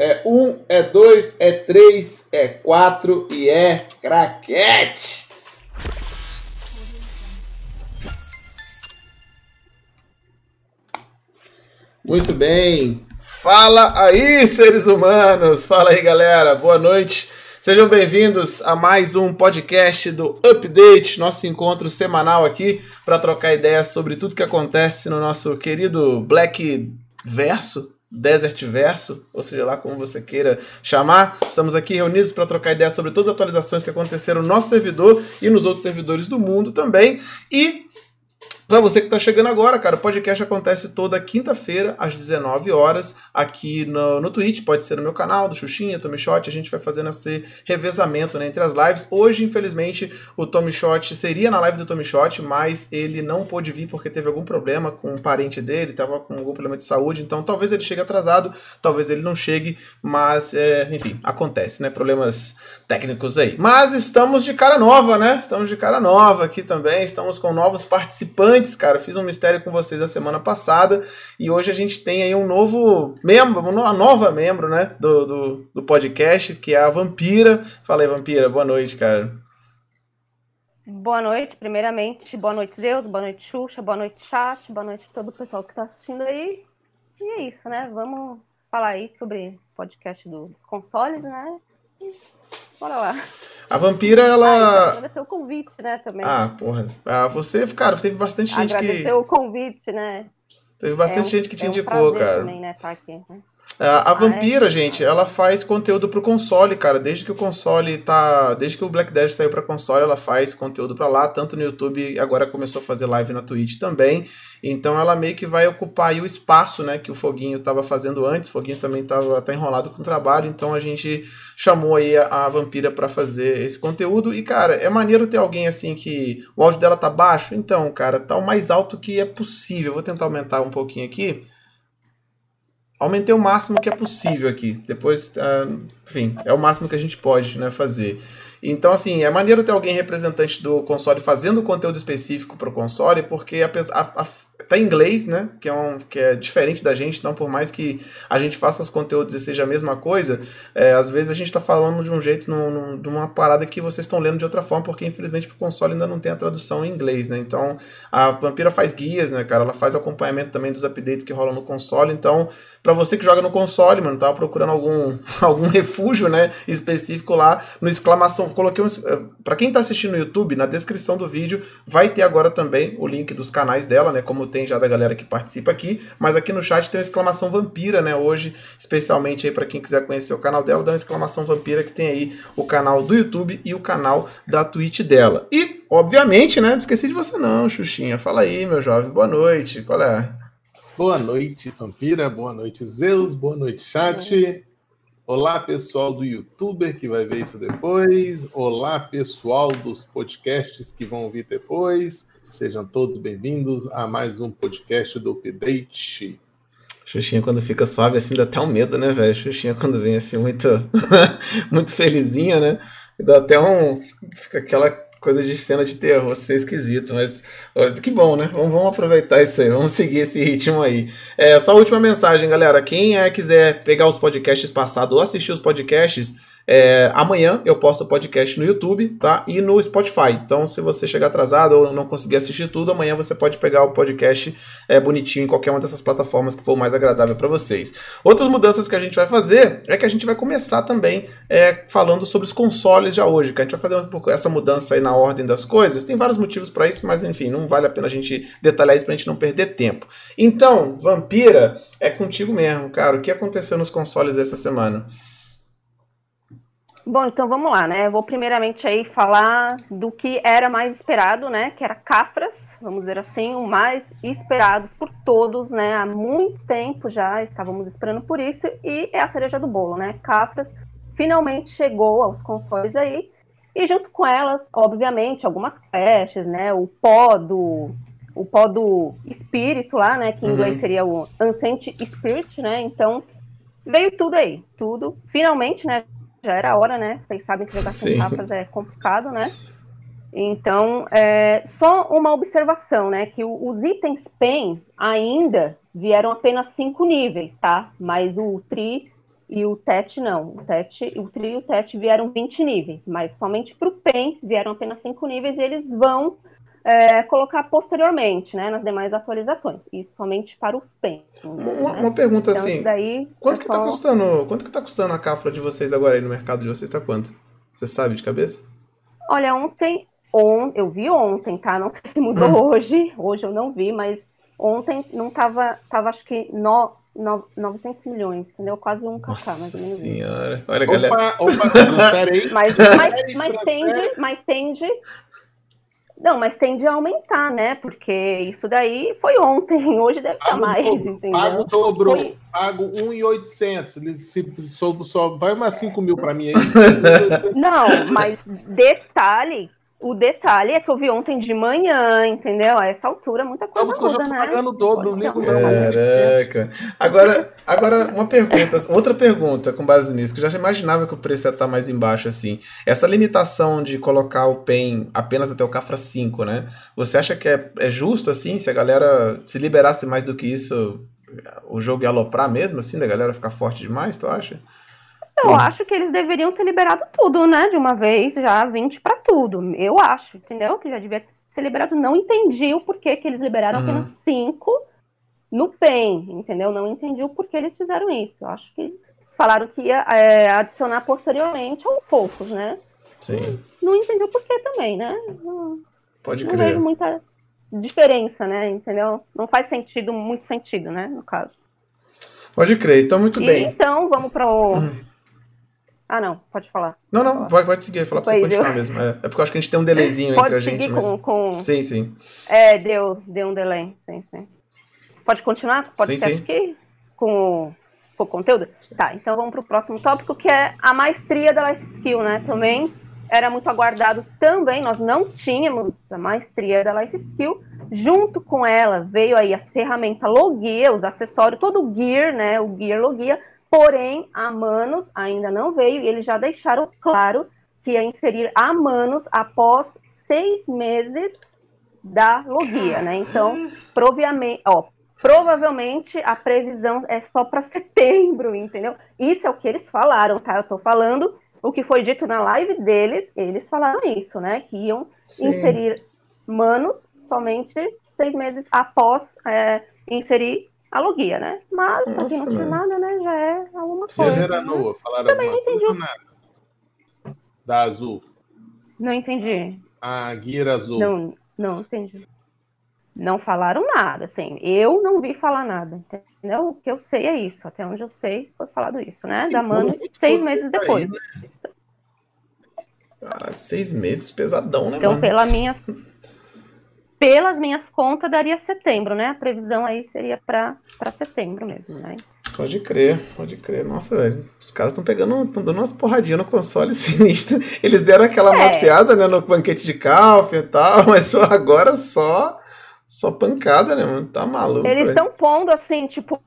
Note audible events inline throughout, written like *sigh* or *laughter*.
É um, é dois, é três, é quatro e é craquete. Muito bem. Fala aí, seres humanos. Fala aí, galera. Boa noite. Sejam bem-vindos a mais um podcast do Update, nosso encontro semanal aqui para trocar ideias sobre tudo que acontece no nosso querido Black Verso, Desert Verso, ou seja lá como você queira chamar. Estamos aqui reunidos para trocar ideias sobre todas as atualizações que aconteceram no nosso servidor e nos outros servidores do mundo também. E para você que está chegando agora, cara, o podcast acontece toda quinta-feira, às 19 horas, aqui no, no Twitch, pode ser no meu canal, do Xuxinha, Tommy Shot, a gente vai fazendo esse revezamento né, entre as lives. Hoje, infelizmente, o Tommy Shot seria na live do Tommy Shot, mas ele não pôde vir porque teve algum problema com um parente dele, estava com algum problema de saúde, então talvez ele chegue atrasado, talvez ele não chegue, mas, é, enfim, acontece, né, problemas técnicos aí. Mas estamos de cara nova, né, estamos de cara nova aqui também, estamos com novos participantes antes, cara, fiz um mistério com vocês a semana passada e hoje a gente tem aí um novo membro, uma nova membro, né, do, do, do podcast, que é a Vampira. Fala aí, Vampira, boa noite, cara. Boa noite, primeiramente, boa noite Deus, boa noite Xuxa, boa noite chat, boa noite todo o pessoal que está assistindo aí. E é isso, né? Vamos falar aí sobre podcast dos consoles, né? Bora lá. A vampira, ela. Ah, agradecer o convite, né, também. Ah, porra. Ah, você, cara, teve bastante gente agradecer que. Agradecer o convite, né? Teve bastante é um, gente que te é um indicou, cara. Também, né, tá aqui, né? A, a Vampira, é? gente, ela faz conteúdo pro console, cara. Desde que o console tá. Desde que o Black Dash saiu pra console, ela faz conteúdo pra lá, tanto no YouTube agora começou a fazer live na Twitch também. Então ela meio que vai ocupar aí o espaço, né, que o Foguinho tava fazendo antes. O Foguinho também tava tá enrolado com o trabalho, então a gente chamou aí a, a Vampira para fazer esse conteúdo. E, cara, é maneiro ter alguém assim que o áudio dela tá baixo. Então, cara, tá o mais alto que é possível. vou tentar aumentar um pouquinho aqui. Aumentei o máximo que é possível aqui. Depois, uh, enfim, é o máximo que a gente pode né, fazer. Então, assim, é maneiro ter alguém representante do console fazendo conteúdo específico para o console, porque a, a, a, tá em inglês, né? Que é, um, que é diferente da gente, então por mais que a gente faça os conteúdos e seja a mesma coisa, é, às vezes a gente está falando de um jeito, num, num, de uma parada que vocês estão lendo de outra forma, porque infelizmente para o console ainda não tem a tradução em inglês, né? Então a Vampira faz guias, né, cara? Ela faz acompanhamento também dos updates que rolam no console. Então, para você que joga no console, mano, tava procurando algum, *laughs* algum refúgio, né, específico lá, no exclamação, coloquei um. Eh, para quem tá assistindo no YouTube, na descrição do vídeo vai ter agora também o link dos canais dela, né? Como tem já da galera que participa aqui, mas aqui no chat tem uma exclamação vampira, né? Hoje, especialmente aí para quem quiser conhecer o canal dela, dá uma exclamação vampira que tem aí o canal do YouTube e o canal da Twitch dela. E, obviamente, né? Não esqueci de você não, Xuxinha. Fala aí, meu jovem. Boa noite. Qual é? Boa noite, Vampira. Boa noite, Zeus. Boa noite, chat. Olá, pessoal do YouTuber que vai ver isso depois. Olá, pessoal dos podcasts que vão ouvir depois. Sejam todos bem-vindos a mais um podcast do Update. Xuxinha, quando fica suave assim, dá até um medo, né, velho? Xuxinha, quando vem assim, muito, *laughs* muito felizinha, né? Dá até um. Fica aquela coisa de cena de terror, ser esquisito, mas que bom, né? Vamos, vamos, aproveitar isso aí, vamos seguir esse ritmo aí. É, só a última mensagem, galera. Quem é, quiser pegar os podcasts passados ou assistir os podcasts, é, amanhã eu posto o podcast no YouTube, tá? E no Spotify. Então, se você chegar atrasado ou não conseguir assistir tudo, amanhã você pode pegar o podcast é, bonitinho em qualquer uma dessas plataformas que for mais agradável para vocês. Outras mudanças que a gente vai fazer é que a gente vai começar também é, falando sobre os consoles já hoje, que a gente vai fazer um essa mudança aí na ordem das coisas. Tem vários motivos para isso, mas enfim, não vale a pena a gente detalhar isso pra gente não perder tempo. Então, Vampira, é contigo mesmo, cara. O que aconteceu nos consoles essa semana? Bom, então vamos lá, né? vou primeiramente aí falar do que era mais esperado, né? Que era Cafras, vamos dizer assim, o mais esperados por todos, né? Há muito tempo já estávamos esperando por isso e é a cereja do bolo, né? Cafras finalmente chegou aos consoles aí e junto com elas, obviamente, algumas caches, né? O pó do o pó do espírito lá, né? Que em inglês uhum. seria o Ancient Spirit, né? Então veio tudo aí, tudo. Finalmente, né? Já era hora, né? Vocês sabem que jogar sem capas é complicado, né? Então, é, só uma observação, né? Que os itens PEN ainda vieram apenas cinco níveis, tá? Mas o Tri E o TET não. O TET, o TRI e o TET vieram 20 níveis, mas somente para o PEN vieram apenas 5 níveis e eles vão é, colocar posteriormente, né, nas demais atualizações. Isso somente para os PEN. Uma, né? uma, pergunta então, assim, daí quanto é que está só... custando, quanto que tá custando a cafra de vocês agora aí no mercado de vocês? Está quanto? Você sabe de cabeça? Olha, ontem, on, eu vi ontem, tá? Não sei se mudou hum. hoje. Hoje eu não vi, mas ontem não tava, tava acho que no, no, 900 milhões, entendeu? Quase um kk, mais ou menos. senhora. Olha, galera. Opa, opa, peraí. Mas, mas, mas tende, mas tende não, mas tende a aumentar, né? Porque isso daí foi ontem, *laughs* hoje deve estar mais, dobro, entendeu? Pago dobrou, foi... pago 1,800. Se só, só vai umas 5 mil para mim aí. *laughs* Não, mas detalhe o detalhe é que eu vi ontem de manhã, entendeu? A essa altura, muita coisa Vamos, muda, eu já tô né? pagando o dobro, não ligo não. Caraca. Agora, agora, uma pergunta, outra pergunta com base nisso, que eu já imaginava que o preço ia estar mais embaixo, assim. Essa limitação de colocar o PEN apenas até o Cafra 5, né? Você acha que é, é justo, assim, se a galera se liberasse mais do que isso, o jogo ia aloprar mesmo, assim, da galera ficar forte demais, tu acha? Eu acho que eles deveriam ter liberado tudo, né? De uma vez, já 20 para tudo. Eu acho, entendeu? Que já devia ter liberado. Não entendi o porquê que eles liberaram uhum. apenas 5 no PEN, entendeu? Não entendi o porquê eles fizeram isso. Eu acho que falaram que ia é, adicionar posteriormente aos poucos, né? Sim. Não entendi o porquê também, né? Não, Pode não crer. Não vejo muita diferença, né? Entendeu? Não faz sentido, muito sentido, né? No caso. Pode crer, então muito e, bem. Então, vamos para o. Uhum. Ah, não, pode falar. Não, não, pode, pode seguir, falar pra você continuar mesmo. É, é, porque eu acho que a gente tem um delayzinho pode entre a gente. Mas... Com, com... Sim, sim. É, deu, deu um delay. Sim, sim. Pode continuar? Pode sim, sim. aqui com, com o conteúdo? Sim. Tá, então vamos pro próximo tópico, que é a maestria da Life Skill, né? Também era muito aguardado também, nós não tínhamos a maestria da Life Skill. Junto com ela veio aí as ferramentas Logia, os acessórios, todo o gear, né? O gear Logia Porém, a Manos ainda não veio e eles já deixaram claro que ia inserir a Manos após seis meses da logia, né? Então, provavelmente, ó, provavelmente a previsão é só para *laughs* setembro, entendeu? Isso é o que eles falaram, tá? Eu tô falando o que foi dito na live deles, eles falaram isso, né? Que iam Sim. inserir Manos somente seis meses após é, inserir a logia, né? Mas, Nossa, pra quem não tinha nada, né, já é alguma coisa. Você gera né? Noa, falaram Também alguma entendi. coisa nada? Da azul. Não entendi. A guia azul. Não, não entendi. Não falaram nada, assim. Eu não vi falar nada, entendeu? O que eu sei é isso. Até onde eu sei foi falado isso, né? Sim, da Mano seis meses depois. Aí, né? Cara, seis meses pesadão, né, então, mano? pela minha pelas minhas contas, daria setembro, né? A previsão aí seria para setembro mesmo, né? Pode crer, pode crer. Nossa, velho. Os caras estão pegando, estão dando umas porradinhas no console *laughs* sinistro. Eles deram aquela é. maciada, né, no banquete de Calf e tal, *laughs* mas agora só só pancada, né, mano? Tá maluco. Eles estão pondo assim, tipo,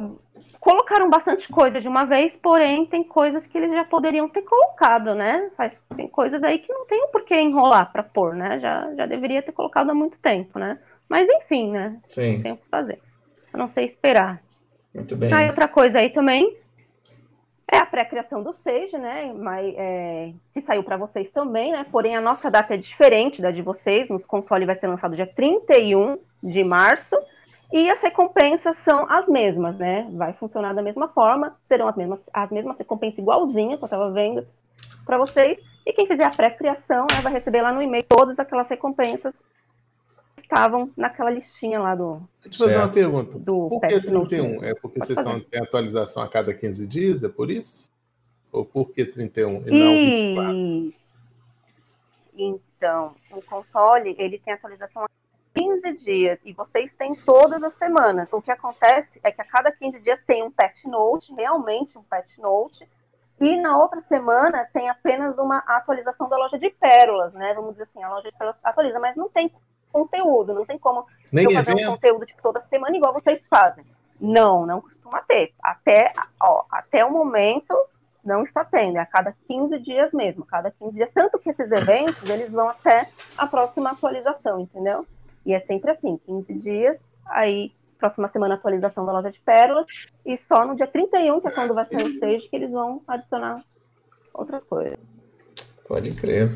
colocaram bastante coisa de uma vez, porém tem coisas que eles já poderiam ter colocado, né? Faz, tem coisas aí que não tem o porquê enrolar para pôr, né? Já, já deveria ter colocado há muito tempo, né? Mas enfim, né? Sim. Não tem o que fazer. Eu não sei esperar. Muito bem. Aí outra coisa aí também é a pré-criação do Sage, né? Mas, é, que saiu para vocês também, né? Porém, a nossa data é diferente da de vocês. Nos consoles vai ser lançado dia 31 de março. E as recompensas são as mesmas, né? Vai funcionar da mesma forma, serão as mesmas, as mesmas recompensas igualzinhas que eu estava vendo para vocês. E quem fizer a pré-criação né, vai receber lá no e-mail todas aquelas recompensas que estavam naquela listinha lá do. Deixa eu fazer uma pergunta. Do por que 31? É porque Pode vocês estão, têm atualização a cada 15 dias? É por isso? Ou por que 31 e não 24? Então, o console ele tem atualização 15 dias e vocês têm todas as semanas. O que acontece é que a cada 15 dias tem um patch note, realmente um patch note, e na outra semana tem apenas uma atualização da loja de pérolas, né? Vamos dizer assim, a loja de pérolas atualiza, mas não tem conteúdo, não tem como Nem eu fazer um conteúdo tipo, toda semana igual vocês fazem. Não, não costuma ter. Até, ó, até o momento não está tendo, é a cada 15 dias mesmo, cada 15 dias, tanto que esses eventos, eles vão até a próxima atualização, entendeu? E é sempre assim, 15 dias, aí Próxima semana atualização da loja de pérolas. E só no dia 31, que é quando vai sair o Sage, que eles vão adicionar outras coisas. Pode crer.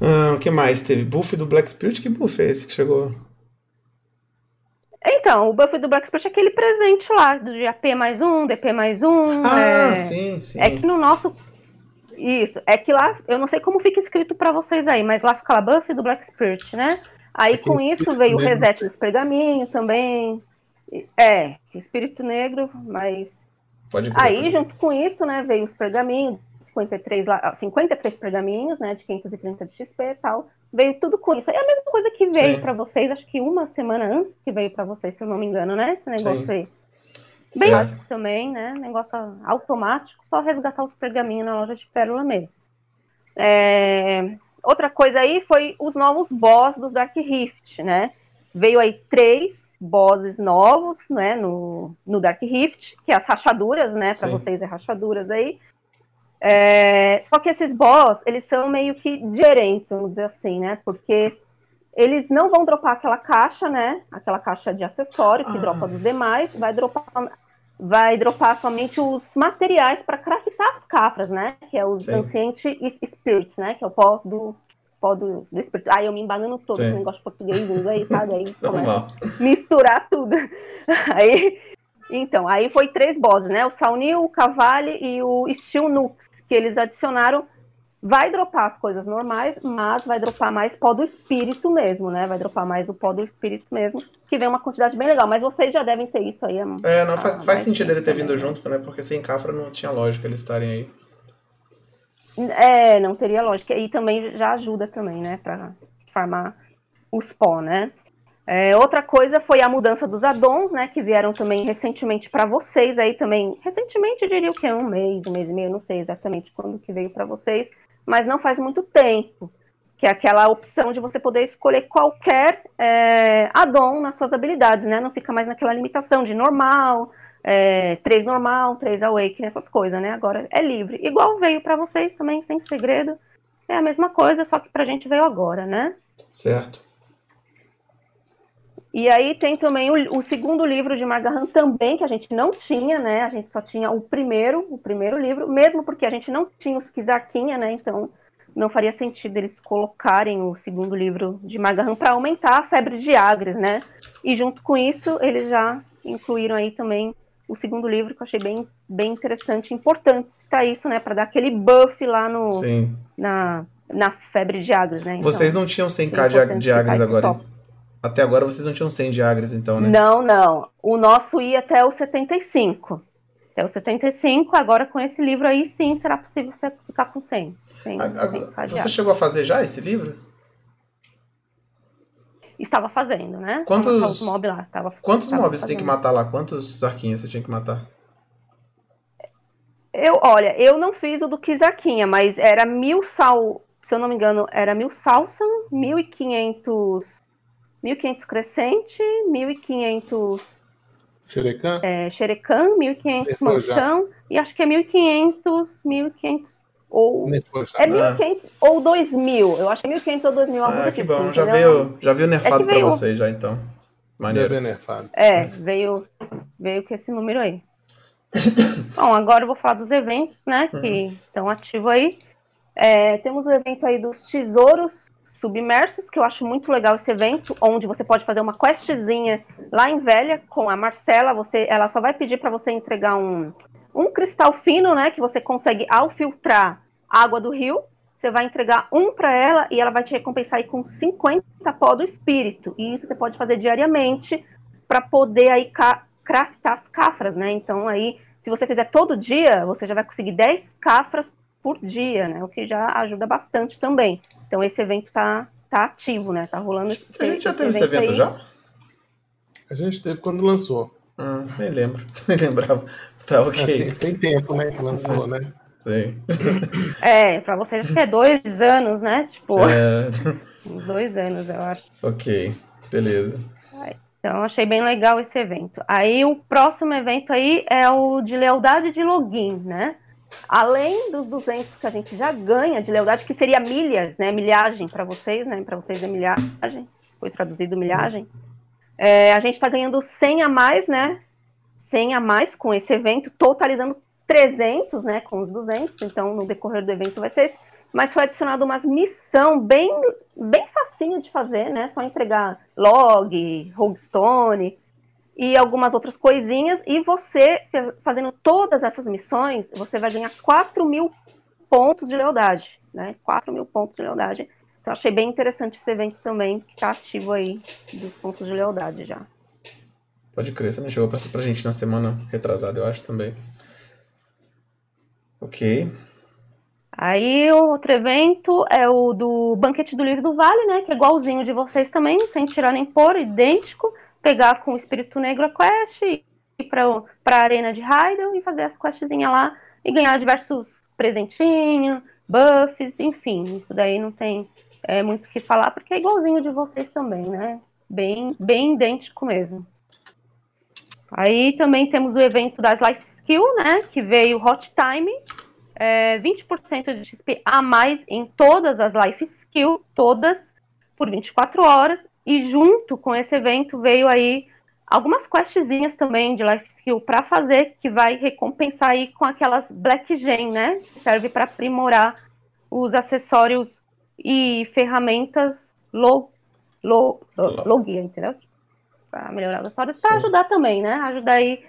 Ah, o que mais? Teve buff do Black Spirit? Que buff é esse que chegou? Então, o buff do Black Spirit é aquele presente lá, do AP mais um, DP mais um. Ah, é... sim, sim. É que no nosso. Isso, é que lá, eu não sei como fica escrito para vocês aí, mas lá fica lá buff do Black Spirit, né? Aí Aquele com isso veio o negro. reset dos pergaminhos também. É, espírito negro, mas Pode crer. Aí, junto com isso, né, veio os pergaminhos, 53, lá, ah, 53 pergaminhos, né, de 530 de XP e tal. Veio tudo com isso. É a mesma coisa que veio para vocês, acho que uma semana antes que veio para vocês, se eu não me engano, né, esse negócio Sim. aí. Bem básico também, né, negócio automático, só resgatar os pergaminhos na loja de pérola mesmo. É, Outra coisa aí foi os novos boss dos Dark Rift, né? Veio aí três bosses novos, né, no, no Dark Rift, que é as rachaduras, né, para vocês é rachaduras aí. É, só que esses boss, eles são meio que diferentes, vamos dizer assim, né, porque eles não vão dropar aquela caixa, né, aquela caixa de acessório que Ah. dropa dos demais, vai dropar, vai dropar somente os materiais para craftar as cafras, né, que é os Sim. Ancient Spirits, né, que é o pó do pó do, do espírito. Aí eu me embanando todo, Sim. esse negócio de português, inglês, sabe? Aí *laughs* começa Normal. misturar tudo. *laughs* Aí, então, aí foi três bosses, né? O Saunil, o Cavale e o Steel Nux, que eles adicionaram. Vai dropar as coisas normais, mas vai dropar mais pó do espírito mesmo, né? Vai dropar mais o pó do espírito mesmo, que vem uma quantidade bem legal. Mas vocês já devem ter isso aí. É, não faz, Ah, faz sentido ele ter também, vindo né? junto, né? Porque sem Cafra não tinha lógica eles estarem aí. É, não teria lógica. E também já ajuda também, né, para farmar os pó, né? É, outra coisa foi a mudança dos addons, né, que vieram também recentemente para vocês aí também. Recentemente, eu diria o que um mês, um mês e meio, não sei exatamente quando que veio para vocês, mas não faz muito tempo. Que é aquela opção de você poder escolher qualquer é, addon nas suas habilidades, né? Não fica mais naquela limitação de normal, é, 3 normal, 3 awakening, essas coisas, né? Agora é livre. Igual veio para vocês também, sem segredo. É a mesma coisa, só que pra gente veio agora, né? Certo. E aí tem também o, o segundo livro de Margahan também, que a gente não tinha, né? A gente só tinha o primeiro, o primeiro livro, mesmo porque a gente não tinha os Kizarquinha, né? Então não faria sentido eles colocarem o segundo livro de Margahan para aumentar a febre de Agres, né? E junto com isso, eles já incluíram aí também o segundo livro, que eu achei bem, bem interessante e importante citar isso, né? Para dar aquele buff lá no, Sim. na, na febre de Agres, né? Então, Vocês não tinham 100k é de, Agres agora. tópico. Até agora vocês não tinham 100 de Agres, então, né? Não, não. O nosso ia até o 75. Até o 75, agora com esse livro aí, sim, será possível você ficar com 100. 100, A- a- 100 você chegou a fazer já esse livro? Estava fazendo, né? Quantos- mobs lá. Estava, Quantos mobs você tem que matar lá? Quantos arquinhos você tinha que matar? Eu, olha, eu não fiz o do Kizarquinha, mas era mil sal, se eu não me engano, era mil salsam, 1500, 1500 crescente, 1500 Xerecan? é, xerecan, 1500 Reforjar. manchão, e acho que é 1500, 1500 ou Necoxa. É 1.500 ou 2.000. Eu acho que é 1.500 ou 2.000. algo Ah, que tipo, bom. Já entendeu? veio, já veio nerfado É que pra veio- vocês já, então. Maneiro. Nerfado. É, veio, veio com esse número aí. *coughs* bom, agora eu vou falar dos eventos, né, Uhum. que estão ativos aí. É, temos o evento aí dos tesouros submersos, que eu acho muito legal esse evento, onde você pode fazer uma questzinha lá em Velha com a Marcela. Você, ela só vai pedir para você entregar um, um cristal fino, né, que você consegue ao filtrar água do rio. Você vai entregar um para ela e ela vai te recompensar aí com 50 pó do espírito. E isso você pode fazer diariamente para poder aí craftar as cafras, né? Então aí, se você fizer todo dia, você já vai conseguir 10 cafras por dia, né? O que já ajuda bastante também. Então esse evento tá, tá ativo, né? Tá rolando esse, A gente já teve esse evento aí. já? A gente teve quando lançou. Hum, nem lembro. *laughs* Nem lembrava. Tá É, ok. tem, tem tempo, né, que lançou, né? Sim. *laughs* É, pra você acho que é dois anos, né? Tipo, É, *laughs* uns dois anos, eu acho. ok. Beleza. Então, achei bem legal esse evento. Aí, o próximo evento aí é o de lealdade de login, né? Além dos 200 que a gente já ganha de lealdade, que seria milhas, né? Milhagem para vocês, né? Para vocês é milhagem. Foi traduzido milhagem. É, a gente está ganhando 100 a mais, né? 100 a mais com esse evento, totalizando 300, né? Com os 200. Então, no decorrer do evento vai ser esse. Mas foi adicionado uma missão bem, bem facinho de fazer, né? Só entregar log, roguestone e algumas outras coisinhas. E você, fazendo todas essas missões, você vai ganhar 4 mil pontos de lealdade, né? 4 mil pontos de lealdade. Então achei bem interessante esse evento também, que está ativo aí dos pontos de lealdade já. Pode crer, você não chegou pra, pra gente na semana retrasada, eu acho também. Ok. Aí o outro evento é o do Banquete do Livro do Vale, né? Que é igualzinho de vocês também, sem tirar nem pôr, idêntico. Pegar com o Espírito Negro a quest, ir pra, pra Arena de Hyden e fazer as questzinhas lá e ganhar diversos presentinhos, buffs, enfim. Isso daí não tem é, muito o que falar, porque é igualzinho de vocês também, né? Bem, bem idêntico mesmo. Aí também temos o evento das Life Skill, né? Que veio Hot Time. É, 20% de XP a mais em todas as Life Skill, todas, por 24 horas. E junto com esse evento veio aí algumas questzinhas também de Life Skill para fazer, que vai recompensar aí com aquelas Black Gen, né? Que serve para aprimorar os acessórios e ferramentas low, low, low, gear, entendeu? Para melhorar os acessórios, para ajudar também, né? Ajudar aí.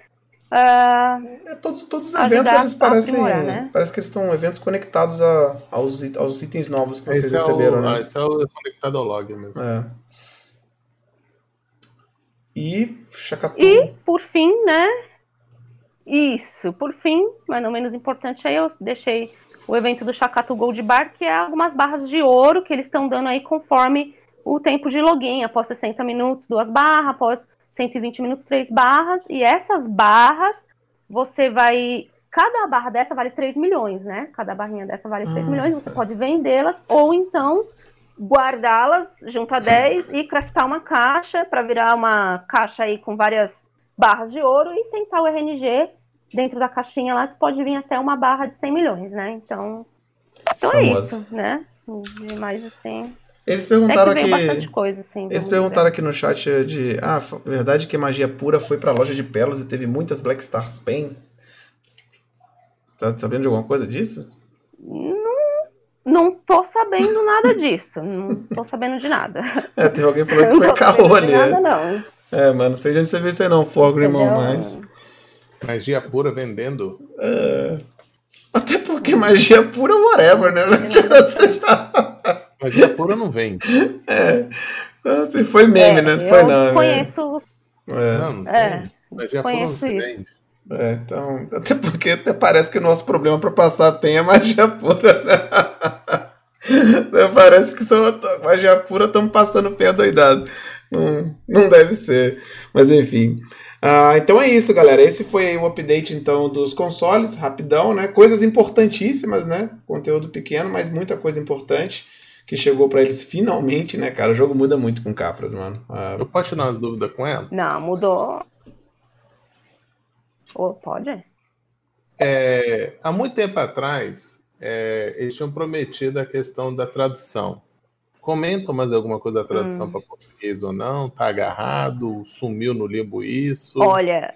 Uh, é, todos, todos os eventos eles parecem. Né? Parece que eles estão eventos conectados a, aos, aos itens novos que vocês esse receberam, é o, né? Esse é o conectado ao log mesmo. É. E Chacatu. E, por fim, né? Isso, por fim, mas não menos importante aí, eu deixei o evento do Chacatu Gold Bar, que é algumas barras de ouro que eles estão dando aí conforme o tempo de login. Após 60 minutos, duas barras, após 120 minutos, três barras. E essas barras, você vai. Cada barra dessa vale 3 milhões, né? Cada barrinha dessa vale 3 ah, milhões. Você pode vendê-las ou então guardá-las junto a 10 e craftar uma caixa para virar uma caixa aí com várias barras de ouro e tentar o RNG dentro da caixinha lá que pode vir até uma barra de 100 milhões, né? Então, então é isso, né? Mais assim. Eles perguntaram aqui. Coisa, assim, eles perguntaram aqui no chat de. Ah, verdade que magia pura foi pra loja de pérolas e teve muitas Black Stars Pens? Você tá sabendo de alguma coisa disso? Não, tô sabendo nada disso. não tô sabendo de nada. É, teve alguém falando *laughs* que foi caô ali. Nada, não. É, mano, não sei de onde você viu isso aí não, Fogrimon, mas. Magia pura vendendo? É... Até porque magia pura, whatever, né? magia *laughs* pura não vende. *laughs* É. Então, assim, foi meme, é, né? Foi não. Conheço. É. Não, não é. Magia pura não se vende. É, então, até porque até parece que o nosso problema para passar a penha é magia pura, né? Parece que são magia pura estamos passando penha doidado. Não, não deve ser. Mas enfim. Ah, então é isso, galera. Esse foi o update então dos consoles, rapidão, né? Coisas importantíssimas, né? Conteúdo pequeno, mas muita coisa importante que chegou para eles finalmente, né, cara? O jogo muda muito com Cafras, mano. Ah, Eu posso tirar umas dúvidas com ela? Não, mudou. Oh, pode? É, há muito tempo atrás, é, eles tinham prometido a questão da tradução. Comentam mais alguma coisa da tradução hum. para português ou não? Tá agarrado? Sumiu no limbo isso? Olha,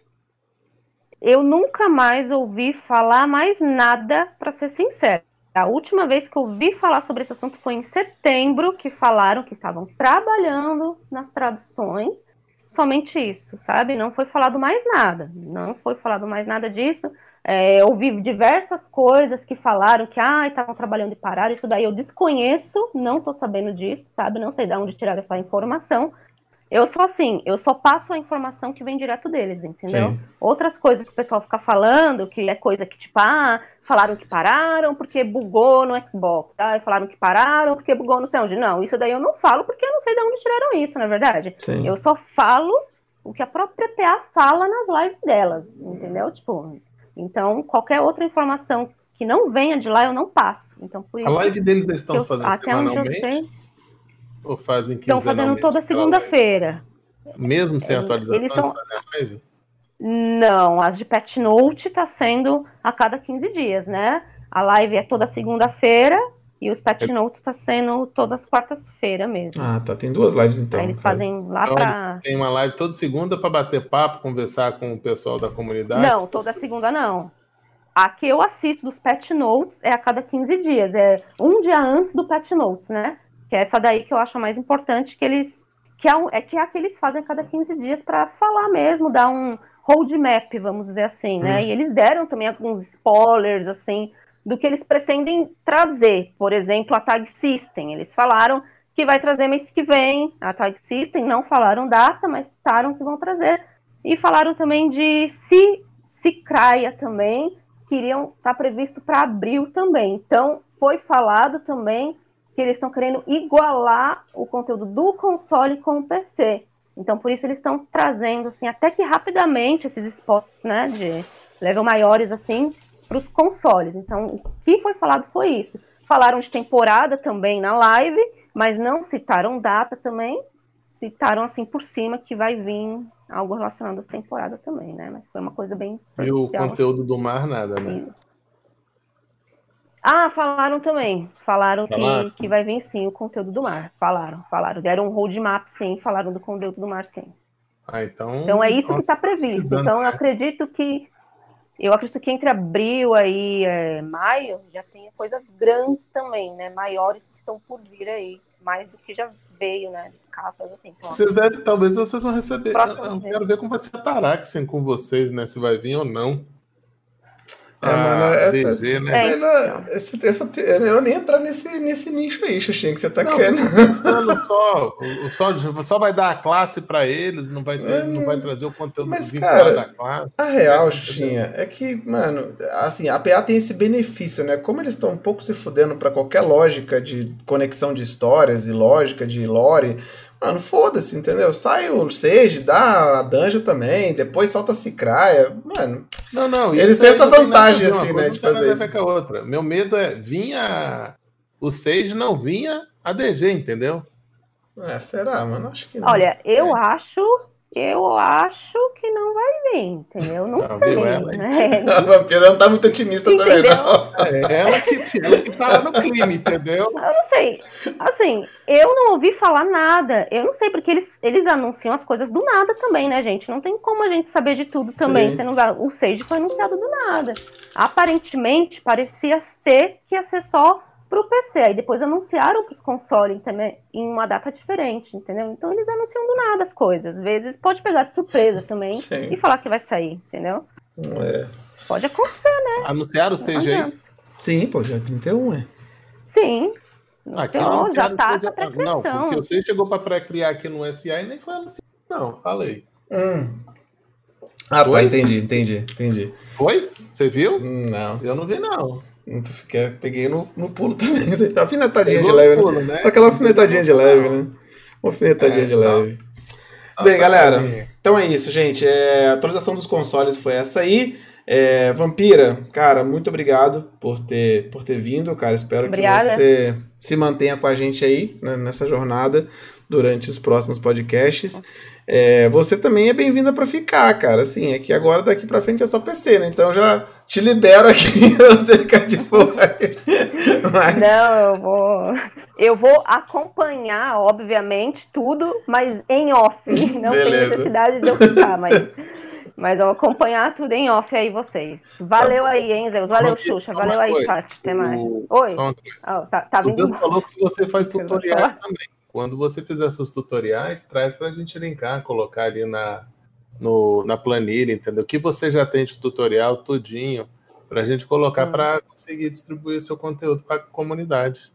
eu nunca mais ouvi falar mais nada, para ser sincero. A última vez que eu ouvi falar sobre esse assunto foi em setembro, que falaram que estavam trabalhando nas traduções. Somente isso, sabe? Não foi falado mais nada. Não foi falado mais nada disso. É, ouvi diversas coisas que falaram que ah, estavam trabalhando e pararam, isso daí eu desconheço, não estou sabendo disso, sabe? Não sei de onde tirar essa informação. Eu sou assim, eu só passo a informação que vem direto deles, entendeu? Sim. Outras coisas que o pessoal fica falando, que é coisa que, tipo, ah, falaram que pararam porque bugou no Xbox, ah, falaram que pararam porque bugou não sei onde. Não, isso daí eu não falo porque eu não sei de onde tiraram isso, na é verdade. Sim. Eu só falo o que a própria PA fala nas lives delas, entendeu? Tipo, então, qualquer outra informação que não venha de lá, eu não passo. Então, por a live deles eles estão eu, fazendo até onde eu sei, ou fazem Estão fazendo toda segunda-feira. Mesmo sem atualização, eles, eles fazem a live? Não, as de Pet Note está sendo a cada 15 dias, né? A live é toda segunda-feira E os Pet Notes está sendo todas quartas-feiras mesmo. Ah, tá. Tem duas lives então. Aí eles fazem lá Então, pra. Tem uma live toda segunda para bater papo, conversar com o pessoal da comunidade. Não, toda segunda não. A que eu assisto dos Pet Notes é a cada 15 dias. É um dia antes do Pet Notes, né? Que é essa daí que eu acho a mais importante, que eles. Que é, um- é que é a que eles fazem a cada 15 dias para falar mesmo, dar um roadmap, vamos dizer assim, né? Hum. E eles deram também alguns spoilers, assim, do que eles pretendem trazer. Por exemplo, a Tag System. Eles falaram que vai trazer mês que vem. A Tag System não falaram data, mas citaram que vão trazer. E falaram também de Si- Cicraia também, que iriam estar previsto para abril também. Então, foi falado também que eles estão querendo igualar o conteúdo do console com o PC. Então, por isso eles estão trazendo assim, até que rapidamente esses spots, né, de level maiores assim, para os consoles. Então, o que foi falado foi isso. Falaram de temporada também na live, mas não citaram data também. Citaram assim por cima que vai vir algo relacionado às temporadas também, né? Mas foi uma coisa bem E o superficial, conteúdo do mar, nada, né? assim. Ah, falaram também. Falaram Falaram? que, que vai vir sim o conteúdo do mar. Falaram, falaram. Deram um roadmap sim, falaram do conteúdo do mar sim. Ah, então. Então é isso que está previsto. Então eu né? acredito que eu acredito que entre abril aí é, maio já tenha coisas grandes também, né? Maiores que estão por vir aí, mais do que já veio, né? Capas assim. Então, Vocês devem, talvez vocês vão receber. Eu, eu quero ver como vai ser a Taraxian com vocês, né? Se vai vir ou não. É, mano, essa- DG, né? É. Melhor, esse- essa, é melhor nem entrar nesse, nesse nicho aí, Xuxinha, que você tá Não, querendo. só, o- o só, só vai dar a classe para eles, não vai, ter, não vai trazer o conteúdo Mas, cara, da classe. A real, É, Xuxinha, é que, mano, assim, a PA tem esse benefício, né? Como eles estão um pouco se fudendo pra qualquer lógica de conexão de histórias e lógica de lore, mano, foda-se, entendeu? Sai o Sage, dá a Dungeon também, depois solta a Cicraia, mano. Não, não. Eles isso têm essa vantagem, assim, coisa né, de fazer com a outra. Meu medo é vinha o Sage, não vinha a DG, entendeu? É, será, mano? Acho que não. Olha, eu É. acho, eu acho que não vai vir, entendeu? Não Ah, sei. viu ela, né? *laughs* A vampira não tá muito otimista também, Entendeu? não. É ela que, ela que tá no clima, entendeu? Eu não sei. Assim, eu não ouvi falar nada. Eu não sei, porque eles, eles anunciam as coisas do nada também, né, gente? Não tem como a gente saber de tudo também. Sim. Você não vai... O Sage foi anunciado do nada. Aparentemente, parecia ser que ia ser só pro PC. Aí depois anunciaram pros consoles também em uma data diferente, entendeu? Então eles anunciam do nada as coisas. Às vezes pode pegar de surpresa também *laughs* Sim. e falar que vai sair, entendeu? É. Pode acontecer, Anunciaram o CG? Sim, pô, já é 31, é. Sim. Aqui Então, não já tá o essa CG. Não, porque o CG chegou para pré-criar aqui no SA e nem foi anunciado. Não, falei. Hum. Ah, tá, Oi? entendi, entendi, entendi. Foi? Você viu? Não. Eu não vi, não. Tu fica- peguei no, no pulo *laughs* também. Alfinetadinha de Pegou leve, né? pulo, né? Só aquela alfinetadinha de leve, né? Uma alfinetadinha É, de só- leve. Só Bem, galera, ver. Então é isso, gente. É, a atualização dos consoles foi essa aí. É, Vampira, cara, muito obrigado por ter, por ter vindo, cara. Espero Obrigada. que você se mantenha com a gente aí né, nessa jornada durante os próximos podcasts. É, você também é bem-vinda para ficar, cara. Assim, é que agora daqui para frente é só PC, né? Então eu já te libero aqui *laughs* você ficar de boa. Mas, Não, eu vou. Eu vou acompanhar, obviamente, tudo, mas em off. *laughs* Não tem Beleza. necessidade de eu ficar, mas. Mas eu vou acompanhar tudo em off aí, vocês. Valeu aí, hein, Zeus? Valeu, Vampiro, Xuxa. Valeu aí, coisa. chat. Até mais. O- Oi. Só uma coisa. Ó, tá, tá O vindo. Zeus falou que se você faz tutoriais também. Quando você fizer seus tutoriais, traz pra gente linkar, colocar ali na, no, na planilha, entendeu? O que você já tem de tutorial, tudinho, pra gente colocar Hum. pra conseguir distribuir seu conteúdo pra comunidade.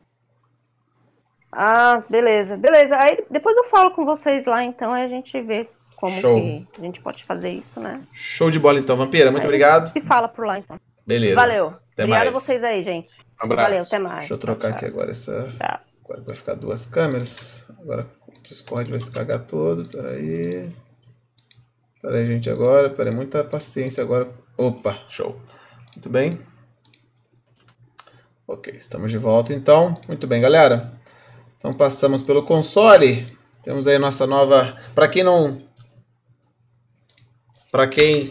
Ah, beleza, beleza. Aí depois eu falo com vocês lá, então, aí a gente vê como Show. que a gente pode fazer isso, né? show de bola então, Vampira. Muito Aí obrigado. Se fala por lá, então. Beleza. Valeu. Até Obrigada mais. a vocês aí, gente. Um abraço. Valeu, até mais. Deixa eu trocar Tchau, aqui agora essa. Tchau. Agora vai ficar duas câmeras. Agora o Discord vai se cagar todo. Peraí. Peraí, gente, agora. Peraí, muita paciência agora. Opa, show. Muito bem. Ok, estamos de volta então. Muito bem, galera. Então passamos pelo console. Temos aí nossa nova. Para quem não. Para quem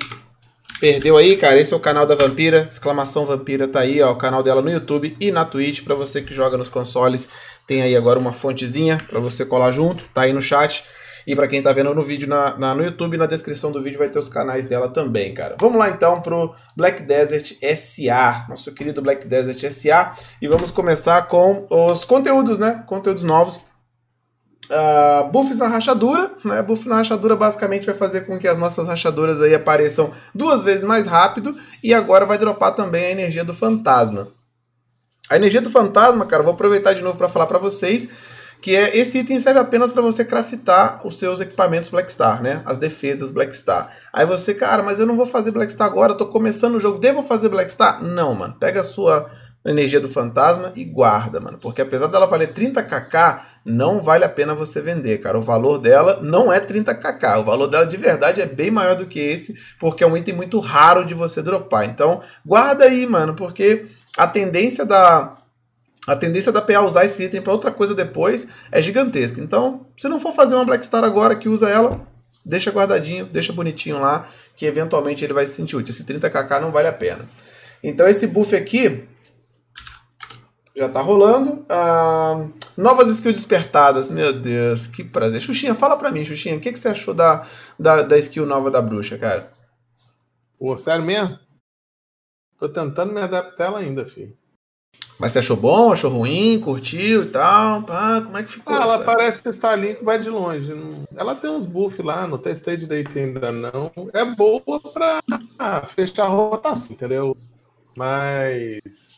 Perdeu aí, cara? Esse é o canal da Vampira. Exclamação Vampira tá aí, ó. O canal dela no YouTube e na Twitch. Para você que joga nos consoles, tem aí agora uma fontezinha para você colar junto. Tá aí no chat. E para quem tá vendo no vídeo na, na, no YouTube, na descrição do vídeo vai ter os canais dela também, cara. Vamos lá então pro Black Desert SA, nosso querido Black Desert SA. E vamos começar com os conteúdos, né? Conteúdos novos. Uh, buffs na rachadura, né? Buff na rachadura basicamente vai fazer com que as nossas rachaduras aí apareçam duas vezes mais rápido e agora vai dropar também a energia do fantasma. A energia do fantasma, cara, vou aproveitar de novo para falar para vocês que é esse item serve apenas para você craftar os seus equipamentos Blackstar, né? As defesas Blackstar. Aí você, cara, mas eu não vou fazer Blackstar agora, tô começando o jogo, devo fazer Blackstar? Não, mano. Pega a sua energia do fantasma e guarda, mano. Porque apesar dela valer 30kk, não vale a pena você vender, cara. O valor dela não é 30kk. O valor dela de verdade é bem maior do que esse, porque é um item muito raro de você dropar. Então, guarda aí, mano, porque a tendência da a tendência da PA usar esse item para outra coisa depois é gigantesca. Então, se não for fazer uma Black Star agora que usa ela, deixa guardadinho, deixa bonitinho lá, que eventualmente ele vai se sentir útil. Esse 30kk não vale a pena. Então esse buff aqui, já tá rolando. Ah, novas skills despertadas. Meu Deus, que prazer. Xuxinha, fala pra mim, Xuxinha, o que, que você achou da, da, da skill nova da bruxa, cara? Pô, sério mesmo? Tô tentando me adaptar ela ainda, filho. Mas você achou bom, achou ruim, curtiu e tal? Pá, como é que ficou? Ah, ela sabe? parece que está ali que vai de longe. Ela tem uns buffs lá, não testei direito ainda não. É boa pra fechar a rotação, entendeu? Mas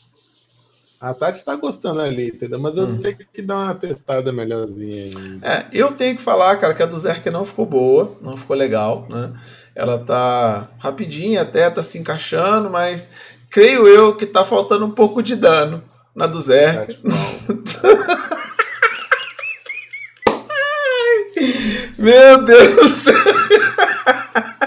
a Tati tá gostando ali, entendeu? Mas eu hum. tenho que dar uma testada melhorzinha aí. É, eu tenho que falar, cara, que a do Zerk não ficou boa, não ficou legal, né? Ela tá rapidinha até, tá se encaixando, mas creio eu que tá faltando um pouco de dano na do Zerk. *laughs* Meu Deus do céu! *laughs*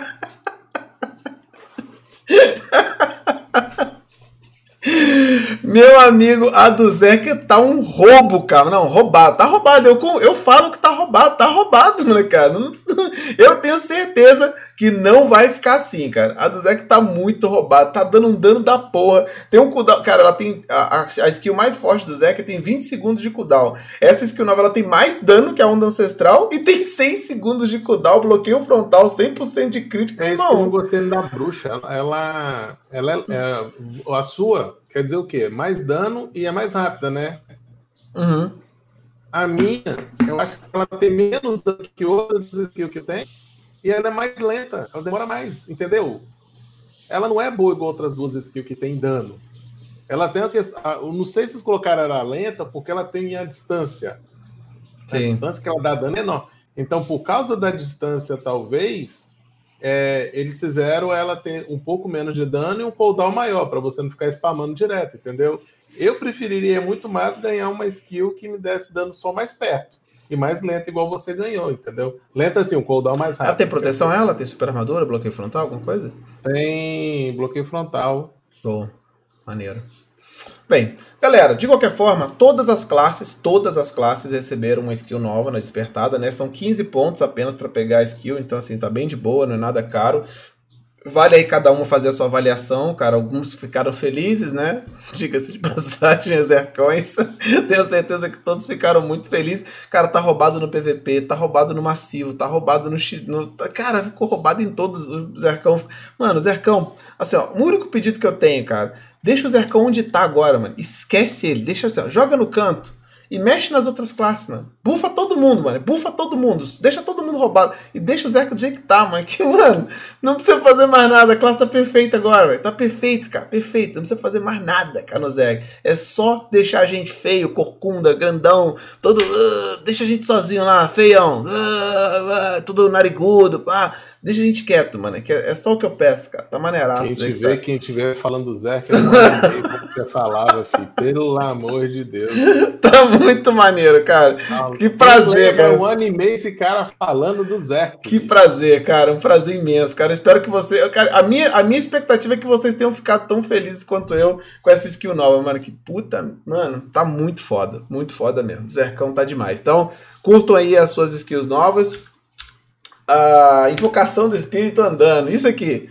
Meu amigo, a do Zeca tá um roubo, cara. Não, roubado. Tá roubado. Eu, eu falo que tá roubado. Tá roubado, *laughs* molecada. *laughs* Eu tenho certeza que não vai ficar assim, cara. A do Zeca tá muito roubada. Tá dando um dano da porra. Tem um cooldown. Cara, ela tem. A, a, skill mais forte do Zeca tem 20 segundos de cooldown. Essa skill nova ela tem mais dano que a onda ancestral e tem *laughs* 6 segundos de cooldown. Bloqueio frontal, 100% de crítica. É isso que eu gostei da bruxa. Ela. Ela, ela é, é, a sua quer dizer o quê? Mais dano e é mais rápida, né? Uhum. A minha, eu acho que ela tem menos dano que outras skills que tem e ela é mais lenta, ela demora mais, entendeu? Ela não é boa igual outras duas skills que tem dano. Ela tem a questão. Não sei se vocês colocaram ela lenta porque ela tem a distância. Sim. A distância que ela dá dano é enorme. Então, por causa da distância, talvez, é, eles fizeram ela ter um pouco menos de dano e um cooldown maior, para você não ficar spamando direto, entendeu? Eu preferiria muito mais ganhar uma skill que me desse dano só mais perto. E mais lenta, igual você ganhou, entendeu? Lenta assim, um cooldown mais rápido. Ela tem proteção, entendeu? ela? Tem super armadura, bloqueio frontal, alguma coisa? Tem bloqueio frontal. Bom, maneiro. Bem, galera, de qualquer forma, todas as classes, todas as classes receberam uma skill nova na despertada, né? São 15 pontos apenas para pegar a skill, então assim, tá bem de boa, não é nada caro. Vale aí cada um fazer a sua avaliação, cara. Alguns ficaram felizes, né? *laughs* Diga-se de passagem, os Ercões. *laughs* Tenho certeza que todos ficaram muito felizes. Cara, tá roubado no PVP, tá roubado no massivo, tá roubado no. No... Cara, ficou roubado em todos os Zercão. Mano, Zercão, assim, ó, o único pedido que eu tenho, cara, deixa o Zercão onde tá agora, mano. Esquece ele, deixa assim, ó, joga no canto e mexe nas outras classes, mano. Bufa todo mundo, mano. Bufa todo mundo. Deixa todo mundo roubado. E deixa o Zeca do jeito que tá, mano. *laughs* Que, mano, não precisa fazer mais nada. A classe tá perfeita agora, velho. Tá perfeito, cara. Perfeito. Não precisa fazer mais nada, cara, no. É só deixar a gente feio, corcunda, grandão, todo. Uh, deixa a gente sozinho lá, feião. Uh, uh, tudo narigudo, pá. Deixa a gente quieto, mano. É, é só o que eu peço, cara. Tá maneiraço. Quem te vê, tá... quem tiver falando do Zé, que como você falava, filho. Pelo amor de Deus. *laughs* Tá muito maneiro, cara. Ah, que prazer, cara. Um ano e meio esse cara falando do Zé. Que prazer, cara. Um prazer imenso, cara. espero que você. Cara, a, minha, a minha expectativa é que vocês tenham ficado tão felizes quanto eu com essa skill nova, mano. Que puta, mano, tá muito foda. Muito foda mesmo. Zercão tá demais. Então, curtam aí as suas skills novas a invocação do espírito andando. Isso aqui.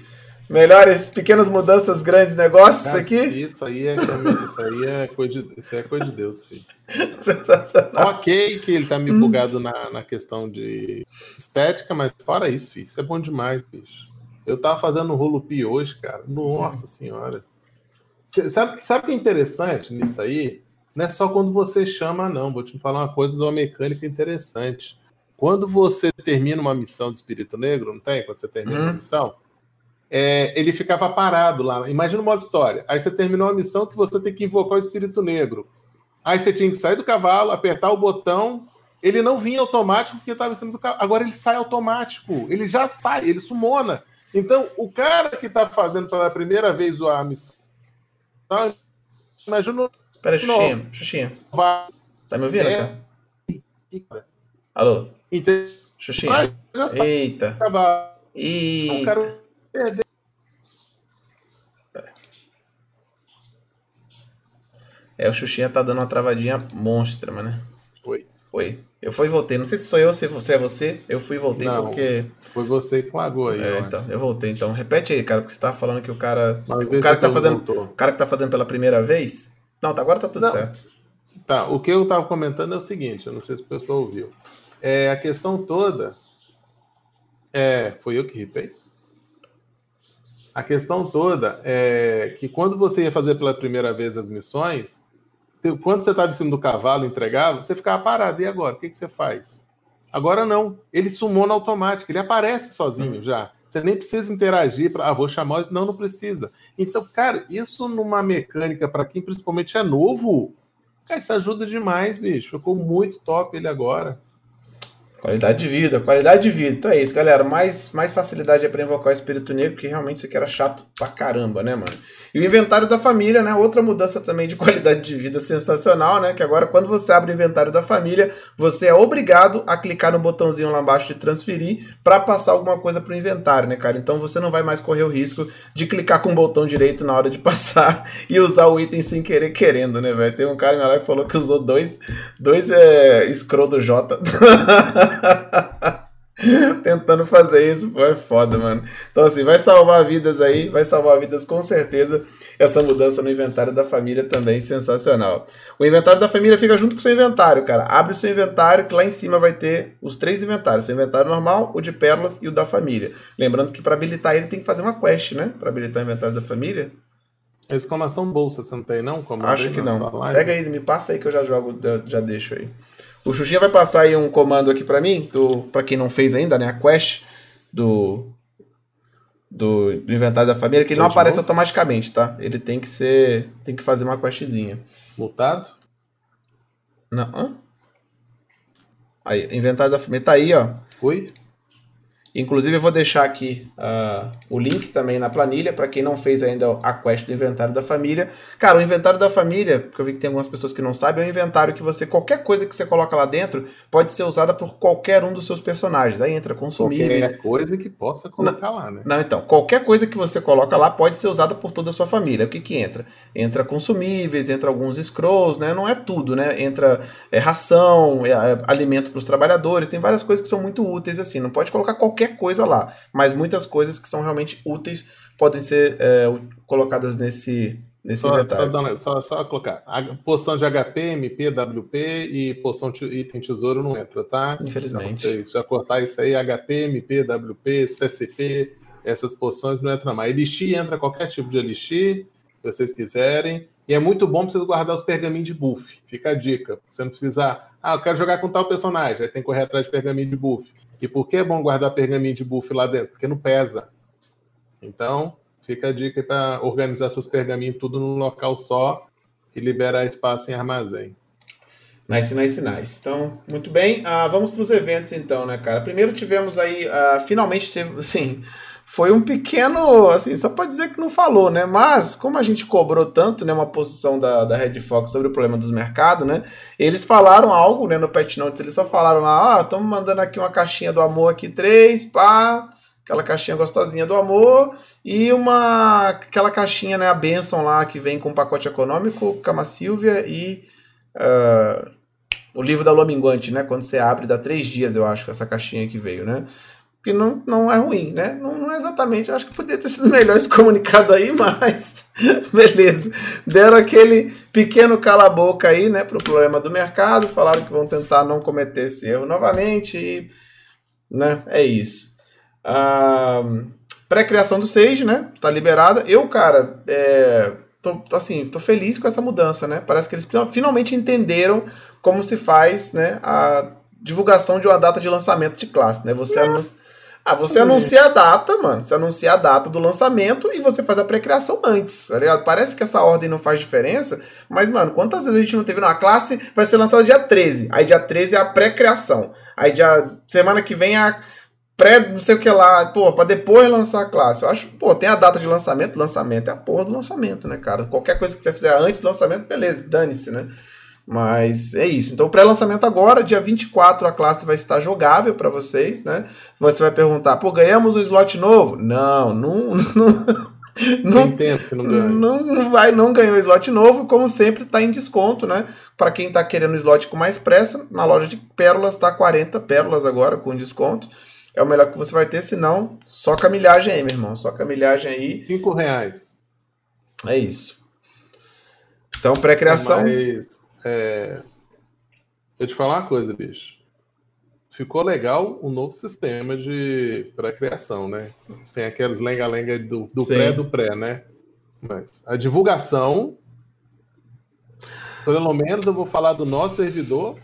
Melhores pequenas mudanças, grandes negócios, Cara, aqui? Isso aí é, isso aí é, coisa, de, isso é coisa de Deus, filho. *laughs* Ok que ele tá me hum. bugado na, na questão de estética, mas fora isso, filho, isso é bom demais, bicho. Eu tava fazendo rolo pi hoje, cara. Nossa senhora. Sabe, sabe o que é interessante nisso aí? Não é só quando você chama, não. Vou te falar uma coisa de uma mecânica interessante. Quando você termina uma missão de Espírito Negro, não tem? Quando você termina hum. uma missão, é, ele ficava parado lá. Imagina o modo história. Aí você terminou a missão que você tem que invocar o Espírito Negro. Aí você tinha que sair do cavalo, apertar o botão. Ele não vinha automático porque estava em cima do cavalo. Agora ele sai automático. Ele já sai, ele sumona. Então, o cara que está fazendo pela primeira vez a missão. Imagina. Pera, Xuxinha. Xuxinha. Tá me ouvindo, é... cara? Alô? Então, Xuxinha. Eita. Eita. O cara perder. É, o Xuxinha tá dando uma travadinha monstra, mano. Né? Foi. Foi. Eu fui e voltei. Não sei se sou eu, se você é você. Eu fui e voltei Não, porque. Foi você que lagou aí. É, então, eu voltei. Então, repete aí, cara, porque você tava falando que o cara. o cara que tá fazendo. Voltou. O cara que tá fazendo pela primeira vez. Não, tá, agora tá tudo Não. certo. Tá, o que eu tava comentando é o seguinte, eu não sei se o pessoal ouviu. É, a questão toda. É, foi eu que ripei? A questão toda é que quando você ia fazer pela primeira vez as missões, quando você estava em cima do cavalo entregava, você ficava parado. E agora? O que, que você faz? Agora não. Ele sumou no automático, ele aparece sozinho uhum. já. Você nem precisa interagir para, ah, vou chamar. Não, não precisa. Então, cara, isso numa mecânica, para quem principalmente é novo, cara, isso ajuda demais, bicho. Ficou muito top ele agora. Qualidade de vida, qualidade de vida. Então é isso, galera. Mais, mais facilidade é para invocar o espírito negro, que realmente isso aqui era chato pra caramba, né, mano? E o inventário da família, né? Outra mudança também de *laughs* qualidade de vida sensacional, né? Que agora, quando você abre o inventário da família, você é obrigado a clicar no botãozinho lá embaixo de transferir para passar alguma coisa pro inventário, né, cara? Então você não vai mais correr o risco de clicar com o botão direito na hora de *laughs* passar e usar o item sem querer querendo, né, velho? Tem um cara na live que falou que usou dois, dois é, scroll do J. *laughs* *laughs* Tentando fazer isso, pô, é foda, mano. Então, assim, vai salvar vidas aí, vai salvar vidas com certeza. Essa mudança no inventário da família também sensacional. O inventário da família fica junto com o seu inventário, cara. Abre o seu inventário, que lá em cima vai ter os três inventários: o inventário normal, o de pérolas e o da família. Lembrando que para habilitar ele tem que fazer uma quest, né? Para habilitar o inventário da família. Exclamação bolsa, você não tem, não? Como Acho que não. Pega aí, me passa aí que eu já jogo, já deixo aí. O Xuxinha vai passar aí um comando aqui para mim, para quem não fez ainda, né? A quest do, do, do inventário da família, que ele não aparece novo? automaticamente, tá? Ele tem que ser. Tem que fazer uma questzinha. Mutado? Não. Hã? Aí, inventário da família tá aí, ó. Oi? Inclusive, eu vou deixar aqui uh, o link também na planilha para quem não fez ainda a quest do inventário da família. Cara, o inventário da família, porque eu vi que tem algumas pessoas que não sabem, é um inventário que você, qualquer coisa que você coloca lá dentro, pode ser usada por qualquer um dos seus personagens. Aí entra consumíveis. Qualquer coisa que possa colocar não, lá, né? Não, então, qualquer coisa que você coloca lá pode ser usada por toda a sua família. O que que entra? Entra consumíveis, entra alguns scrolls, né? Não é tudo, né? Entra é, ração, é, é, alimento para os trabalhadores, tem várias coisas que são muito úteis assim. Não pode colocar qualquer qualquer coisa lá, mas muitas coisas que são realmente úteis podem ser é, colocadas nesse, nesse só, inventário. Só, só, só, colocar. A poção de HP, MP, WP e poção de item tesouro não entra, tá? Infelizmente. Então, já cortar isso aí, HP, MP, WP, CCP, essas poções não entram mais. Elixir entra qualquer tipo de elixir, se vocês quiserem. E é muito bom para você guardar os pergaminhos de buff. Fica a dica. Você não precisa. Ah, eu quero jogar com tal personagem. Aí tem que correr atrás de pergaminho de buff. E por que é bom guardar pergaminho de buff lá dentro? Porque não pesa. Então, fica a dica para organizar seus pergaminhos tudo num local só e liberar espaço em armazém. Nice, nice, nice. Então, muito bem. Uh, vamos para os eventos então, né, cara? Primeiro tivemos aí, uh, finalmente teve, *laughs* sim, foi um pequeno, assim, só para dizer que não falou, né? Mas, como a gente cobrou tanto, né, uma posição da, da Red Fox sobre o problema dos mercados, né? Eles falaram algo, né, no Pet Notes, eles só falaram lá, oh, estamos mandando aqui uma caixinha do amor aqui, três, pá, aquela caixinha gostosinha do amor, e uma, aquela caixinha, né, a Benção lá, que vem com pacote econômico, Cama Silvia e... Uh, o livro da Lua Minguante, né? Quando você abre, dá três dias, eu acho, essa caixinha que veio, né? Que não, não é ruim, né? Não, não é exatamente. Acho que poderia ter sido melhor esse comunicado aí, *laughs* mas beleza. Deram aquele pequeno cala-boca aí, né, pro problema do mercado. Falaram que vão tentar não cometer esse erro novamente e, né, é isso. Ah, Pré-criação do Sage, né? Tá liberada. Eu, cara, é, tô, assim, tô feliz com essa mudança, né? Parece que eles finalmente entenderam como se faz, né, a divulgação de uma data de lançamento de classe, né? Você anuncia ah, você anuncia a data, mano. Você anuncia a data do lançamento e você faz a pré-criação antes, tá ligado? Parece que essa ordem não faz diferença, mas, mano, quantas vezes a gente não teve na classe vai ser lançada dia 13. Aí dia 13 é a pré-criação. Aí dia semana que vem é a pré, não sei o que lá, pô, pra depois lançar a classe. Eu acho, pô, tem a data de lançamento, lançamento é a porra do lançamento, né, cara? Qualquer coisa que você fizer antes do lançamento, beleza, dane-se, né? Mas é isso. Então, pré-lançamento agora, dia 24, a classe vai estar jogável para vocês, né? Você vai perguntar, pô, ganhamos um slot novo? Não, não. *laughs* não não ganha. Não, não vai, não ganhou slot novo, como sempre está em desconto, né? Para quem está querendo slot com mais pressa, na loja de pérolas tá 40 pérolas agora com desconto. É o melhor que você vai ter, senão só camilhagem aí, meu irmão. Só camilhagem aí. 5 reais. É isso. Então, pré-criação. Mas é... Eu te falar uma coisa, bicho. Ficou legal o novo sistema de pré-criação, né? Sem aqueles lenga-lenga do, do pré do pré, né? Mas a divulgação, pelo menos eu vou falar do nosso servidor.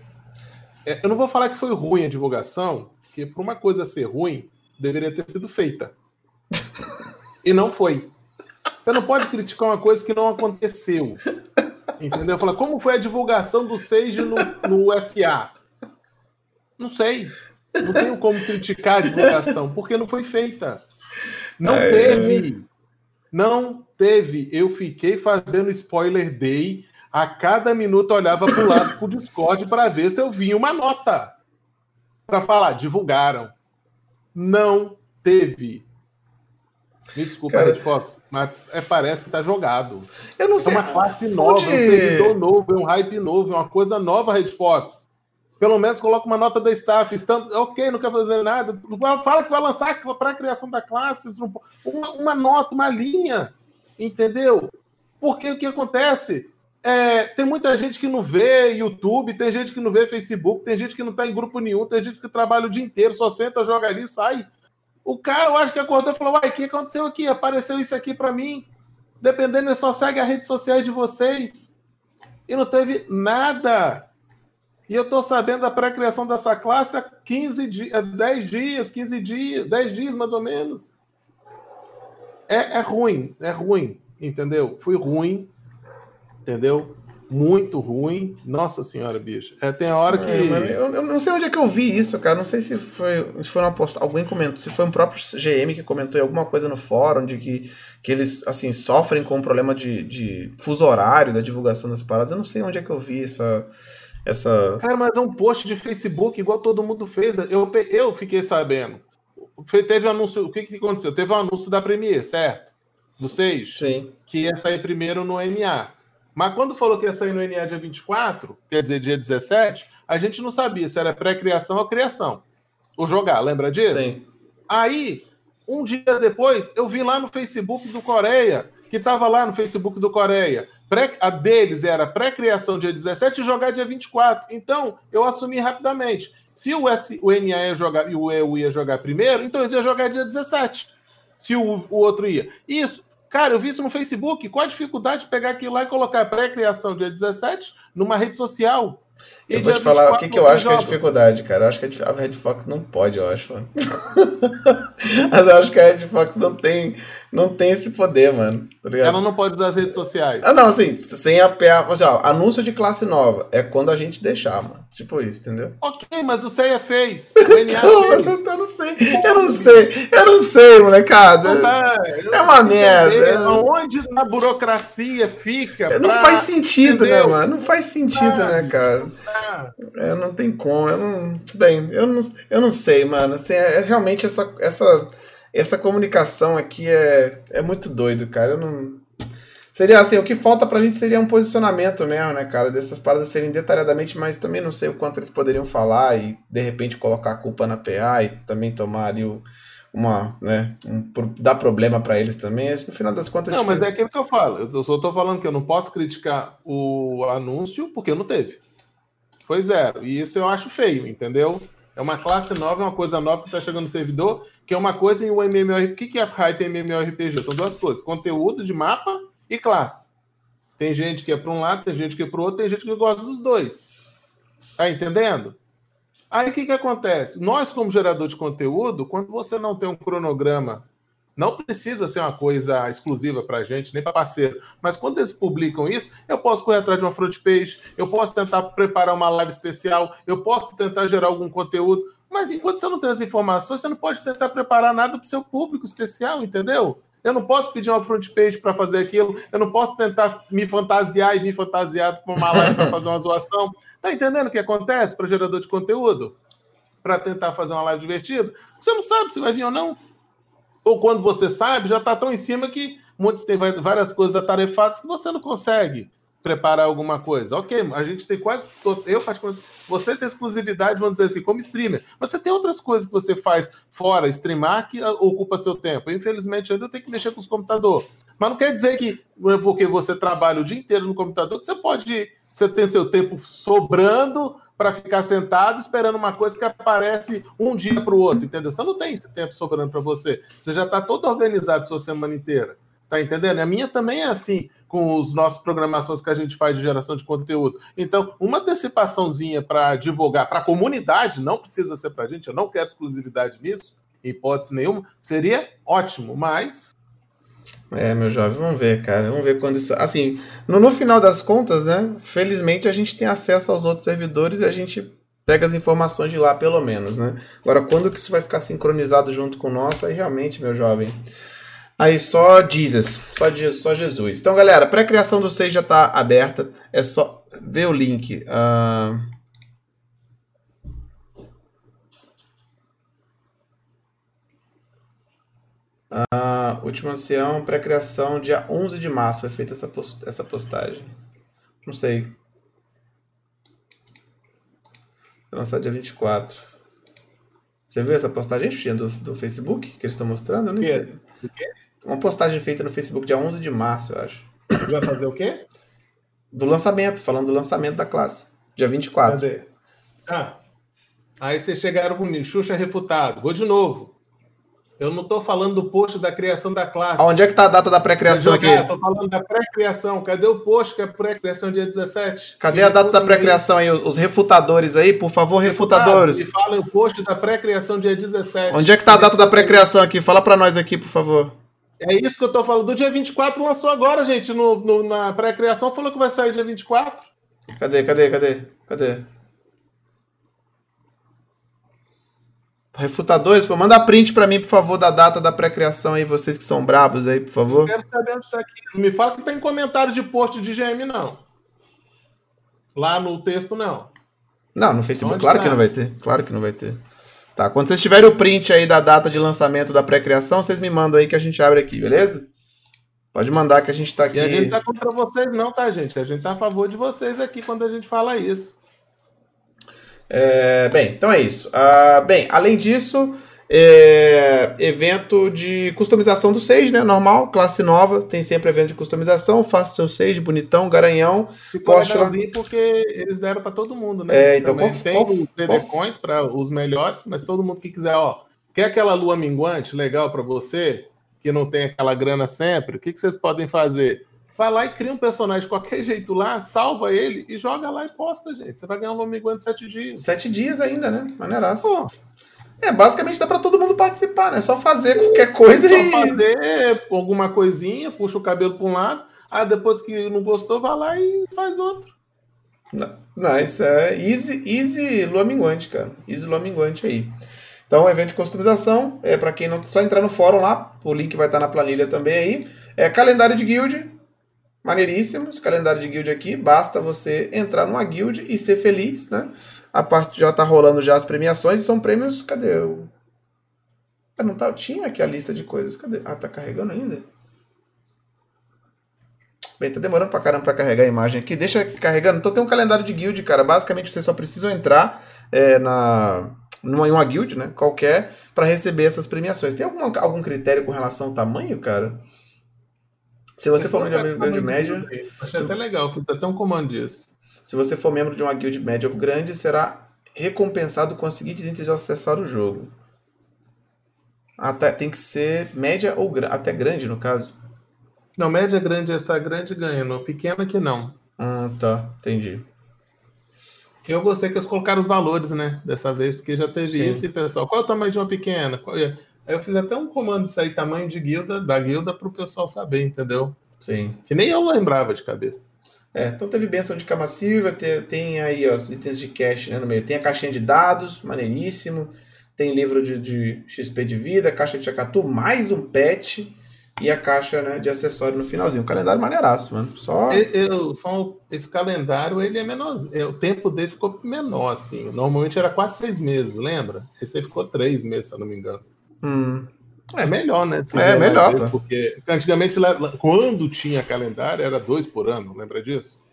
É, eu não vou falar que foi ruim a divulgação, porque para uma coisa ser ruim, deveria ter sido feita. *laughs* E não foi. Você não pode criticar uma coisa que não aconteceu. Entendeu? Fala, como foi a divulgação do Sage no, no SA? Não sei. Não tenho como criticar a divulgação, porque não foi feita. Não é, teve. Não teve. Eu fiquei fazendo spoiler day. A cada minuto eu olhava para o lado pro Discord para ver se eu vinha uma nota. Para falar, divulgaram. Não teve. Me desculpa, Cara, Red Fox, mas é, parece que tá jogado. Eu não sei. É uma classe nova, onde... um servidor novo, é um hype novo, é uma coisa nova, Red Fox. Pelo menos coloca uma nota da staff. Estando, ok, não quer fazer nada. Fala que vai lançar para a criação da classe. Uma, uma, nota, uma linha. Entendeu? Porque o que acontece? É, tem muita gente que não vê YouTube, tem gente que não vê Facebook, tem gente que não está em grupo nenhum, tem gente que trabalha o dia inteiro, só senta, joga ali, sai. O cara, eu acho que acordou e falou: Uai, o que aconteceu aqui? Apareceu isso aqui para mim. Dependendo, ele só segue as redes sociais de vocês. E não teve nada. E eu tô sabendo da pré-criação dessa classe há 15 dias, 10 dias, 15 dias, 10 dias mais ou menos. É, é ruim, é ruim, entendeu? Foi ruim, entendeu? Muito ruim. Nossa senhora, bicho. É, tem a hora que. É, eu, eu, não sei onde é que eu vi isso, cara. Não sei se foi, se foi uma post... alguém comentou, se foi um próprio GM que comentou em alguma coisa no fórum de que, que eles assim sofrem com um problema de, de fuso horário da divulgação das paradas. Eu não sei onde é que eu vi essa. Essa... Cara, mas é um post de Facebook igual todo mundo fez. Eu, eu fiquei sabendo. Teve um anúncio. O que, que aconteceu? Teve um anúncio da Premiere, certo? 6? Sim. Que ia sair primeiro no NA. Mas quando falou que ia sair no NA dia 24, quer dizer, dia 17, a gente não sabia se era pré-criação ou criação. O jogar, lembra disso? Sim. Aí, um dia depois, eu vi lá no Facebook do Coreia, que estava lá no Facebook do Coreia. Pré, a deles era pré-criação dia 17 e jogar dia 24. Então, eu assumi rapidamente. Se o, S, o NA ia jogar e o EU ia jogar primeiro, então eles iam jogar dia 17. Se o, o outro ia. Isso, Cara, eu vi isso no Facebook. Qual a dificuldade de pegar aquilo lá e colocar pré-criação dia 17 numa rede social? Eu vou te falar o que, que eu acho que é a dificuldade, cara. Eu acho que a Red Fox não pode, eu acho. *laughs* Mas eu acho que a Red Fox não tem, não tem esse poder, mano. Tá Ela não pode usar as redes sociais. Ah, não, assim, sem a Assim, ó, anúncio de classe nova é quando a gente deixar, mano. Tipo isso, entendeu? Ok, mas o CEA fez. *laughs* O NA então, fez. Eu não sei. Eu não sei. Eu não sei, molecada. é uma merda. Onde na burocracia fica? Não faz sentido, né, entendeu? né, mano? Não faz sentido, ah, né, cara? É, não tem como. Eu não. Bem, eu não, eu não sei, mano. Assim, é, é, realmente essa, essa, essa comunicação aqui é, é muito doido, cara. Eu não. Seria assim, o que falta pra gente seria um posicionamento mesmo, né, cara? Dessas paradas serem detalhadamente, mas também não sei o quanto eles poderiam falar e de repente colocar a culpa na PA e também tomar ali o, uma, né, um, dar problema para eles também. No final das contas. Não, mas é aquilo que eu falo. Eu só tô falando que eu não posso criticar o anúncio porque não teve. Foi zero. E isso eu acho feio, entendeu? É uma classe nova, é uma coisa nova que está chegando no servidor, que é uma coisa em um MMORPG. O que é hype MMORPG? São duas coisas: conteúdo de mapa e classe. Tem gente que é para um lado, tem gente que é para o outro, tem gente que gosta dos dois. Tá entendendo? Aí o que, que acontece? Nós, como gerador de conteúdo, quando você não tem um cronograma, não precisa ser uma coisa exclusiva para gente, nem para parceiro, mas quando eles publicam isso, eu posso correr atrás de uma front page, eu posso tentar preparar uma live especial, eu posso tentar gerar algum conteúdo, mas enquanto você não tem as informações, você não pode tentar preparar nada para o seu público especial, entendeu? Eu não posso pedir uma front page para fazer aquilo. Eu não posso tentar me fantasiar e vir fantasiado com uma live para fazer uma zoação. Tá entendendo o que acontece para gerador de conteúdo? Para tentar fazer uma live divertida? Você não sabe se vai vir ou não. Ou quando você sabe, já está tão em cima que muitos têm várias coisas atarefadas que você não consegue preparar alguma coisa. Ok, a gente tem quase. Eu, particularmente, você tem exclusividade, vamos dizer assim, como streamer. Mas você tem outras coisas que você faz fora streamar que ocupa seu tempo. Infelizmente, ainda tem que mexer com os computadores. Mas não quer dizer que, porque você trabalha o dia inteiro no computador, que você pode. Você tem seu tempo sobrando para ficar sentado esperando uma coisa que aparece um dia para o outro, entendeu? Você não tem esse tempo sobrando para você. Você já está todo organizado sua semana inteira. Tá entendendo? A minha também é assim com os nossos programações que a gente faz de geração de conteúdo. Então, uma antecipaçãozinha para divulgar para a comunidade, não precisa ser para a gente, eu não quero exclusividade nisso, hipótese nenhuma, seria ótimo, mas. É, meu jovem, vamos ver, cara. Vamos ver quando isso. Assim, no, no final das contas, né? Felizmente a gente tem acesso aos outros servidores e a gente pega as informações de lá, pelo menos, né? Agora, quando que isso vai ficar sincronizado junto com o nosso, aí realmente, meu jovem. Aí só Jesus, só, só Jesus. Então, galera, pré-criação do 6 já está aberta. É só ver o link. Uh... Uh, última ancião, pré-criação, dia 11 de março foi feita essa, post essa postagem. Não sei. Foi lançado dia 24. Você viu essa postagem, do, do Facebook que eles estão mostrando? Eu não sei. O quê? Uma postagem feita no Facebook dia 11 de março, eu acho. Vai fazer o quê? Do lançamento, falando do lançamento da classe. Dia 24. Cadê? Ah. Aí vocês chegaram comigo, Xuxa refutado. Vou de novo. Eu não estou falando do post da criação da classe. Onde é que está a data da pré-criação aqui? Estou falando da pré-criação. Cadê o post que é pré-criação dia 17? Cadê a data da pré-criação aí? Os refutadores aí, por favor, refutadores. E falem o post da pré-criação dia 17. Onde é que está a data da pré-criação aqui? Fala para nós aqui, por favor. É isso que eu tô falando. Do dia 24 lançou agora, gente, no, no na pré-criação, falou que vai sair dia 24. Cadê, cadê, cadê? Cadê? Refutadores, pô, manda print para mim, por favor, da data da pré-criação aí, vocês que são brabos aí, por favor. Eu quero saber onde está aqui. Não me fala que tem comentário de post de GM, não. Lá no texto, não. Não, no Facebook, onde claro tá? que não vai ter. Claro que não vai ter. Tá, quando vocês tiverem o print aí da data de lançamento da pré-criação, vocês me mandam aí que a gente abre aqui, beleza? Pode mandar que a gente tá aqui. E a gente tá contra vocês não, tá, gente? A gente tá a favor de vocês aqui quando a gente fala isso. É, bem, então é isso. Uh, bem, além disso, é, evento de customização do Sage, né? Normal, classe nova, tem sempre evento de customização. Faça seu Sage bonitão, garanhão. Ficou poste lá... porque eles deram para todo mundo, né? É, então qual, tem qual, os para os melhores, mas todo mundo que quiser, ó, quer aquela lua minguante legal para você, que não tem aquela grana sempre, o que, que vocês podem fazer? Vai lá e cria um personagem de qualquer jeito lá, salva ele e joga lá e posta, gente. Você vai ganhar um lua minguante sete dias. Sete dias ainda, né? Maneiraço. Pô. É, basicamente dá para todo mundo participar, né? Só fazer qualquer coisa Só e. fazer alguma coisinha, puxa o cabelo para um lado, aí depois que não gostou, vai lá e faz outro. Não, não isso é easy, easy lua minguante, cara. Easy lua minguante aí. Então, evento de customização, é para quem não só entrar no fórum lá, o link vai estar na planilha também aí. É calendário de guild, maneiríssimo, esse calendário de guild aqui, basta você entrar numa guild e ser feliz, né? A parte já tá rolando já as premiações e são prêmios. Cadê? o Ah, não tá. Tinha aqui a lista de coisas. Cadê? Ah, tá carregando ainda? Bem, tá demorando pra caramba pra carregar a imagem aqui. Deixa carregando. Então tem um calendário de guild, cara. Basicamente vocês só precisam entrar é, na numa, uma guild, né? Qualquer, para receber essas premiações. Tem algum algum critério com relação ao tamanho, cara? Se você for membro de uma guild média. Achei até legal, fiz até um comando disso. Se você for membro de uma guild média ou grande, será recompensado com os seguintes itens de acessar o jogo. Até, tem que ser média ou até grande, no caso. Não, média grande está grande ganha, no pequena que não. Ah, tá, entendi. Eu gostei que eles colocaram os valores, né? Dessa vez, porque já teve Sim. isso e pessoal. Qual é o tamanho de uma pequena? É? Aí eu fiz até um comando disso aí, tamanho de guilda, da guilda, para o pessoal saber, entendeu? Sim. Que nem eu lembrava de cabeça. É, então teve benção de cama silva, tem, tem aí ó, os itens de cash né, no meio. Tem a caixinha de dados, maneiríssimo. Tem livro de, de XP de vida, caixa de Chacatu, mais um pet e a caixa né, de acessório no finalzinho. O calendário maneiraço, mano. Só... Eu, eu, só esse calendário, ele é menor. É, o tempo dele ficou menor, assim. Normalmente era quase seis meses, lembra? Esse aí ficou três meses, se eu não me engano. Hum. É melhor, né? é melhor. Vezes, porque antigamente, quando tinha calendário, era dois por ano, lembra disso?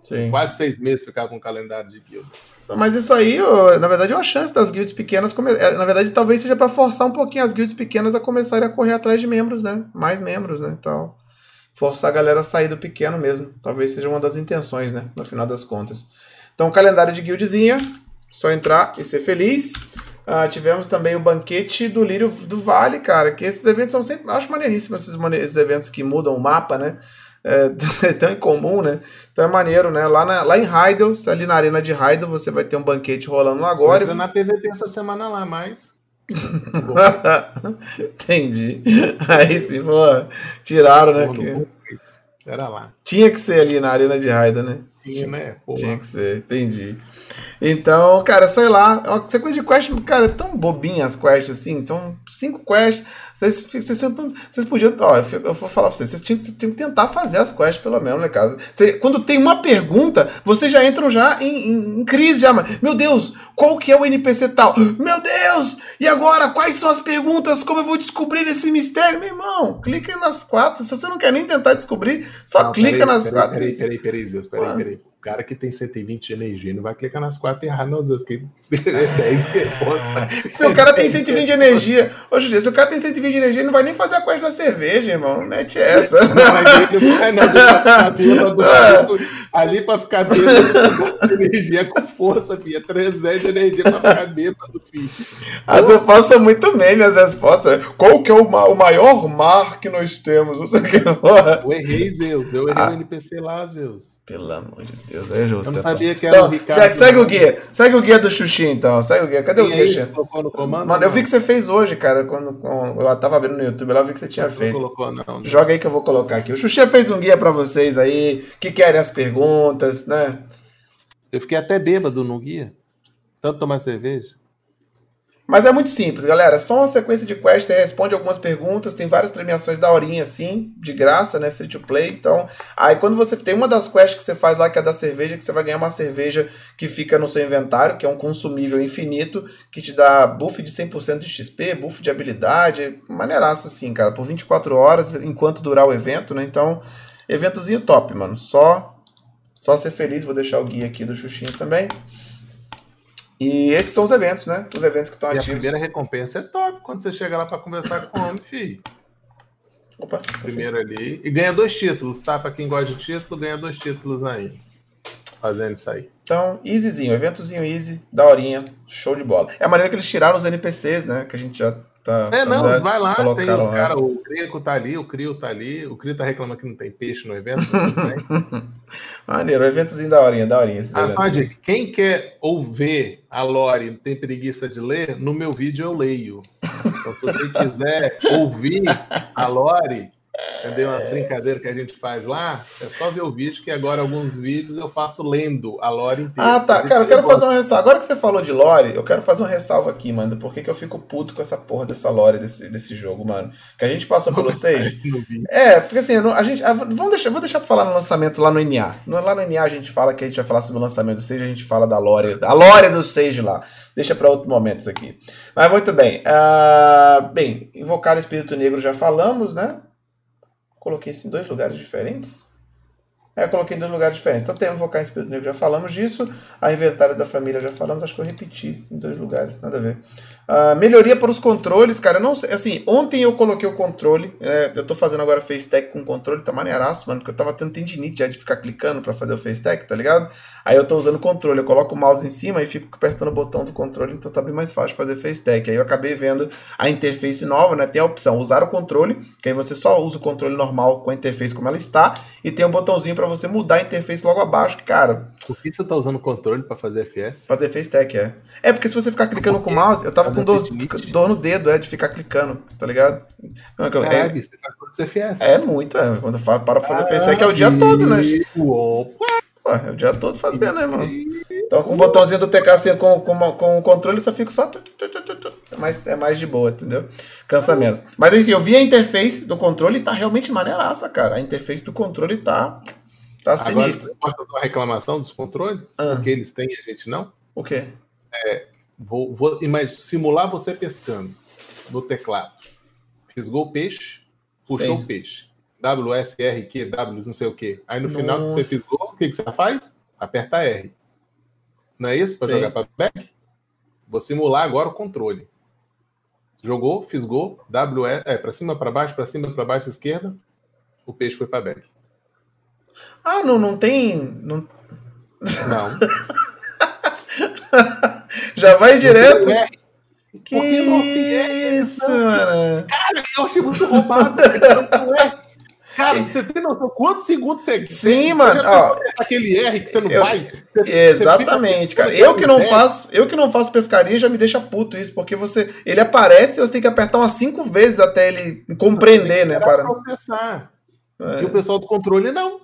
Sim. Quase seis meses ficava com um calendário de guilda. Mas isso aí, na verdade, é uma chance das guilds pequenas. Come... É, na verdade, talvez seja para forçar um pouquinho as guilds pequenas a começarem a correr atrás de membros, né? Mais membros, né? Então, forçar a galera a sair do pequeno mesmo. Talvez seja uma das intenções, né? No final das contas. Então, calendário de guildzinha. Só entrar e ser feliz. Uh, tivemos também o banquete do Lírio do Vale, cara. Que esses eventos são sempre. Acho maneiríssimos esses, esses eventos que mudam o mapa, né? é, *laughs* é tão incomum, né? Então é maneiro, né? Lá, na, lá em Heidel, ali na arena de Heidel, você vai ter um banquete rolando agora. Eu na PVP essa semana lá, mas. *laughs* Entendi. Aí sim, pô, tiraram, né? Que... Era lá. Tinha que ser ali na arena de Raida, né? Tinha, né? Porra. Tinha que ser, entendi. Então, cara, sei lá, uma sequência de quests, cara, é tão bobinha as quests assim, são cinco quests. Vocês, vocês, vocês podiam, ó, eu vou falar pra vocês, vocês tinham, tinham que tentar fazer as quests pelo menos, né, casa? Você, quando tem uma pergunta, vocês já entram já em, em, em crise, já, mas, meu Deus, qual que é o NPC tal? Meu Deus, e agora, quais são as perguntas? Como eu vou descobrir esse mistério? Meu irmão, clica nas quatro, se você não quer nem tentar descobrir, só não, clica peraí, nas peraí, quatro. Peraí, peraí, peraí, Deus, peraí, peraí cara que tem 120 de energia não vai clicar nas quatro e errar nas outras. Que 10 Se o cara tem 120 de energia, ô se o cara tem 120 de energia, ele não vai nem fazer a quest da cerveja, irmão. Não mete essa. Ali pra ficar bêbado, energia com força, filha. 300 de energia pra ficar bêbado, filho. As respostas são muito meme, as respostas. Qual que é o, ma o maior mar que nós temos? *laughs* Não sei o que. Eu errei, Zeus. Eu errei ah. o NPC lá, Zeus. Pelo amor de Deus, é justo. Eu não sabia que era então, o Ricardo. Segue, segue o guia. Segue o guia do Xuxi, então. Segue o guia. Cadê o guia, Xuxi? Mano, eu vi que você fez hoje, cara. Quando, quando eu tava vendo no YouTube lá, eu vi que você tinha não feito. Colocou, não, não. Joga aí que eu vou colocar aqui. O Xuxi fez um guia pra vocês aí, que querem as perguntas, né? Eu fiquei até bêbado no guia. Tanto tomar cerveja. Mas é muito simples, galera. Só uma sequência de quests, você responde algumas perguntas, tem várias premiações da horinha assim, de graça, né? Free to play. Então, aí quando você tem uma das quests que você faz lá, que é da cerveja, que você vai ganhar uma cerveja que fica no seu inventário, que é um consumível infinito, que te dá buff de 100% de XP, buff de habilidade, maneiraço assim, cara, por 24 horas, enquanto durar o evento, né? Então, eventozinho top, mano. Só, só ser feliz. Vou deixar o guia aqui do Xuxinho também. E esses são os eventos, né? Os eventos que estão ativos. a primeira recompensa é top quando você chega lá para conversar com o homem, filho. Opa, primeiro ali. E ganha dois títulos, tá? Para quem gosta de título, ganha dois títulos aí. Fazendo isso aí. Então, easyzinho, eventozinho easy, daorinha, show de bola. É a maneira que eles tiraram os NPCs, né? Que a gente já Tá, é, não, tá vai lá, tem os caras, o Crico tá ali, o Crio tá ali, o Crio tá reclamando que não tem peixe no evento. *laughs* Maneiro, eventozinho da horinha, da horinha. Ah, só uma dica, quem quer ouvir a Lore tem preguiça de ler, no meu vídeo eu leio. Então, se você quiser ouvir a Lore, Entendeu? As brincadeiras que a gente faz lá, é só ver o vídeo, que agora alguns vídeos eu faço lendo a lore inteira. Ah, tá. Cara, eu quero fazer uma ressalva. Agora que você falou de lore, eu quero fazer uma ressalva aqui, mano. Por que, que eu fico puto com essa porra dessa lore desse, desse jogo, mano? Que a gente passou pelo Sage. É, porque assim, a gente. Vamos deixar, vou deixar pra falar no lançamento lá no NA. Lá no NA a gente fala que a gente vai falar sobre o lançamento do Sage, a gente fala da lore, da lore do Sage lá. Deixa para outro momento isso aqui. Mas muito bem. Uh, bem, invocar o espírito negro já falamos, né? Coloquei isso em dois lugares diferentes. É, eu coloquei em dois lugares diferentes. Então tem invocar espírito negro, já falamos disso. A inventário da família já falamos, acho que eu repeti em dois lugares, nada a ver. Uh, melhoria para os controles, cara. não sei, assim, ontem eu coloquei o controle. É, eu tô fazendo agora FaceTech com controle, tá maneiraço, mano, porque eu tava tendo tendinite já de ficar clicando para fazer o FaceTech, tá ligado? Aí eu tô usando controle, eu coloco o mouse em cima e fico apertando o botão do controle, então tá bem mais fácil fazer FaceTech. Aí eu acabei vendo a interface nova, né? Tem a opção usar o controle, que aí você só usa o controle normal com a interface como ela está, e tem um botãozinho para para você mudar a interface logo abaixo, cara. Por que você tá usando o controle para fazer FS? Fazer FaceTech, é. É porque se você ficar clicando com o mouse, eu tava com dor, dor no dedo, é, de ficar clicando, tá ligado? Não, é, Caralho, é, você faz CFS? É muito, é. Quando eu falo, para fazer FaceTech é o dia todo, né? Opa! é o dia todo fazendo, né, mano? Então com o botãozinho do TK assim, com, com, com o controle, só fico só. É mais, é mais de boa, entendeu? Cansa menos. Mas enfim, eu vi a interface do controle e tá realmente maneiraça, cara. A interface do controle tá Tá sinistro. Agora, posso fazer uma reclamação dos controles? Ah. Porque eles têm e a gente não? O quê? É, vou, vou simular você pescando no teclado. Fisgou o peixe, puxou Sim. o peixe. WSRQ, W, não sei o quê. Aí no Nossa. final que você fisgou, o que, que você faz? Aperta R. Não é isso? Para jogar para back? Vou simular agora o controle. Jogou, fisgou, WS, é, para cima, para baixo, para cima, para baixo, esquerda. O peixe foi para back. Ah, não, não tem. Não. não. *laughs* Já vai direto. Que isso, mano? Cara, eu achei muito roubado. Cara, você tem noção quantos segundos você Sim, você mano. Ó, aquele R que você não eu, vai. Você, exatamente, você cara. Eu que não faço, eu que não faço pescaria já me deixa puto isso, porque você, ele aparece e você tem que apertar umas cinco vezes até ele compreender, né, para processar. É. E o pessoal do controle não.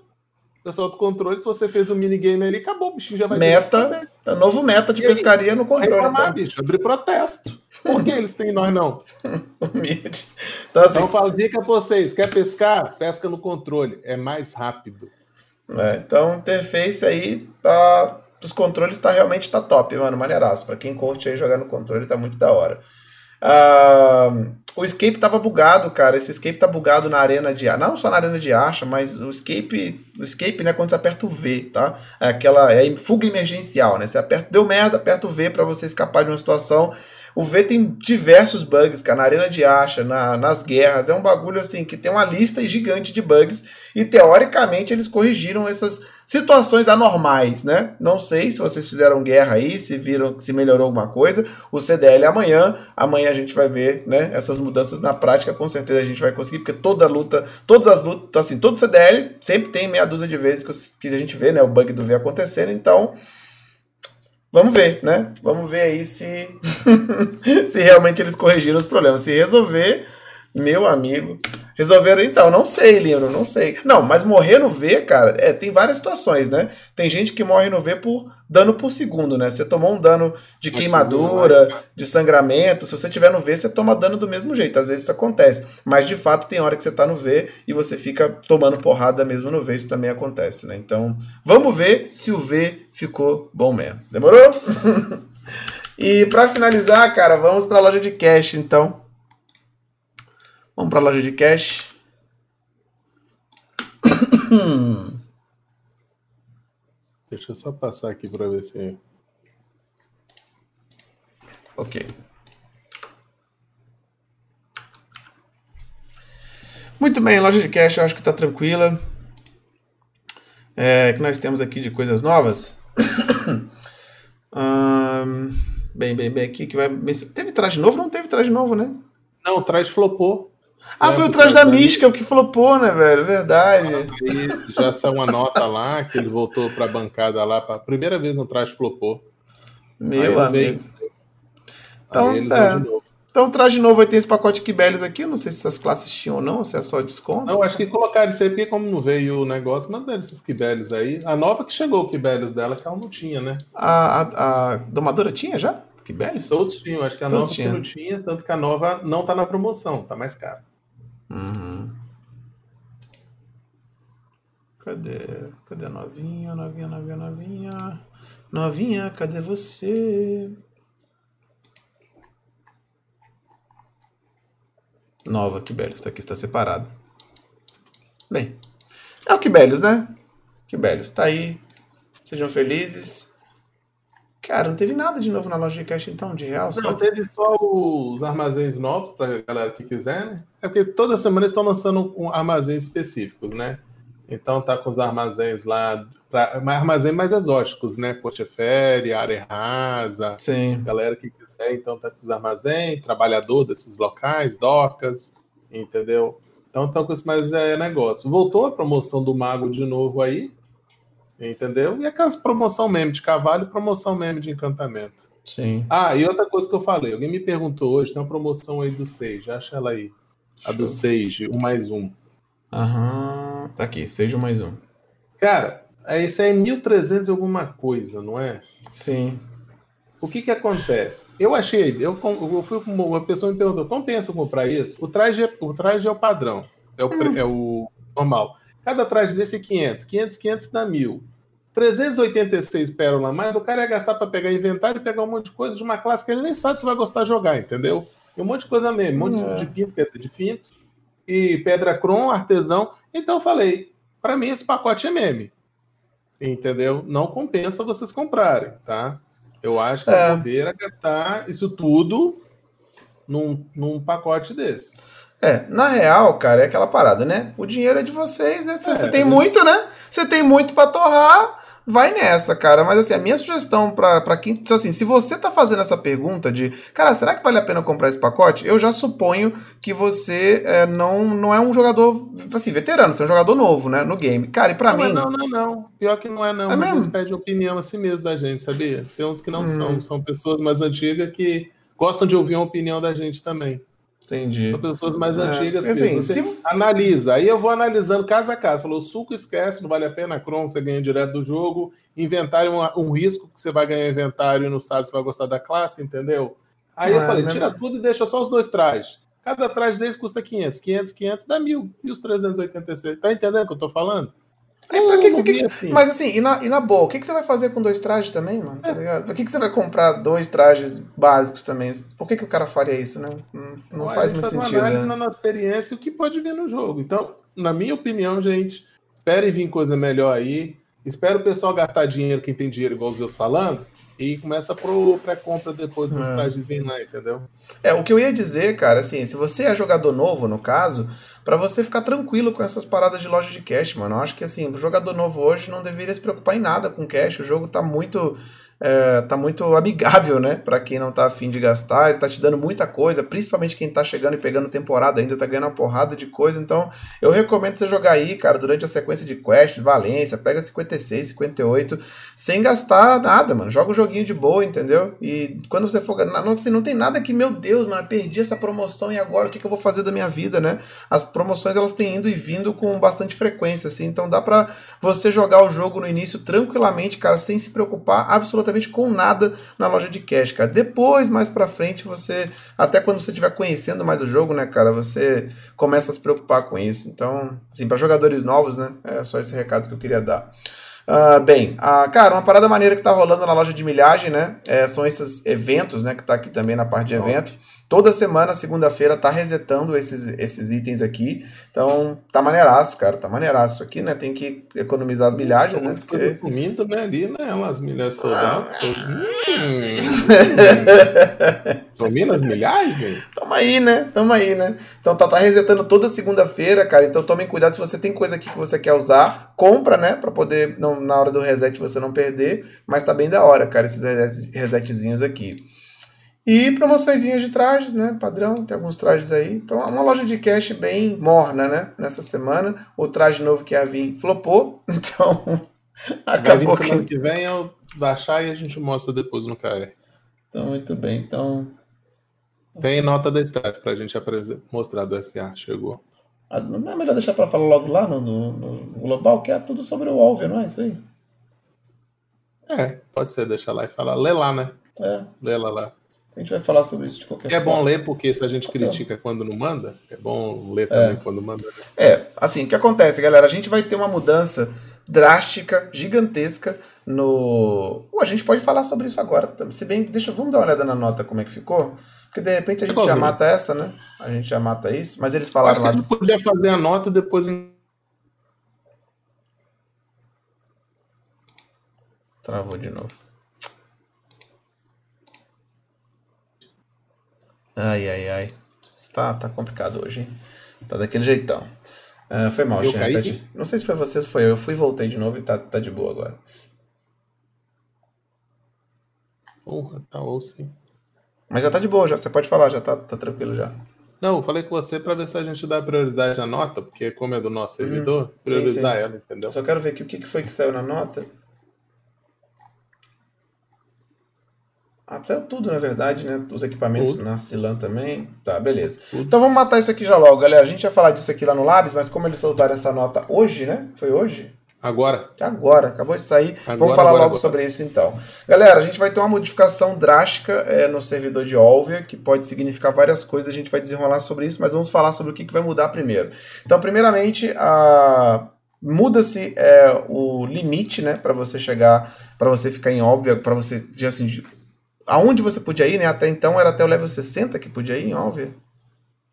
Pessoal do controle, se você fez um minigame ali, acabou, o bichinho já vai Meta, é novo meta de e pescaria aí, no controle. Reclamar, então. bicho, abrir protesto. Por que eles têm nós não? *laughs* Humilde. Então, assim, então falo dica pra vocês: quer pescar? Pesca no controle. É mais rápido. É, então, interface aí tá, os controles tá realmente tá top, mano. Maneiraço. Pra quem curte aí jogar no controle, tá muito da hora. Uh, o escape tava bugado, cara. Esse escape tá bugado na arena de não só na arena de acha, mas o escape, o escape, né, quando você aperta o V, tá? É aquela é fuga emergencial, né? Você aperta, deu merda, aperta o V para você escapar de uma situação o V tem diversos bugs, cara, na arena de acha, na, nas guerras. É um bagulho assim que tem uma lista gigante de bugs e teoricamente eles corrigiram essas situações anormais, né? Não sei se vocês fizeram guerra aí, se viram se melhorou alguma coisa. O CDL é amanhã, amanhã a gente vai ver, né, essas mudanças na prática, com certeza a gente vai conseguir, porque toda luta, todas as lutas, assim, todo CDL sempre tem meia dúzia de vezes que, a gente vê, né, o bug do V acontecendo, então Vamos ver, né? Vamos ver aí se, *laughs* se realmente eles corrigiram os problemas. Se resolver, meu amigo. Resolveram então, não sei, Lino, não sei. Não, mas morrer no V, cara, é, tem várias situações, né? Tem gente que morre no V por dano por segundo, né? Você tomou um dano de queimadura, de sangramento, se você tiver no V, você toma dano do mesmo jeito. Às vezes isso acontece. Mas de fato tem hora que você tá no V e você fica tomando porrada mesmo no V, isso também acontece, né? Então, vamos ver se o V ficou bom mesmo. Demorou? *laughs* e para finalizar, cara, vamos para a loja de cash, então. Vamos para a loja de cash. *coughs* Deixa eu só passar aqui para ver se. Ok. Muito bem, loja de cash eu acho que está tranquila. É, que nós temos aqui de coisas novas. *coughs* um, bem, bem, bem aqui que vai. Teve traje novo? Não teve traje novo, né? Não, o traje flopou. Ah, foi o traje da Mística que flopou, né, velho? Verdade. Aí já saiu uma nota lá que ele voltou pra bancada lá. Pra... Primeira vez no traje flopou. Meu amigo. Veio... Então, é. Então, o traje novo aí tem esse pacote Kibelius aqui. Não sei se essas classes tinham ou não, se é só desconto. Não, acho que colocaram isso aí, porque como não veio o negócio, mandaram esses Kibelius aí. A nova que chegou o Kibelius dela, que ela não tinha, né? A, a, a domadora tinha já? Kibelius? Todos tinham, acho que a Todos nova tinha. não tinha, tanto que a nova não tá na promoção, tá mais caro. Uhum. Cadê? Cadê a novinha? Novinha, novinha, novinha. Novinha, cadê você? Nova Kibelius, tá aqui, está separado. Bem, é o Kibelius, né? Que belos. Tá aí. Sejam felizes. Cara, não teve nada de novo na loja de cash então, de real? Não, teve só os armazéns novos pra galera que quiser, né? É porque toda semana eles estão lançando um armazéns específicos, né? Então tá com os armazéns lá, pra, armazéns mais exóticos, né? Portefere, área rasa. Sim. Galera que quiser, então tá com os armazéns, trabalhador desses locais, docas, entendeu? Então estão com esse mais é, negócio. Voltou a promoção do Mago de novo aí, entendeu? E aquelas promoção mesmo de cavalo e promoção mesmo de encantamento. Sim. Ah, e outra coisa que eu falei, alguém me perguntou hoje, tem uma promoção aí do Sage, acha ela aí. A do Sage, um mais um. Aham, tá aqui, Sage mais um. Cara, esse é 1300 e alguma coisa, não é? Sim. O que que acontece? Eu achei, eu, eu fui com uma pessoa me perguntou, compensa comprar isso? O traje, é, o traje é o padrão, é o, hum. é o normal. Cada traje desse é 500, 500, 500 dá mil. 386 pérola a mais, o cara ia gastar para pegar inventário e pegar um monte de coisa de uma classe que ele nem sabe se vai gostar de jogar, entendeu? E um monte de coisa mesmo, um monte é. de pinto, quer dizer, de pinto, e pedra cron, artesão. Então eu falei, para mim esse pacote é meme. Entendeu? Não compensa vocês comprarem, tá? Eu acho que é, é bobeira gastar isso tudo num, num pacote desse. É, na real, cara, é aquela parada, né? O dinheiro é de vocês, né? É, você tem muito, né? Você tem muito para torrar, vai nessa, cara. Mas assim, a minha sugestão para quem. Assim, se você tá fazendo essa pergunta de, cara, será que vale a pena comprar esse pacote? Eu já suponho que você é, não, não é um jogador, assim, veterano, você é um jogador novo, né? No game. Cara, e pra não, mim. Não, não, não. Pior que não é, não. É mas mesmo? pedem opinião assim mesmo da gente, sabia? Tem uns que não hum. são. São pessoas mais antigas que gostam de ouvir a opinião da gente também. Entendi. São pessoas mais é, antigas. Assim, você se... analisa. Aí eu vou analisando caso a caso. Falou, suco esquece, não vale a pena. Chrome você ganha direto do jogo. Inventário, um, um risco que você vai ganhar inventário e não sabe se vai gostar da classe, entendeu? Aí eu é, falei, tira tudo e deixa só os dois trajes. Cada traje desse custa 500. 500, 500 dá mil. E os 386. Tá entendendo o que eu tô falando? É, pra que, que, que, assim. Mas assim, e na, e na boa, o que, que você vai fazer com dois trajes também, mano? Tá ligado? Por que, que você vai comprar dois trajes básicos também? Por que, que o cara faria isso, né? Não, não faz muito faz sentido. Uma né? na nossa experiência o que pode vir no jogo. Então, na minha opinião, gente, esperem vir coisa melhor aí. Espero o pessoal gastar dinheiro, quem tem dinheiro, igual os meus falando, e começa pro pré-compra depois nos é. trajezinhos lá, entendeu? É, o que eu ia dizer, cara, assim, se você é jogador novo, no caso, para você ficar tranquilo com essas paradas de loja de cash, mano. Eu acho que assim, o jogador novo hoje não deveria se preocupar em nada com cash. O jogo tá muito é, tá muito amigável, né? Para quem não tá afim de gastar, ele tá te dando muita coisa, principalmente quem tá chegando e pegando temporada ainda, tá ganhando uma porrada de coisa. Então, eu recomendo você jogar aí, cara, durante a sequência de Quest, Valência, pega 56, 58, sem gastar nada, mano. Joga o um joguinho de boa, entendeu? E quando você for. Não, assim, não tem nada que, meu Deus, mano, perdi essa promoção e agora o que, que eu vou fazer da minha vida, né? As promoções elas têm indo e vindo com bastante frequência, assim. Então dá pra você jogar o jogo no início tranquilamente, cara, sem se preocupar absolutamente absolutamente com nada na loja de cash, cara. Depois, mais pra frente, você, até quando você estiver conhecendo mais o jogo, né, cara, você começa a se preocupar com isso. Então, assim, para jogadores novos, né, é só esse recado que eu queria dar. Uh, bem, uh, cara, uma parada maneira que tá rolando na loja de milhagem, né? É, são esses eventos, né? Que tá aqui também na parte de evento. Toda semana, segunda-feira, tá resetando esses, esses itens aqui. Então, tá maneiraço, cara. Tá maneiraço aqui, né? Tem que economizar as milhagens, né? Porque... sumindo, né? Ali, né? Umas milhas soldadas. Sumindo as milhagens? Tamo aí, né? Tamo aí, né? Então, tá, tá resetando toda segunda-feira, cara. Então, tomem cuidado se você tem coisa aqui que você quer usar. Compra, né? Pra poder, não, na hora do reset, você não perder. Mas tá bem da hora, cara, esses resetzinhos aqui. E promoções de trajes, né? Padrão, tem alguns trajes aí. Então, é uma loja de cash bem morna, né? Nessa semana. O traje novo que ia *laughs* vir flopou. Então, acabou que... semana que vem eu baixar e a gente mostra depois no KR. Então, muito bem. Então... Tem nota da Strat pra gente mostrar do SA, chegou. Ah, não é melhor deixar para falar logo lá no, no, no, Global, que é tudo sobre o Alver, não é isso aí? É, pode ser, deixa lá e falar. Lê lá, né? É. Lê lá lá. A gente vai falar sobre isso de qualquer é forma. É bom ler, porque se a gente critica quando não manda, é bom ler também é. quando manda. Né? É, assim, o que acontece, galera? A gente vai ter uma mudança drástica, gigantesca no. a gente pode falar sobre isso agora. Se bem. Deixa, vamos dar uma olhada na nota como é que ficou. Porque de repente a gente já mata essa, né? A gente já mata isso. Mas eles falaram lá. A gente podia fazer a nota depois. Travou de novo. Ai, ai, ai. Tá, tá complicado hoje, hein? Tá daquele jeitão. Uh, foi mal, Xen. Tá. Não sei se foi você ou foi eu. Eu fui e voltei de novo e tá, tá de boa agora. Porra, tá ou sim. Mas já tá de boa, já. Você pode falar, já tá, tá tranquilo já. Não, eu falei com você para ver se a gente dá prioridade à nota, porque como é do nosso hum, servidor, hum, priorizar sim, sim. ela, entendeu? Eu só quero ver aqui o que foi que saiu na nota. Ah, saiu tudo, na verdade, né? Os equipamentos na Cilan também. Tá, beleza. Então vamos matar isso aqui já logo, galera. A gente ia falar disso aqui lá no Labs, mas como eles soltaram essa nota hoje, né? Foi hoje? Agora. Agora, acabou de sair. Agora, Vamos falar agora, logo agora. sobre isso então. Galera, a gente vai ter uma modificação drástica é, no servidor de Olvia, que pode significar várias coisas. A gente vai desenrolar sobre isso, mas vamos falar sobre o que, que vai mudar primeiro. Então, primeiramente, a muda-se é, o limite, né, para você chegar, para você ficar em Olvia, para você, assim, aonde você podia ir, né? Até então era até o level 60 que podia ir em Olvia.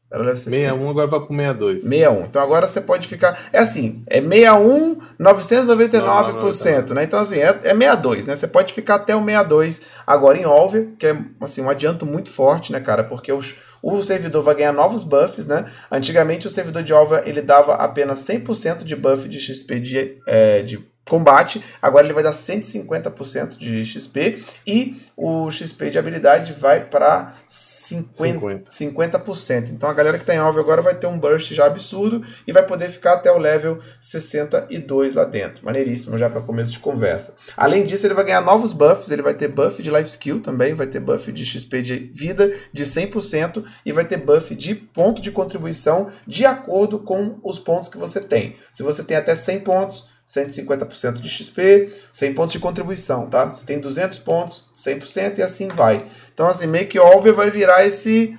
Ela deve ser 61, agora vai pro 62. 61. Então agora você pode ficar. É assim, é 61, 999%, não, né? Então, assim, é, é 62, né? Você pode ficar até o 62 agora em Olver, que é assim, um adianto muito forte, né, cara? Porque os, o servidor vai ganhar novos buffs, né? Antigamente o servidor de Olver ele dava apenas 100% de buff de XP de, é, de combate, agora ele vai dar 150% de XP e o XP de habilidade vai para 50%, 50%. Então a galera que está em alvo agora vai ter um burst já absurdo e vai poder ficar até o level 62 lá dentro. Maneiríssimo já para começo de conversa. Além disso, ele vai ganhar novos buffs, ele vai ter buff de life skill também, vai ter buff de XP de vida de 100% e vai ter buff de ponto de contribuição de acordo com os pontos que você tem. Se você tem até 100 pontos, 150% de XP, 100 pontos de contribuição, tá? Você tem 200 pontos, 100% e assim vai. Então, assim, meio que Olver vai virar esse,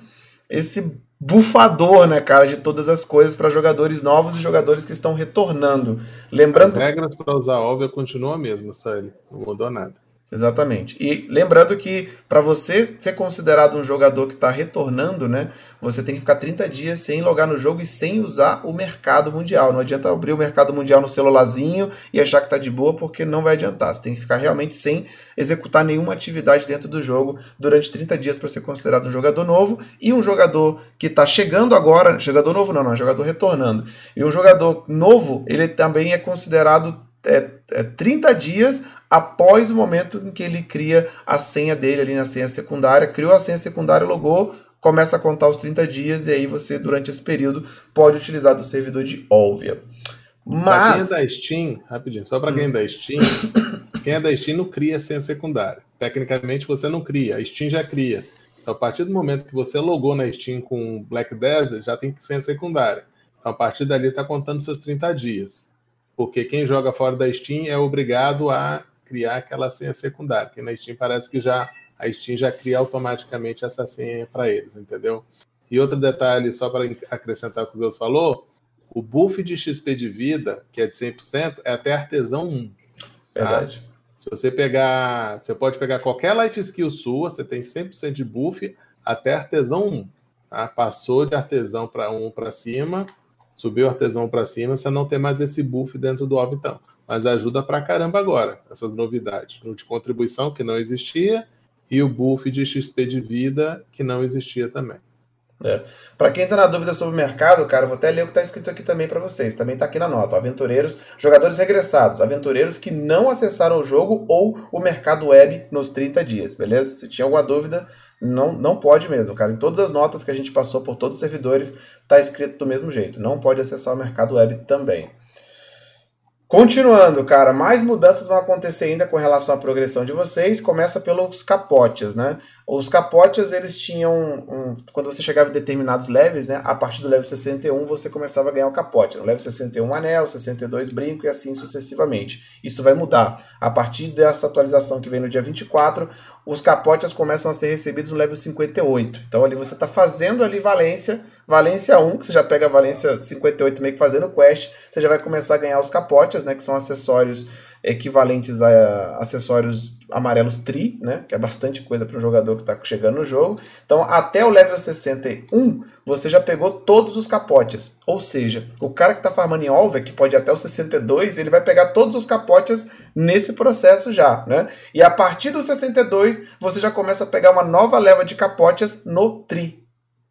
esse bufador, né, cara, de todas as coisas para jogadores novos e jogadores que estão retornando. Lembrando... As regras para usar Olver continuam a mesma, Sally. Não mudou nada. Exatamente. E lembrando que para você ser considerado um jogador que está retornando, né, você tem que ficar 30 dias sem logar no jogo e sem usar o mercado mundial. Não adianta abrir o mercado mundial no celularzinho e achar que está de boa, porque não vai adiantar. Você tem que ficar realmente sem executar nenhuma atividade dentro do jogo durante 30 dias para ser considerado um jogador novo. E um jogador que está chegando agora, jogador novo não, não, é jogador retornando. E um jogador novo, ele também é considerado é, é 30 dias após o momento em que ele cria a senha dele ali na senha secundária, criou a senha secundária, logou, começa a contar os 30 dias e aí você, durante esse período, pode utilizar do servidor de Olvia. Mas... Pra quem é da Steam, rapidinho, só para quem é da Steam, quem é da Steam não cria senha secundária. Tecnicamente você não cria, a Steam já cria. Então, a partir do momento que você logou na Steam com Black Desert, já tem senha secundária. Então, a partir dali está contando seus 30 dias. Porque quem joga fora da Steam é obrigado a criar aquela senha secundária, que na Steam parece que já a Steam já cria automaticamente essa senha para eles, entendeu? E outro detalhe, só para acrescentar o que o Zeus falou, o buff de XP de vida, que é de 100%, é até artesão 1. Tá? Verdade. Se você pegar, você pode pegar qualquer life skill sua, você tem 100% de buff até artesão 1. Tá? Passou de artesão para 1 para cima, subiu artesão para cima, você não tem mais esse buff dentro do Obitão mas ajuda pra caramba agora, essas novidades. Um de contribuição que não existia e o buff de XP de vida que não existia também. É. Para quem está na dúvida sobre o mercado, cara, vou até ler o que está escrito aqui também para vocês. Também está aqui na nota. Aventureiros, jogadores regressados, aventureiros que não acessaram o jogo ou o mercado web nos 30 dias, beleza? Se tinha alguma dúvida, não, não pode mesmo, cara. Em todas as notas que a gente passou por todos os servidores, está escrito do mesmo jeito. Não pode acessar o mercado web também. Continuando, cara, mais mudanças vão acontecer ainda com relação à progressão de vocês. Começa pelos capotes, né? Os capotes, eles tinham. Um, quando você chegava em determinados levels, né? A partir do level 61, você começava a ganhar o capote. No level 61, anel, 62, brinco e assim sucessivamente. Isso vai mudar. A partir dessa atualização que vem no dia 24, os capotes começam a ser recebidos no level 58. Então ali você está fazendo ali valência Valência 1, que você já pega a Valência 58 meio que fazendo quest, você já vai começar a ganhar os capotes, né? Que são acessórios equivalentes a acessórios amarelos tri, né? Que é bastante coisa para um jogador que está chegando no jogo. Então, até o level 61, você já pegou todos os capotes. Ou seja, o cara que está farmando em Olver, que pode ir até o 62, ele vai pegar todos os capotes nesse processo já, né? E a partir do 62, você já começa a pegar uma nova leva de capotes no tri.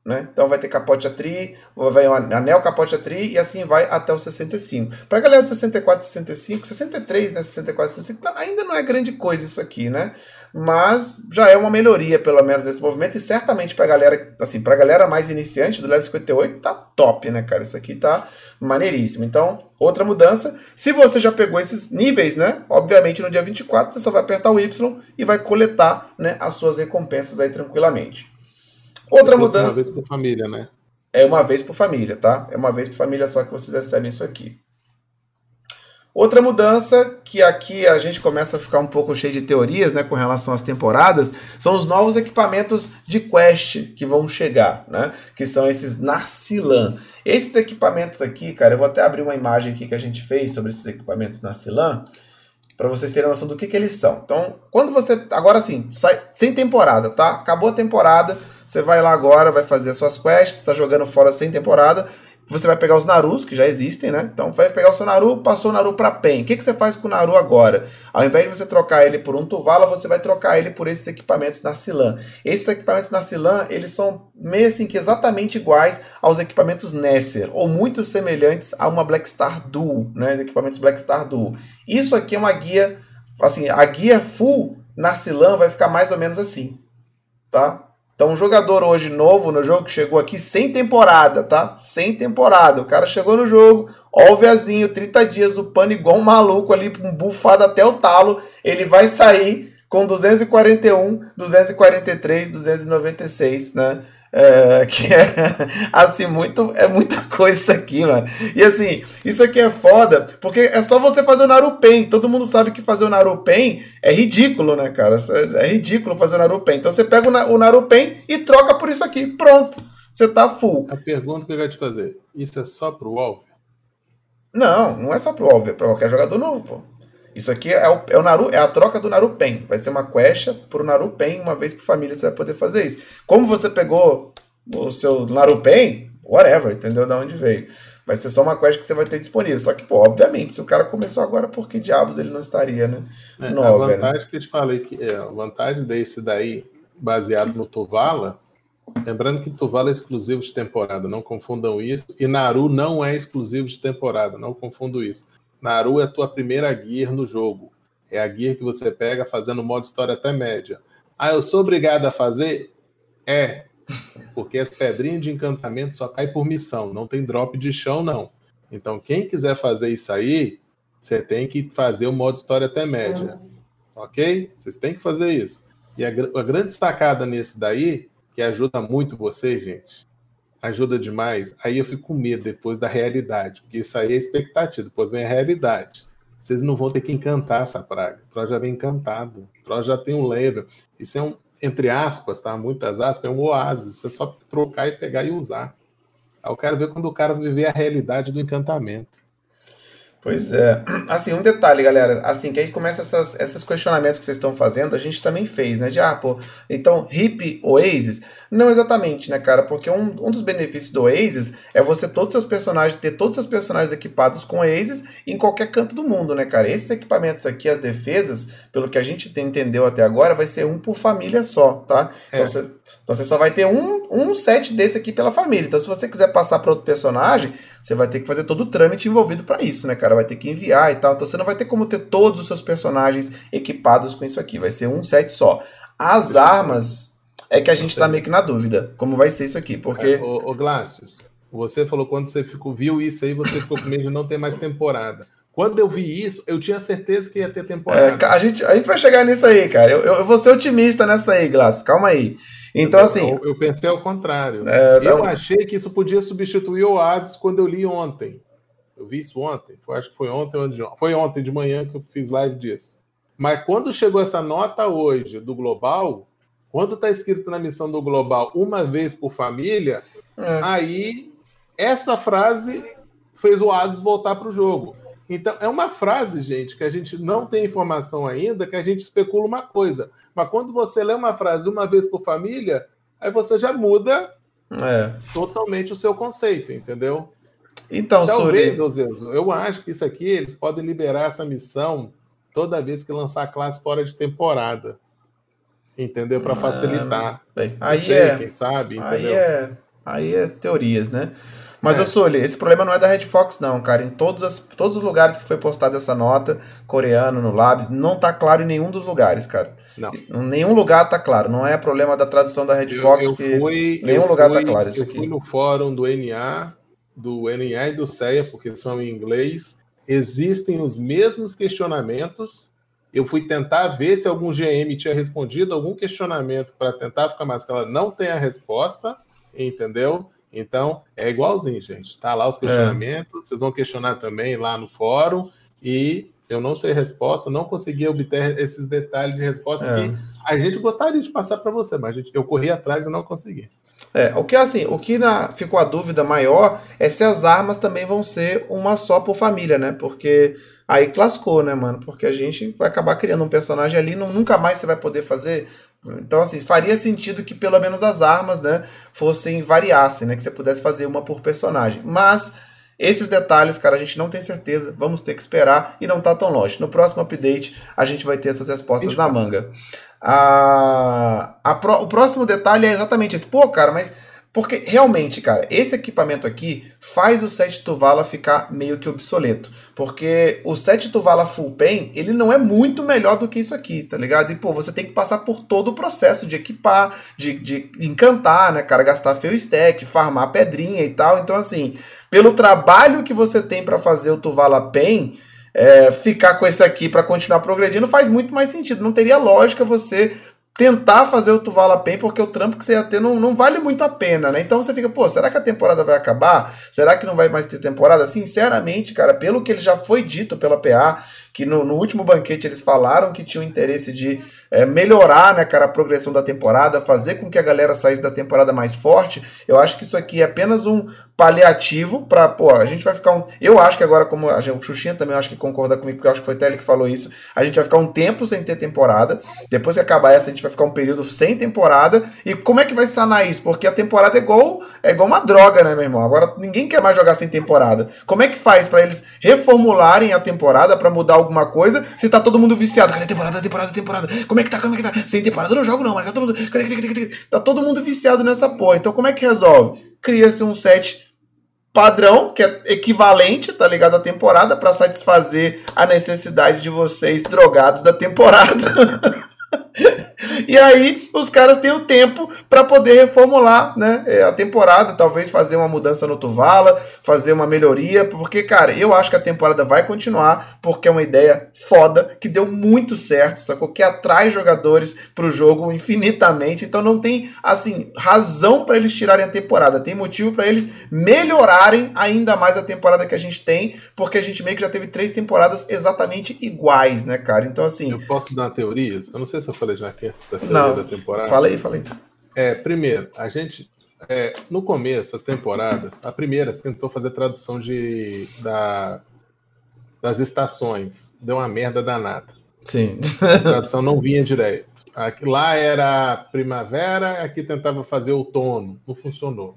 Né? Então vai ter capote a tri, vai anel capote a tri e assim vai até o 65. Para a galera de 64, 65, 63, né, 64, 65, tá, ainda não é grande coisa isso aqui, né? Mas já é uma melhoria pelo menos desse movimento e certamente para a galera, assim, para galera mais iniciante do level 58 tá top, né, cara? Isso aqui tá maneiríssimo. Então, outra mudança, se você já pegou esses níveis, né? Obviamente no dia 24 você só vai apertar o Y e vai coletar, né, as suas recompensas aí tranquilamente. Outra mudança. Uma vez por família, né? É uma vez por família, tá? É uma vez por família só que vocês recebem isso aqui. Outra mudança que aqui a gente começa a ficar um pouco cheio de teorias, né, com relação às temporadas, são os novos equipamentos de quest que vão chegar, né, que são esses Narcilan. Esses equipamentos aqui, cara, eu vou até abrir uma imagem aqui que a gente fez sobre esses equipamentos Narcilan para vocês terem noção do que, que eles são. Então, quando você. Agora sim, sai, sem temporada, tá? Acabou a temporada, você vai lá agora, vai fazer as suas quests, está jogando fora sem temporada. Você vai pegar os Narus, que já existem, né? Então vai pegar o seu Naru, passou o Naru para PEN. O que, que você faz com o Naru agora? Ao invés de você trocar ele por um Tuvala, você vai trocar ele por esses equipamentos Narcilan. Esses equipamentos Narcilan, eles são meio assim que exatamente iguais aos equipamentos Nesser, ou muito semelhantes a uma Black Star Duel, né? Os equipamentos Black Star Duel. Isso aqui é uma guia, assim, a guia full Narcilan vai ficar mais ou menos assim, tá? Então, um jogador hoje novo no jogo que chegou aqui sem temporada, tá? Sem temporada. O cara chegou no jogo, ó o viazinho, 30 dias, o pano igual um maluco ali, um bufado até o talo. Ele vai sair com 241, 243, 296, né? É, que é *laughs* assim, muito, é muita coisa isso aqui, mano. E assim, isso aqui é foda, porque é só você fazer o Narupen. Todo mundo sabe que fazer o Narupen é ridículo, né, cara? É ridículo fazer o Narupen. Então você pega o Narupen e troca por isso aqui. Pronto. Você tá full. A pergunta que eu quero te fazer: isso é só pro Wolf? Não, não é só pro Wolf, é pra qualquer jogador novo, pô. Isso aqui é, o, é, o Naru, é a troca do Narupen. Vai ser uma quest pro Narupen, uma vez por família você vai poder fazer isso. Como você pegou o seu Narupen, whatever, entendeu? Da onde veio. Vai ser só uma quest que você vai ter disponível. Só que, pô, obviamente, se o cara começou agora, por que diabos ele não estaria, né? É, no a over, vantagem né? que eu te falei, que é, a vantagem desse daí, baseado no Tuvala, lembrando que Tuvala é exclusivo de temporada, não confundam isso. E Naru não é exclusivo de temporada, não confundam isso. Naru é a tua primeira gear no jogo. É a gear que você pega fazendo modo história até média. Ah, eu sou obrigado a fazer? É. Porque as pedrinhas de encantamento só caem por missão, não tem drop de chão, não. Então, quem quiser fazer isso aí, você tem que fazer o modo história até média. Ok? Vocês têm que fazer isso. E a, a grande destacada nesse daí, que ajuda muito você, gente, ajuda demais, aí eu fico com medo depois da realidade, porque isso aí é expectativa, depois vem a realidade. Vocês não vão ter que encantar essa praga. O já vem encantado. O já tem um level. Isso é um, entre aspas, tá? Muitas aspas, é um oásis. Você só trocar e pegar e usar. Aí eu quero ver quando o cara viver a realidade do encantamento. Pois é. Assim, um detalhe, galera. Assim, que aí começa essas, esses questionamentos que vocês estão fazendo, a gente também fez, né? De, ah, pô, então, hip Oasis? Não exatamente, né, cara? Porque um, um dos benefícios do Oasis é você, todos os seus personagens, ter todos os seus personagens equipados com Oasis em qualquer canto do mundo, né, cara? Esses equipamentos aqui, as defesas, pelo que a gente entendeu até agora, vai ser um por família só, tá? É. Então, você, então você só vai ter um, um set desse aqui pela família. Então, se você quiser passar para outro personagem, você vai ter que fazer todo o trâmite envolvido para isso, né, cara? Vai ter que enviar e tal. Então você não vai ter como ter todos os seus personagens equipados com isso aqui. Vai ser um set só. As armas é que a gente tá meio que na dúvida. Como vai ser isso aqui? Porque. Ô, ô Glácios, você falou quando você ficou, viu isso aí, você ficou com medo de não ter mais temporada. Quando eu vi isso, eu tinha certeza que ia ter temporada. É, a, gente, a gente vai chegar nisso aí, cara. Eu, eu, eu vou ser otimista nessa aí, Glácio. Calma aí. Então, assim. Eu, eu pensei ao contrário. É, eu achei que isso podia substituir o Oasis quando eu li ontem. Eu vi isso ontem. Foi, acho que foi ontem, foi ontem de manhã que eu fiz live disso. Mas quando chegou essa nota hoje do Global, quando está escrito na missão do Global uma vez por família, É. Aí, essa frase fez o Asis voltar para o jogo. Então, é uma frase, gente, que a gente não tem informação ainda, que a gente especula uma coisa. Mas quando você lê uma frase uma vez por família, aí você já muda é. totalmente o seu conceito, entendeu? Então, Talvez, Zeus, eu acho que isso aqui, eles podem liberar essa missão toda vez que lançar a classe fora de temporada. Entendeu? Para facilitar. bem, aí sei, é. Quem sabe, entendeu? Aí é, aí é teorias, né? Mas, é. Sully, esse problema não é da Red Fox, não, cara. Em todos, as, todos os lugares que foi postada essa nota, coreano, no Labs, não tá claro em nenhum dos lugares, cara. Não. Em nenhum lugar tá claro. Não é problema da tradução da Red Fox, eu, eu fui, nenhum eu lugar tá fui, tá claro isso aqui. Eu fui no fórum do NA, do NA e do CEA, porque são em inglês. Existem os mesmos questionamentos. Eu fui tentar ver se algum GM tinha respondido algum questionamento para tentar ficar mais claro. Não tem a resposta, entendeu? Então, é igualzinho, gente. Está lá os é. questionamentos, é. vocês vão questionar também lá no fórum, e eu não sei resposta, não consegui obter esses detalhes de resposta é. que a gente gostaria de passar para você, mas gente, eu corri atrás e não consegui. É, o que assim, o que na, ficou a dúvida maior é se as armas também vão ser uma só por família, né? Porque aí clascou, né, mano? Porque a gente vai acabar criando um personagem ali, não, nunca mais você vai poder fazer então, assim, faria sentido que pelo menos as armas, né, fossem variassem, né, que você pudesse fazer uma por personagem. Mas esses detalhes, cara, a gente não tem certeza, vamos ter que esperar e não tá tão longe. No próximo update, a gente vai ter essas respostas na manga. A, a pro, o próximo detalhe é exatamente esse. Pô, cara, mas porque realmente, cara, esse equipamento aqui faz o set Tuvala ficar meio que obsoleto. Porque o set Tuvala Full Pen, ele não é muito melhor do que isso aqui, tá ligado? E, pô, você tem que passar por todo o processo de equipar, de, de encantar, né, cara? Gastar feu stack, farmar pedrinha e tal. Então, assim, pelo trabalho que você tem para fazer o Tuvala Pen, é, ficar com esse aqui para continuar progredindo faz muito mais sentido. Não teria lógica você tentar fazer o Tuvala Pen, porque o trampo que você ia ter não, não vale muito a pena, né? Então você fica, pô, será que a temporada vai acabar? Será que não vai mais ter temporada? Sinceramente, cara, pelo que ele já foi dito pela PA, que no, no último banquete eles falaram que tinham interesse de é, melhorar, né, cara, a progressão da temporada, fazer com que a galera saísse da temporada mais forte. Eu acho que isso aqui é apenas um paliativo para, pô, a gente vai ficar um. Eu acho que agora, como a o Xuxinha também acho que concorda comigo, porque eu acho que foi até ele que falou isso, a gente vai ficar um tempo sem ter temporada. Depois que acabar essa, a gente vai ficar um período sem temporada. E como é que vai sanar isso? Porque a temporada é igual, é igual uma droga, né, meu irmão? Agora ninguém quer mais jogar sem temporada. Como é que faz para eles reformularem a temporada para mudar alguma coisa se tá todo mundo viciado? Cadê a temporada, temporada, temporada? Como é que tá? Como é que tá? Sem temporada eu não jogo, não, mas tá todo mundo. Tá todo mundo viciado nessa porra. Então como é que resolve? Cria-se um set padrão, que é equivalente, tá ligado, à temporada, para satisfazer a necessidade de vocês drogados da temporada. *laughs* *laughs* e aí os caras têm o tempo para poder reformular né, é, a temporada, talvez fazer uma mudança no Tuvala, fazer uma melhoria, porque, cara, eu acho que a temporada vai continuar, porque é uma ideia foda, que deu muito certo, sacou? Que atrai jogadores pro jogo infinitamente, então não tem, assim, razão para eles tirarem a temporada, tem motivo para eles melhorarem ainda mais a temporada que a gente tem, porque a gente meio que já teve três temporadas exatamente iguais, né, cara? Então, assim. Eu posso dar uma teoria? Eu não sei se eu falei já aqui da Não, da temporada. Falei, falei. É, primeiro, a gente. É, no começo, as temporadas, a primeira tentou fazer tradução de, da, das estações. Deu uma merda danada. Sim. A tradução não vinha direito. Aqui, lá era primavera, aqui tentava fazer outono. Não funcionou.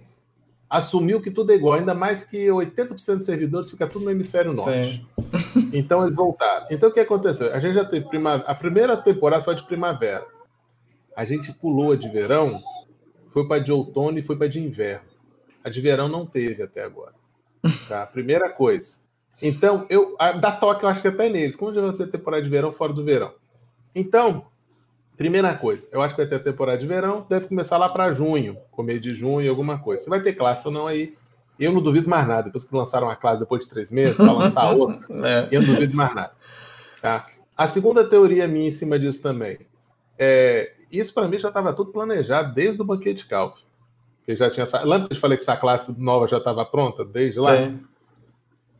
Assumiu que tudo é igual, ainda mais que 80% dos servidores fica tudo no hemisfério norte. Sim. *laughs* Então eles voltaram. Então o que aconteceu? A gente já teve primavera. A primeira temporada foi de primavera. A gente pulou a de verão, foi para de outono e foi para de inverno. A de verão não teve até agora. *laughs* Tá? Primeira coisa. Então, eu a, da toque eu acho que até neles. Como já vai ser temporada de verão fora do verão? Então, primeira coisa, eu acho que vai ter temporada de verão, deve começar lá para junho, começo de junho, alguma coisa. Se vai ter classe ou não aí, eu não duvido mais nada. Depois que lançaram a classe depois de três meses, para lançar *laughs* outra, é. eu não duvido mais nada. Tá? A segunda teoria minha em cima disso também é isso para mim já estava tudo planejado desde o banquete Calf. Que já tinha. Lembra que eu falei que essa classe nova já estava pronta desde lá? Sim.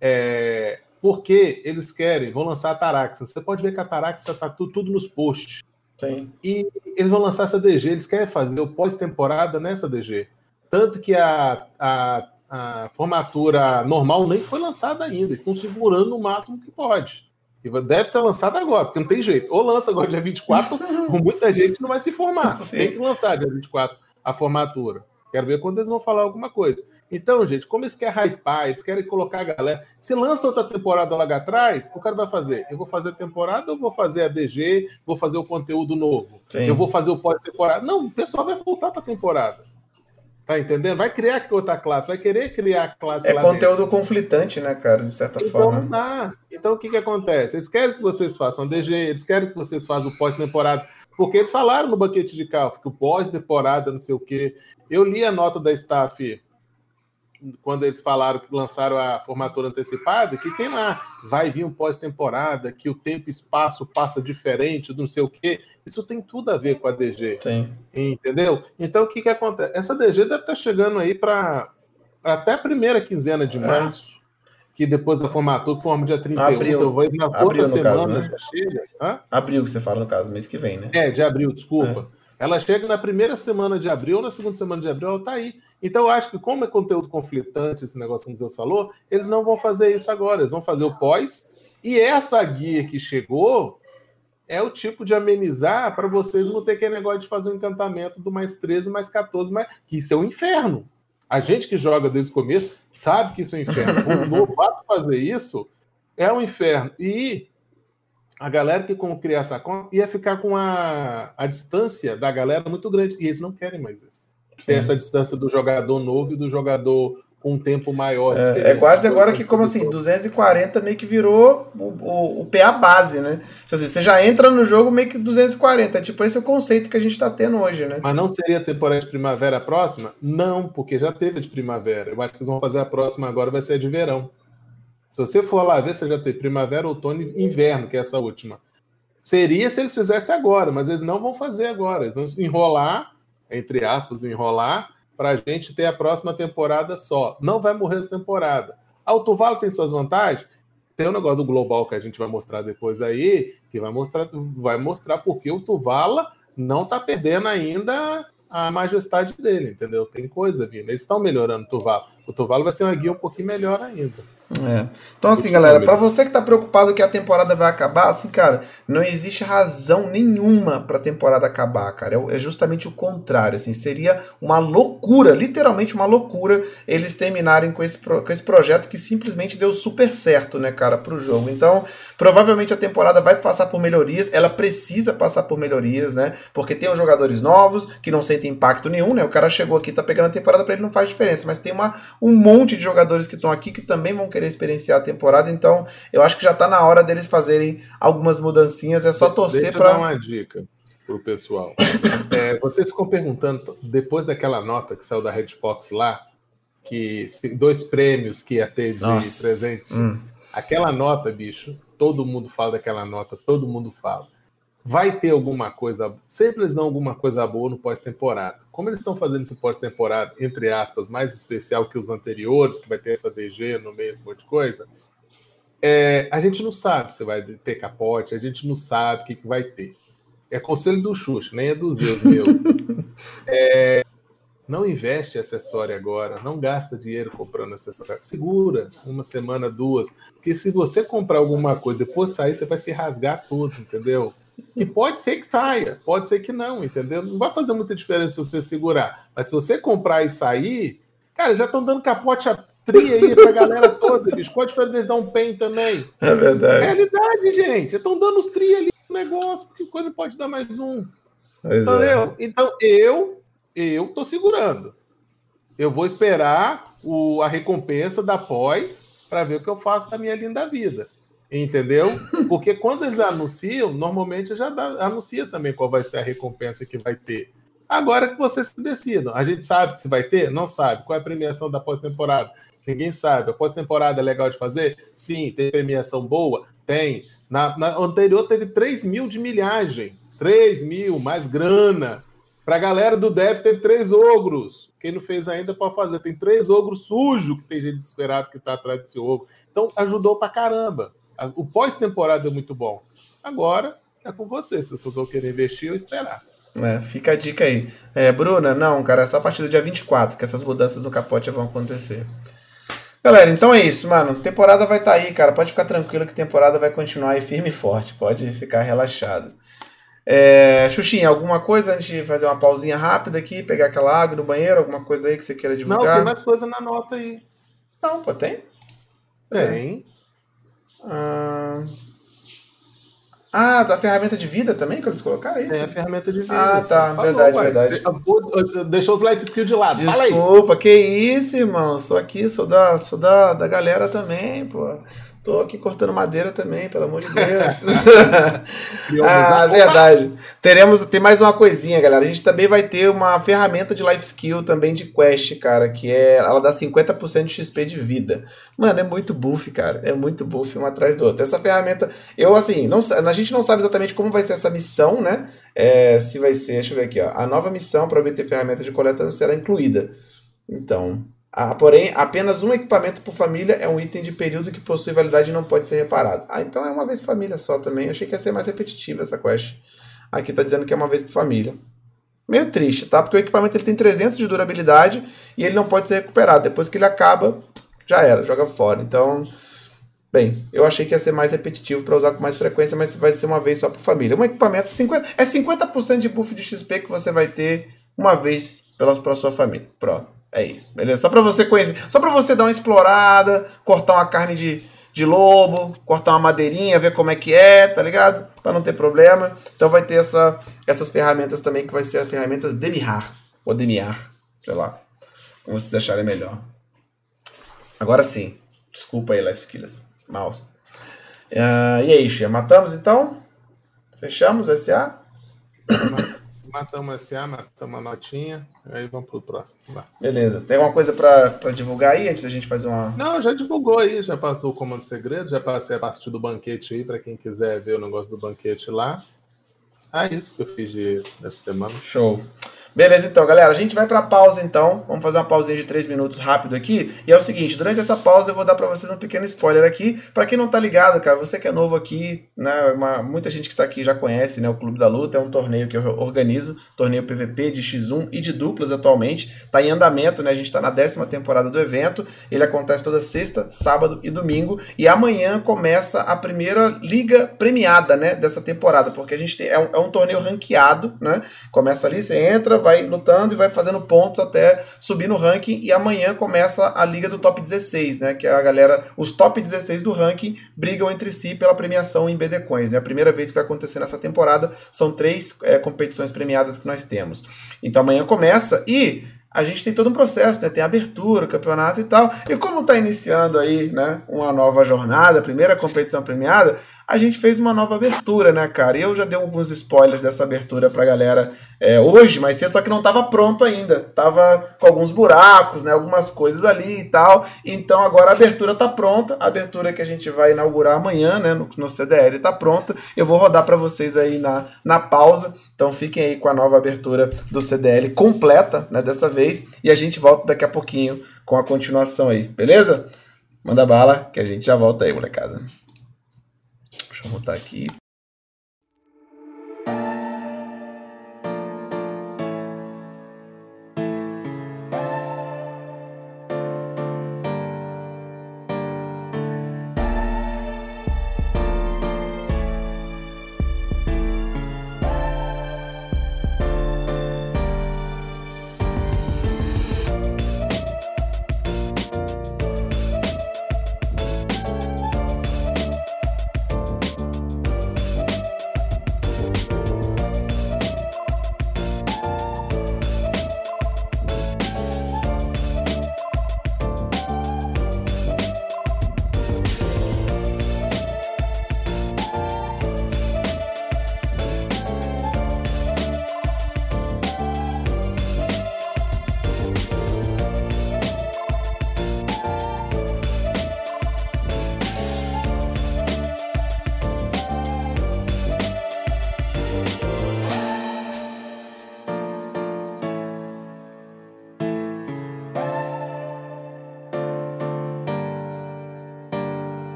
É, porque eles querem, vão lançar a Taraxa. Você pode ver que a Taraxa está tudo, tudo nos posts. Sim. E eles vão lançar essa DG, eles querem fazer o pós-temporada nessa DG. Tanto que a, a, a formatura normal nem foi lançada ainda. Estão segurando o máximo que pode. E deve ser lançada agora, porque não tem jeito. Ou lança agora dia 24, ou *laughs* muita gente não vai se formar. Sim. Tem que lançar dia 24 a formatura. Quero ver quando eles vão falar alguma coisa. Então, gente, como eles querem hypar, eles querem colocar a galera. Se lança outra temporada logo atrás, o cara vai fazer? Eu vou fazer a temporada ou vou fazer a DG, vou fazer o conteúdo novo? Sim. Eu vou fazer o pós-temporada? Não, o pessoal vai voltar para a temporada. Tá entendendo? Vai criar outra classe, vai querer criar classe É conteúdo dentro. conflitante, né, cara, de certa então, forma. Não Então, o que que acontece? Eles querem que vocês façam DG, eles querem que vocês façam o pós-temporada, porque eles falaram no banquete de Calf que o pós-temporada, não sei o quê. Eu li a nota da staff quando eles falaram que lançaram a formatura antecipada, que tem lá, vai vir um pós-temporada, que o tempo e espaço passa diferente, não sei o quê. Isso tem tudo a ver com a DG. Sim. Entendeu? Então, o que, que acontece? Essa DG deve estar chegando aí para até a primeira quinzena de é. março, que depois da formatura forma dia 31. Abril. Então, vai na outra semana caso, né? já chega. Hã? Abril que você fala, no caso, mês que vem, né? É, de abril, desculpa. É. Ela chega na primeira semana de abril, na segunda semana de abril, ela está aí. Então, eu acho que, como é conteúdo conflitante, esse negócio que o Zeus falou, eles não vão fazer isso agora, eles vão fazer o pós. E essa guia que chegou é o tipo de amenizar para vocês não ter aquele negócio de fazer o um encantamento do mais 13, mais 14, mais... que isso é um inferno. A gente que joga desde o começo sabe que isso é um inferno. *laughs* O novato fazer isso é um inferno. E a galera que como criar essa conta ia ficar com a, a distância da galera muito grande. E eles não querem mais isso. Tem essa distância do jogador novo e do jogador com um tempo maior. É, é quase agora que, como assim, 240 meio que virou o, o, o PA base, né? Tipo assim, você já entra no jogo meio que 240. É tipo esse é o conceito que a gente está tendo hoje, né? Mas não seria temporada de primavera próxima? Não, porque já teve de primavera. Eu acho que eles vão fazer a próxima agora, vai ser a de verão. Se você for lá ver, você já tem primavera, outono e inverno, que é essa última. Seria se eles fizessem agora, mas eles não vão fazer agora. Eles vão enrolar, entre aspas, enrolar para a gente ter a próxima temporada só. Não vai morrer essa temporada. A Tuvala tem suas vantagens? Tem o um negócio do global que a gente vai mostrar depois aí, que vai mostrar, vai mostrar porque o Tuvala não está perdendo ainda a majestade dele, entendeu? Tem coisa vindo. Eles estão melhorando o Tuvala. O Tuvala vai ser uma guia um pouquinho melhor ainda. É. Então, assim, galera, para você que tá preocupado que a temporada vai acabar, assim, cara, não existe razão nenhuma pra temporada acabar, cara. É, é justamente o contrário, assim. Seria uma loucura, literalmente uma loucura, eles terminarem com esse, com esse projeto que simplesmente deu super certo, né, cara, pro jogo. Então, provavelmente a temporada vai passar por melhorias, ela precisa passar por melhorias, né? Porque tem os jogadores novos que não sentem impacto nenhum, né? O cara chegou aqui, tá pegando a temporada pra ele, não faz diferença, mas tem uma, um monte de jogadores que estão aqui que também vão querer querer experienciar a temporada, então eu acho que já está na hora deles fazerem algumas mudancinhas, é só torcer para. dar uma dica pro pessoal. *laughs* é, vocês ficam perguntando, depois daquela nota que saiu da Red Fox lá, que dois prêmios que ia ter de Nossa. presente. Hum. Aquela nota, bicho, todo mundo fala daquela nota, todo mundo fala vai ter alguma coisa, sempre eles dão alguma coisa boa no pós-temporada. Como eles estão fazendo esse pós-temporada, entre aspas, mais especial que os anteriores, que vai ter essa DG no meio, esse monte de coisa, é, a gente não sabe se vai ter capote, a gente não sabe o que, que vai ter. É conselho do Xuxa, nem é dos Zeus meu. *laughs* É, não investe acessório agora, não gasta dinheiro comprando acessório. Segura uma semana, duas. Porque se você comprar alguma coisa depois sair, você vai se rasgar tudo, entendeu? E pode ser que saia, pode ser que não, entendeu? Não vai fazer muita diferença se você segurar. Mas se você comprar e sair, cara, já estão dando capote a tri aí pra galera toda, bicho. Qual a diferença deles dar um pen também? É verdade. Realidade, gente. Estão dando os tri ali no negócio, porque quando pode dar mais um. Pois entendeu? É. Então eu, eu tô segurando. Eu vou esperar o, a recompensa da pós para ver o que eu faço da minha linda vida. Entendeu? Porque quando eles anunciam, normalmente já dá, anuncia também qual vai ser a recompensa que vai ter. Agora que vocês decidam. A gente sabe se vai ter? Não sabe. Qual é a premiação da pós-temporada? Ninguém sabe. A pós-temporada é legal de fazer? Sim. Tem premiação boa? Tem. Na, na anterior teve 3 mil de milhagem. 3 mil, mais grana. Pra galera do Dev teve três ogros. Quem não fez ainda pode fazer. Tem três ogros sujos que tem gente desesperado que tá atrás desse ogro. Então ajudou pra caramba. O pós-temporada é muito bom. Agora é com você, se vocês vão querer investir ou esperar. Né? Fica a dica aí. É, Bruna, não, cara, é só a partir do dia 24 que essas mudanças no capote vão acontecer. Galera, então é isso, mano. Temporada vai estar tá aí, cara. Pode ficar tranquilo que temporada vai continuar aí firme e forte. Pode ficar relaxado. É, Xuxinha, alguma coisa antes de fazer uma pausinha rápida aqui, pegar aquela água no banheiro, alguma coisa aí que você queira divulgar? Não, tem mais coisa na nota aí. Não, pô, tem? Tem. Ah, ah, da ferramenta de vida também que eles colocaram isso? Tem a ferramenta de vida. Ah, tá, Falou, verdade, ué. verdade. Deixou os life skill de lado. Desculpa, que isso, irmão. Sou aqui, sou da, sou da, da galera também, pô. Tô aqui cortando madeira também, pelo amor de *laughs* Deus. ah, verdade. Teremos, tem mais uma coisinha, galera. A gente também vai ter uma ferramenta de life skill também de quest, cara, que é, ela dá 50% de XP de vida. Mano, é muito buff, cara. É muito buff um atrás do outro. Essa ferramenta, eu assim, não, a gente não sabe exatamente como vai ser essa missão, né? É, se vai ser, deixa eu ver aqui, ó. A nova missão para obter ferramenta de coleta não será incluída. Então, ah, porém, apenas um equipamento por família é um item de período que possui validade e não pode ser reparado. Ah, então é uma vez por família só também. Eu achei que ia ser mais repetitiva essa quest. Aqui está dizendo que é uma vez por família. Meio triste, tá? Porque o equipamento ele tem 300 de durabilidade e ele não pode ser recuperado. Depois que ele acaba, já era, joga fora. Então, bem, eu achei que ia ser mais repetitivo para usar com mais frequência, mas vai ser uma vez só por família. Um equipamento 50, é 50% de buff de XP que você vai ter uma vez pela, sua família. Pronto. É isso, beleza? Só para você conhecer, só para você dar uma explorada, cortar uma carne de, de lobo, cortar uma madeirinha, ver como é que é, tá ligado? Para não ter problema. Então vai ter essa, essas ferramentas também que vai ser as ferramentas Demihar ou Demiar, sei lá, como vocês acharem melhor. Agora sim, desculpa aí, Life Skills, mouse. Uh, e aí, Xia, matamos então? Fechamos o SA? Matamos SA, matamos a notinha. Aí vamos pro próximo. Vai. Beleza. Tem alguma coisa para divulgar aí antes da gente fazer uma. Não, já divulgou aí, já passou o comando segredo, já passei a parte do banquete aí para quem quiser ver o negócio do banquete lá. É isso que eu fiz de, dessa semana. Show. Beleza, então, galera, a gente vai para pausa então. Vamos fazer uma pausinha de 3 minutos rápido aqui. E é o seguinte, durante essa pausa eu vou dar para vocês um pequeno spoiler aqui. Para quem não tá ligado, cara, você que é novo aqui, né, uma, muita gente que está aqui já conhece, né, o Clube da Luta é um torneio que eu organizo, torneio PVP de X1 e de duplas atualmente. Tá em andamento, né? A gente está na décima temporada do evento. Ele acontece toda sexta, sábado e domingo e amanhã começa a primeira liga premiada, né, dessa temporada, porque a gente tem, é, um, é um torneio ranqueado, né? Começa ali, você entra, vai lutando e vai fazendo pontos até subir no ranking. E amanhã começa a liga do top 16, né? Que é a galera, os top 16 do ranking brigam entre si pela premiação em BD Coins. Né? A primeira vez que vai acontecer nessa temporada são três é, competições premiadas que nós temos. Então amanhã começa e a gente tem todo um processo, né? Tem abertura, campeonato e tal. E como está iniciando aí, né, uma nova jornada, primeira competição premiada, a gente fez uma nova abertura, né, cara? Eu já dei alguns spoilers dessa abertura pra galera é, hoje, mais cedo, só que não tava pronto ainda. Tava com alguns buracos, né? Algumas coisas ali e tal. Então agora a abertura tá pronta. A abertura que a gente vai inaugurar amanhã, né? No, no CDL tá pronta. Eu vou rodar para vocês aí na, na pausa. Então fiquem aí com a nova abertura do CDL completa, né? Dessa vez. E a gente volta daqui a pouquinho com a continuação aí, beleza? Manda bala que a gente já volta aí, molecada. Deixa eu botar aqui.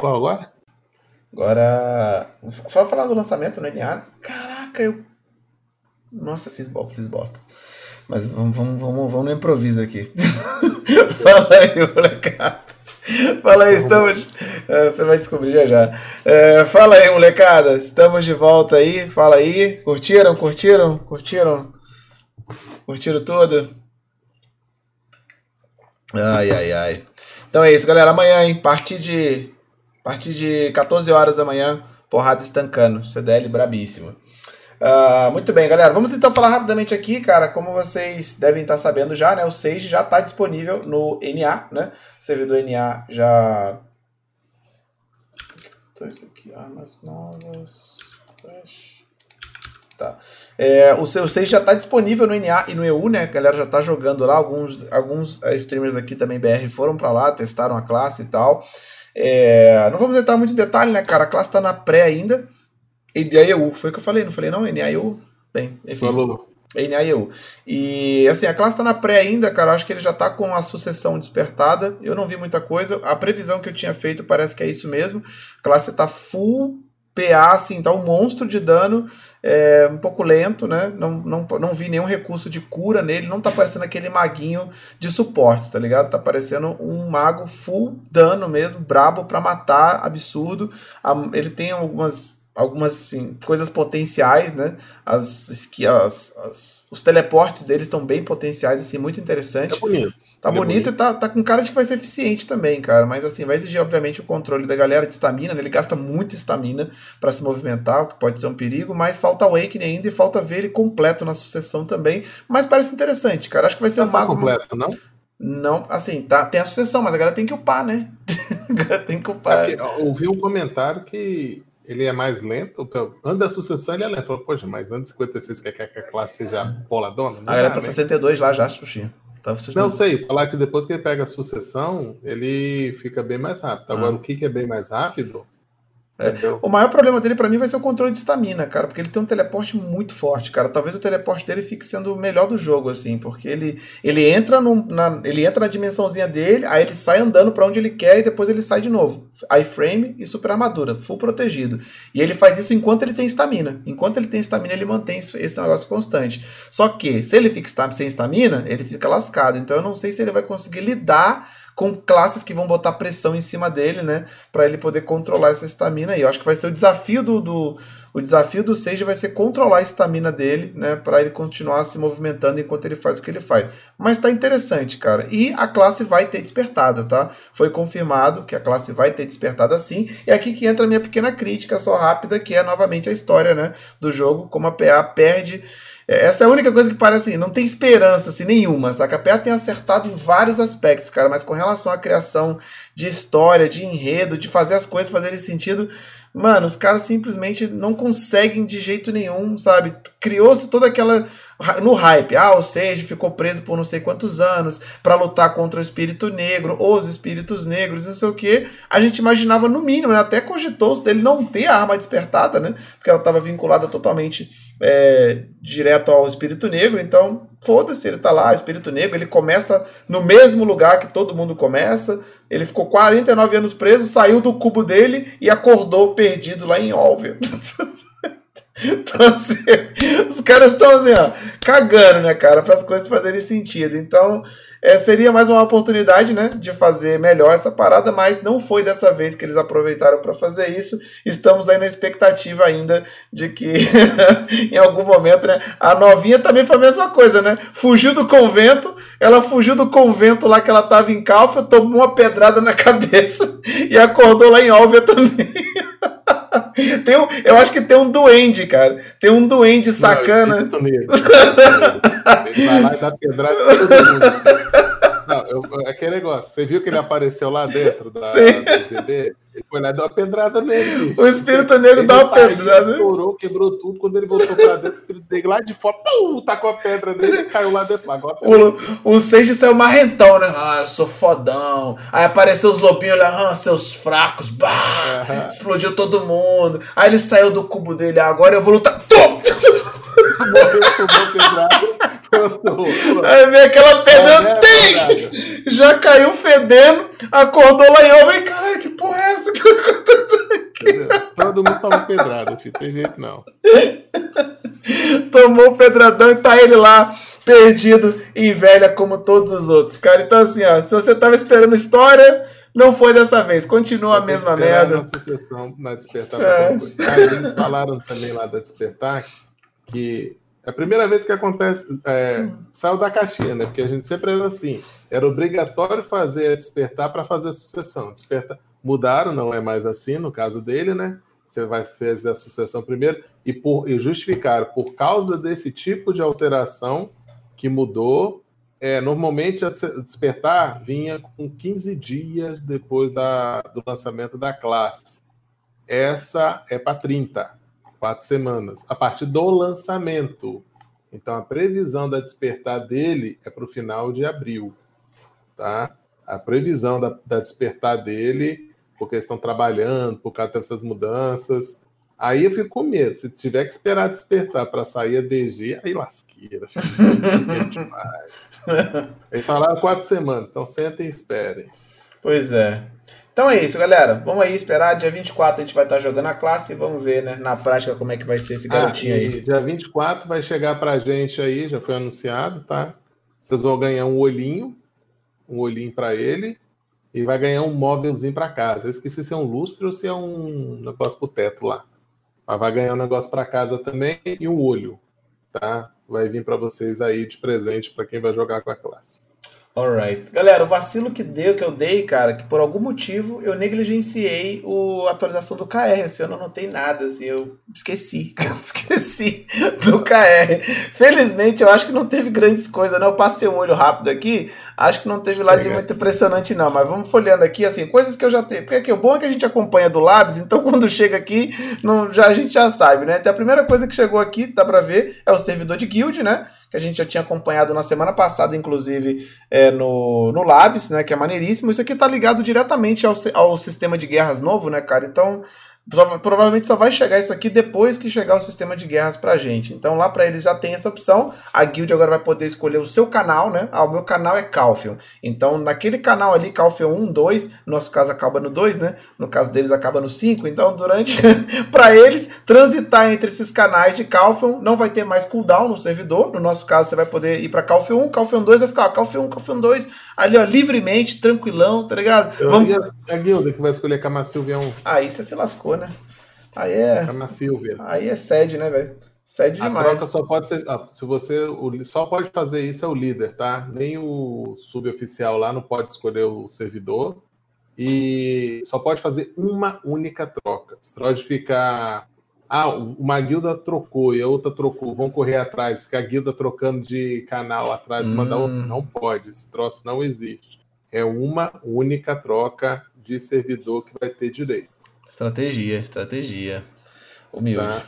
Qual agora? Agora. Só falar do lançamento no NA. Caraca, eu. Nossa, fiz, bo fiz bosta. Mas vamos, vamos, vamos, vamos no improviso aqui. *laughs* Fala aí, molecada. Fala aí, estamos. É, você vai descobrir já já. É, fala aí, molecada. Estamos de volta aí. Fala aí. Curtiram? Curtiram? Curtiram? Curtiram tudo? Ai, ai, ai. Então é isso, galera. Amanhã, hein? Partir de. Partir de 14 horas da manhã, porrada estancando. CDL brabíssimo. Uh, muito bem, galera. Vamos então falar rapidamente aqui, cara. Como vocês devem estar sabendo já, né? O Sage já está disponível no NA, né? O servidor NA já. Então, isso aqui, armas novas. Tá. É, o seu Sage já está disponível no NA e no EU, né? A galera já está jogando lá. Alguns, alguns é, streamers aqui também BR foram para lá, testaram a classe e tal. É, não vamos entrar muito em detalhe, né, cara? A classe está na pré ainda. NAEU, foi o que eu falei, não falei não? NAEU? Bem, enfim. Falou. NAEU. E assim, a classe tá na pré ainda, cara. Acho que ele já tá com a sucessão despertada. Eu não vi muita coisa. A previsão que eu tinha feito parece que é isso mesmo. A classe tá full PA, assim, tá um monstro de dano, é, um pouco lento, né? Não, não, não vi nenhum recurso de cura nele, não tá parecendo aquele maguinho de suporte, tá ligado? Tá parecendo um mago full dano mesmo, brabo para matar, absurdo. Ele tem algumas algumas assim, coisas potenciais, né? As, as, as, os teleportes deles estão bem potenciais, assim, muito interessante. É bonito. Tá é bonito é e tá, tá com cara de que vai ser eficiente também, cara. Mas assim, vai exigir, obviamente, o controle da galera de estamina. Né? Ele gasta muita estamina para se movimentar, o que pode ser um perigo. Mas falta Awakening ainda e falta ver ele completo na sucessão também. Mas parece interessante, cara. Acho que vai ser tá um mago. completo, não? Não, assim, tá, tem a sucessão, mas a galera tem que upar, né? *laughs* tem que upar. É ouvi um comentário que ele é mais lento. Antes da sucessão, ele é lento. Falou, poxa, mas antes de 56 quer que a classe seja boladona? Não a galera tá né? 62 lá já, Xuxi. Tá, não sei, falar que depois que ele pega a sucessão, ele fica bem mais rápido. Agora, ah. o que, que é bem mais rápido é. O maior problema dele para mim vai ser o controle de estamina, cara, porque ele tem um teleporte muito forte, cara. Talvez o teleporte dele fique sendo o melhor do jogo, assim, porque ele, ele entra no, na, ele entra na dimensãozinha dele, aí ele sai andando para onde ele quer e depois ele sai de novo. iframe e super armadura, full protegido. E ele faz isso enquanto ele tem estamina. Enquanto ele tem estamina, ele mantém esse negócio constante. Só que, se ele fica sem estamina, ele fica lascado. Então eu não sei se ele vai conseguir lidar com classes que vão botar pressão em cima dele, né? Para ele poder controlar essa estamina aí. Eu acho que vai ser o desafio do, do o desafio do Sage vai ser controlar a estamina dele, né? Para ele continuar se movimentando enquanto ele faz o que ele faz. Mas tá interessante, cara. E a classe vai ter despertada, tá? Foi confirmado que a classe vai ter despertada sim. E é aqui que entra a minha pequena crítica, só rápida, que é novamente a história, né? Do jogo, como a PA perde essa é a única coisa que parece assim, não tem esperança assim, nenhuma. Saca? A PA tem acertado em vários aspectos, cara, mas com relação à criação de história, de enredo, de fazer as coisas fazerem sentido, mano, os caras simplesmente não conseguem de jeito nenhum, sabe? Criou-se toda aquela no hype. Ah, o Sage ficou preso por não sei quantos anos para lutar contra o espírito negro, os espíritos negros, não sei o que. A gente imaginava no mínimo, né? até cogitou dele não ter a arma despertada, né? Porque ela estava vinculada totalmente é, direto ao espírito negro. Então, foda-se, ele tá lá, espírito negro. Ele começa no mesmo lugar que todo mundo começa. Ele ficou 49 anos preso, saiu do cubo dele e acordou perdido lá em Olvia. *laughs* *laughs* Então, assim, os caras estão assim, ó, cagando, né, cara, para as coisas fazerem sentido. Então, é, seria mais uma oportunidade, né, de fazer melhor essa parada, mas não foi dessa vez que eles aproveitaram para fazer isso. Estamos aí na expectativa ainda de que *laughs* em algum momento, né, a novinha também foi a mesma coisa, né? Fugiu do convento, ela fugiu do convento lá que ela tava em Calfa, tomou uma pedrada na *laughs* cabeça e acordou lá em Álvia também. *laughs* tem um, eu acho que tem um duende, cara. Tem um duende sacana. Não, *laughs* Ele vai lá e dá pedrada todo mundo. *laughs* Não, eu, aquele negócio, você viu que ele apareceu lá dentro da, do GD? Ele foi lá e deu uma pedrada nele. O espírito negro dá uma pedrada. Estourou, quebrou tudo. Quando ele voltou pra dentro, o espírito negro lá de fora, pum, tacou a pedra nele e caiu lá dentro. Agora, o, o Seiji saiu marrentão, né? Ah, eu sou fodão. Aí apareceu os lobinhos lá, ah, seus fracos, bah! Uhum. Explodiu todo mundo. Aí ele saiu do cubo dele, ah, agora eu vou lutar. *laughs* Morreu, tomou pedrada. Aí vem aquela fedendo, é, tem! Já caiu fedendo, acordou lá e eu, vem, caralho, que porra é essa que aconteceu aqui? Todo mundo toma pedrada, filho, tem jeito não. Tomou o pedradão e tá ele lá, perdido em velha como todos os outros, cara. Então, assim, ó, se você tava esperando história, não foi dessa vez, continua a mesma merda. Na sucessão na Despertar. É. Aí eles falaram também lá da Despertar que é a primeira vez que acontece, é, saiu da caixinha, né? Porque a gente sempre era assim, era obrigatório fazer despertar para fazer a sucessão. Despertar, mudaram, não é mais assim no caso dele, né? Você vai fazer a sucessão primeiro e, por, e justificar por causa desse tipo de alteração que mudou. É, normalmente a despertar vinha com 15 dias depois da, do lançamento da classe. Essa é para 30 quatro semanas, a partir do lançamento. Então, a previsão da despertar dele é para o final de abril. Tá? A previsão da, da despertar dele, porque eles estão trabalhando, por causa dessas mudanças. Aí eu fico com medo. Se tiver que esperar despertar para sair a DG, aí lasqueira. *laughs* Eles falaram quatro semanas, então sentem e esperem. Pois é. Então é isso, galera. Vamos aí esperar. Dia 24 a gente vai estar jogando a classe e vamos ver, né, na prática como é que vai ser esse ah, garotinho ah, aí. Dia 24 vai chegar pra gente aí, já foi anunciado, tá? Vocês vão ganhar um olhinho, um olhinho para ele e vai ganhar um móvelzinho para casa. Eu esqueci se é um lustre ou se é um negócio pro teto lá. Mas vai ganhar um negócio para casa também e um olho, tá? Vai vir para vocês aí de presente para quem vai jogar com a classe. Alright. Galera, o vacilo que deu, que eu dei, cara, que por algum motivo eu negligenciei a atualização do KR. Assim, eu não notei nada, assim, eu esqueci. *laughs* esqueci do KR. Felizmente, eu acho que não teve grandes coisas, né? Eu passei o olho rápido aqui, acho que não teve lá de muito impressionante, não. Mas vamos folheando aqui, assim, coisas que eu já tenho. Porque aqui, o bom é que a gente acompanha do Labs, então *laughs* quando chega aqui, não, já, a gente já sabe, né? Então a primeira coisa que chegou aqui, dá pra ver, é o servidor de guild, né? que a gente já tinha acompanhado na semana passada, inclusive, é, no, no Labs, né? Que é maneiríssimo. Isso aqui tá ligado diretamente ao, ao sistema de guerras novo, né, cara? Então, provavelmente só vai chegar isso aqui depois que chegar o sistema de guerras pra gente. Então lá para eles já tem essa opção. A guild agora vai poder escolher o seu canal, né? Ah, o meu canal é Calfion. Então naquele canal ali, Calfion 1, 2, no nosso caso acaba no 2, né? No caso deles acaba no 5. Então durante *laughs* para eles transitar entre esses canais de Calfion, não vai ter mais cooldown no servidor. No nosso caso você vai poder ir para Calfion 1, Calfion 2 vai ficar ó, Calfion 1, Calfion 2 ali ó, livremente, tranquilão, tá ligado? Eu Vamos... a guilda que vai escolher Cama Silvia 1. Aí você se lascou, né? Aí é. Cama Silvia. Aí é sede, né, velho? Sede a demais. troca só pode ser. se você. O, só pode fazer isso é o líder, tá? Nem o suboficial lá não pode escolher o servidor. E só pode fazer uma única troca. Você pode ficar ah, uma guilda trocou e a outra trocou, vão correr atrás, ficar a guilda trocando de canal atrás, hum. mandar outro. Não pode, esse troço não existe. É uma única troca de servidor que vai ter direito. Estratégia, estratégia. Humilde. Tá.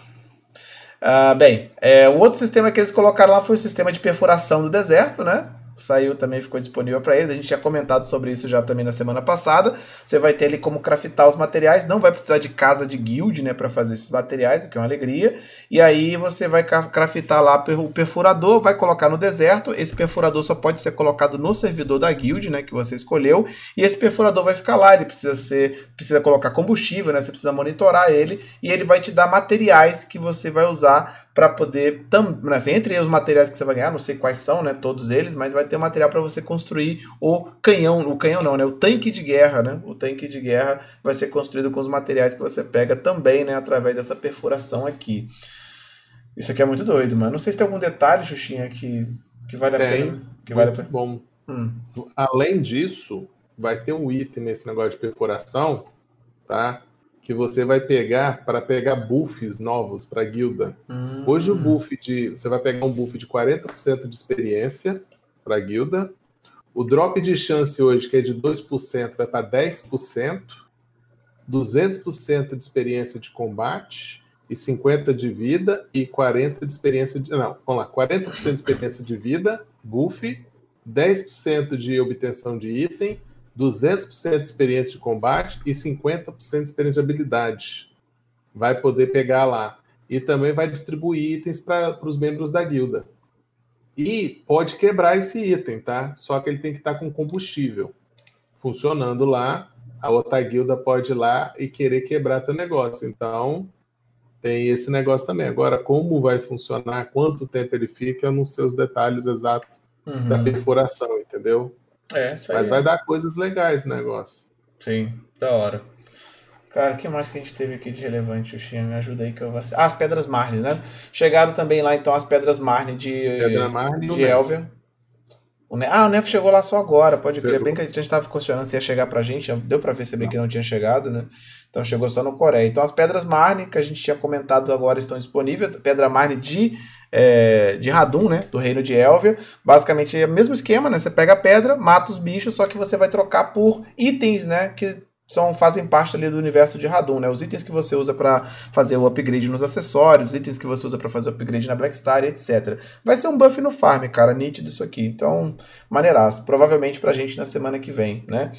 Ah, bem, é, o outro sistema que eles colocaram lá foi o sistema de perfuração do deserto, né? Saiu também, ficou disponível para eles. A gente tinha comentado sobre isso já também na semana passada. Você vai ter ali como craftar os materiais, não vai precisar de casa de guild, né, para fazer esses materiais, o que é uma alegria. E aí você vai craftar lá o perfurador, vai colocar no deserto. Esse perfurador só pode ser colocado no servidor da guild, né, que você escolheu. E esse perfurador vai ficar lá, ele precisa ser, precisa colocar combustível, né, você precisa monitorar ele e ele vai te dar materiais que você vai usar para poder, tam, né, assim, entre os materiais que você vai ganhar, não sei quais são, né, todos eles, mas vai ter material para você construir o canhão, o canhão não, né, o tanque de guerra, né, o tanque de guerra vai ser construído com os materiais que você pega também, né, através dessa perfuração aqui. Isso aqui é muito doido, mano. Não sei se tem algum detalhe, Xuxinha, que, que vale tem, a pena. Que vale a pena. Bom. Hum. Além disso, vai ter um item nesse negócio de perfuração, tá? Que você vai pegar para pegar buffs novos para guilda. Hum. Hoje o buff de. Você vai pegar um buff de 40% de experiência para guilda. O drop de chance hoje, que é de 2%, vai para 10%. 200% de experiência de combate e 50 de vida e 40 de experiência de. Não, vamos lá, 40% de experiência de vida, buff, 10% de obtenção de item 200% de experiência de combate e 50% de experiência de habilidade. Vai poder pegar lá. E também vai distribuir itens para os membros da guilda. E pode quebrar esse item, tá? Só que ele tem que estar com combustível funcionando lá. A outra guilda pode ir lá e querer quebrar teu negócio. Então, tem esse negócio também. Agora, como vai funcionar, quanto tempo ele fica, eu não sei os detalhes exatos uhum. da perfuração, entendeu? É, Mas vai dar coisas legais o negócio. Sim, da hora. Cara, o que mais que a gente teve aqui de relevante, Xuxinha? Me ajuda aí que eu vou... Ah, as Pedras Marne, né? Chegaram também lá, então, as Pedras Marne de, Pedra Marne de Elvia. O ne... Ah, o Nef chegou lá só agora, pode chegou. crer. Bem que a gente estava questionando se ia chegar pra gente, deu para perceber não. que não tinha chegado, né? Então chegou só no Coreia. Então as Pedras Marne, que a gente tinha comentado agora, estão disponíveis. Pedra Marne de, é, de Radum, né? Do reino de Elvia. Basicamente é o mesmo esquema, né? Você pega a pedra, mata os bichos, só que você vai trocar por itens, né? Que são, fazem parte ali do universo de Radon, né? Os itens que você usa para fazer o upgrade nos acessórios, os itens que você usa para fazer o upgrade na Blackstar, etc. Vai ser um buff no farm, cara, nítido isso aqui. Então, maneiraço. Provavelmente pra gente na semana que vem, né?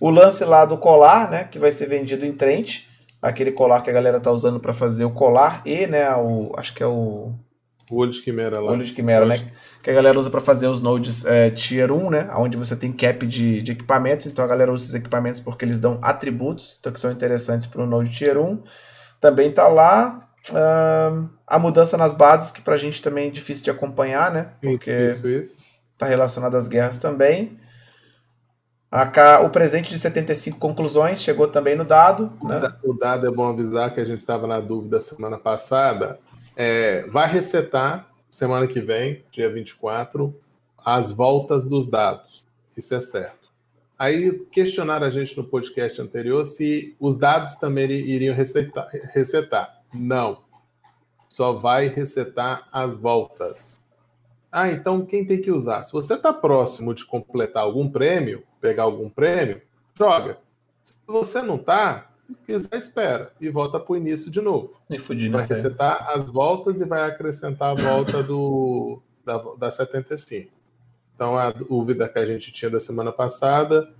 O lance lá do colar, né? Que vai ser vendido em Trent. Aquele colar que a galera tá usando para fazer o colar e, né? O, acho que é o o olho de quimera lá. Olho de quimera, né? Que a galera usa para fazer os nodes é, tier 1, né? Onde você tem cap de, de equipamentos. Então a galera usa esses equipamentos porque eles dão atributos, então que são interessantes para o node tier 1. Também tá lá uh, a mudança nas bases, que pra gente também é difícil de acompanhar, né? Porque isso, isso. tá relacionado às guerras também. A, o presente de 75 conclusões chegou também no dado. O, né? o dado é bom avisar que a gente estava na dúvida semana passada é, vai resetar semana que vem, dia 24, as voltas dos dados. Isso é certo. Aí questionaram a gente no podcast anterior se os dados também iriam resetar. resetar. Não. Só vai resetar as voltas. Ah, então quem tem que usar? Se você está próximo de completar algum prêmio, pegar algum prêmio, joga. Se você não está, quiser, espera e volta para o início de novo. E fudir, vai resetar as voltas e vai acrescentar a volta do, da, da 75. Então, a dúvida que a gente tinha da semana passada,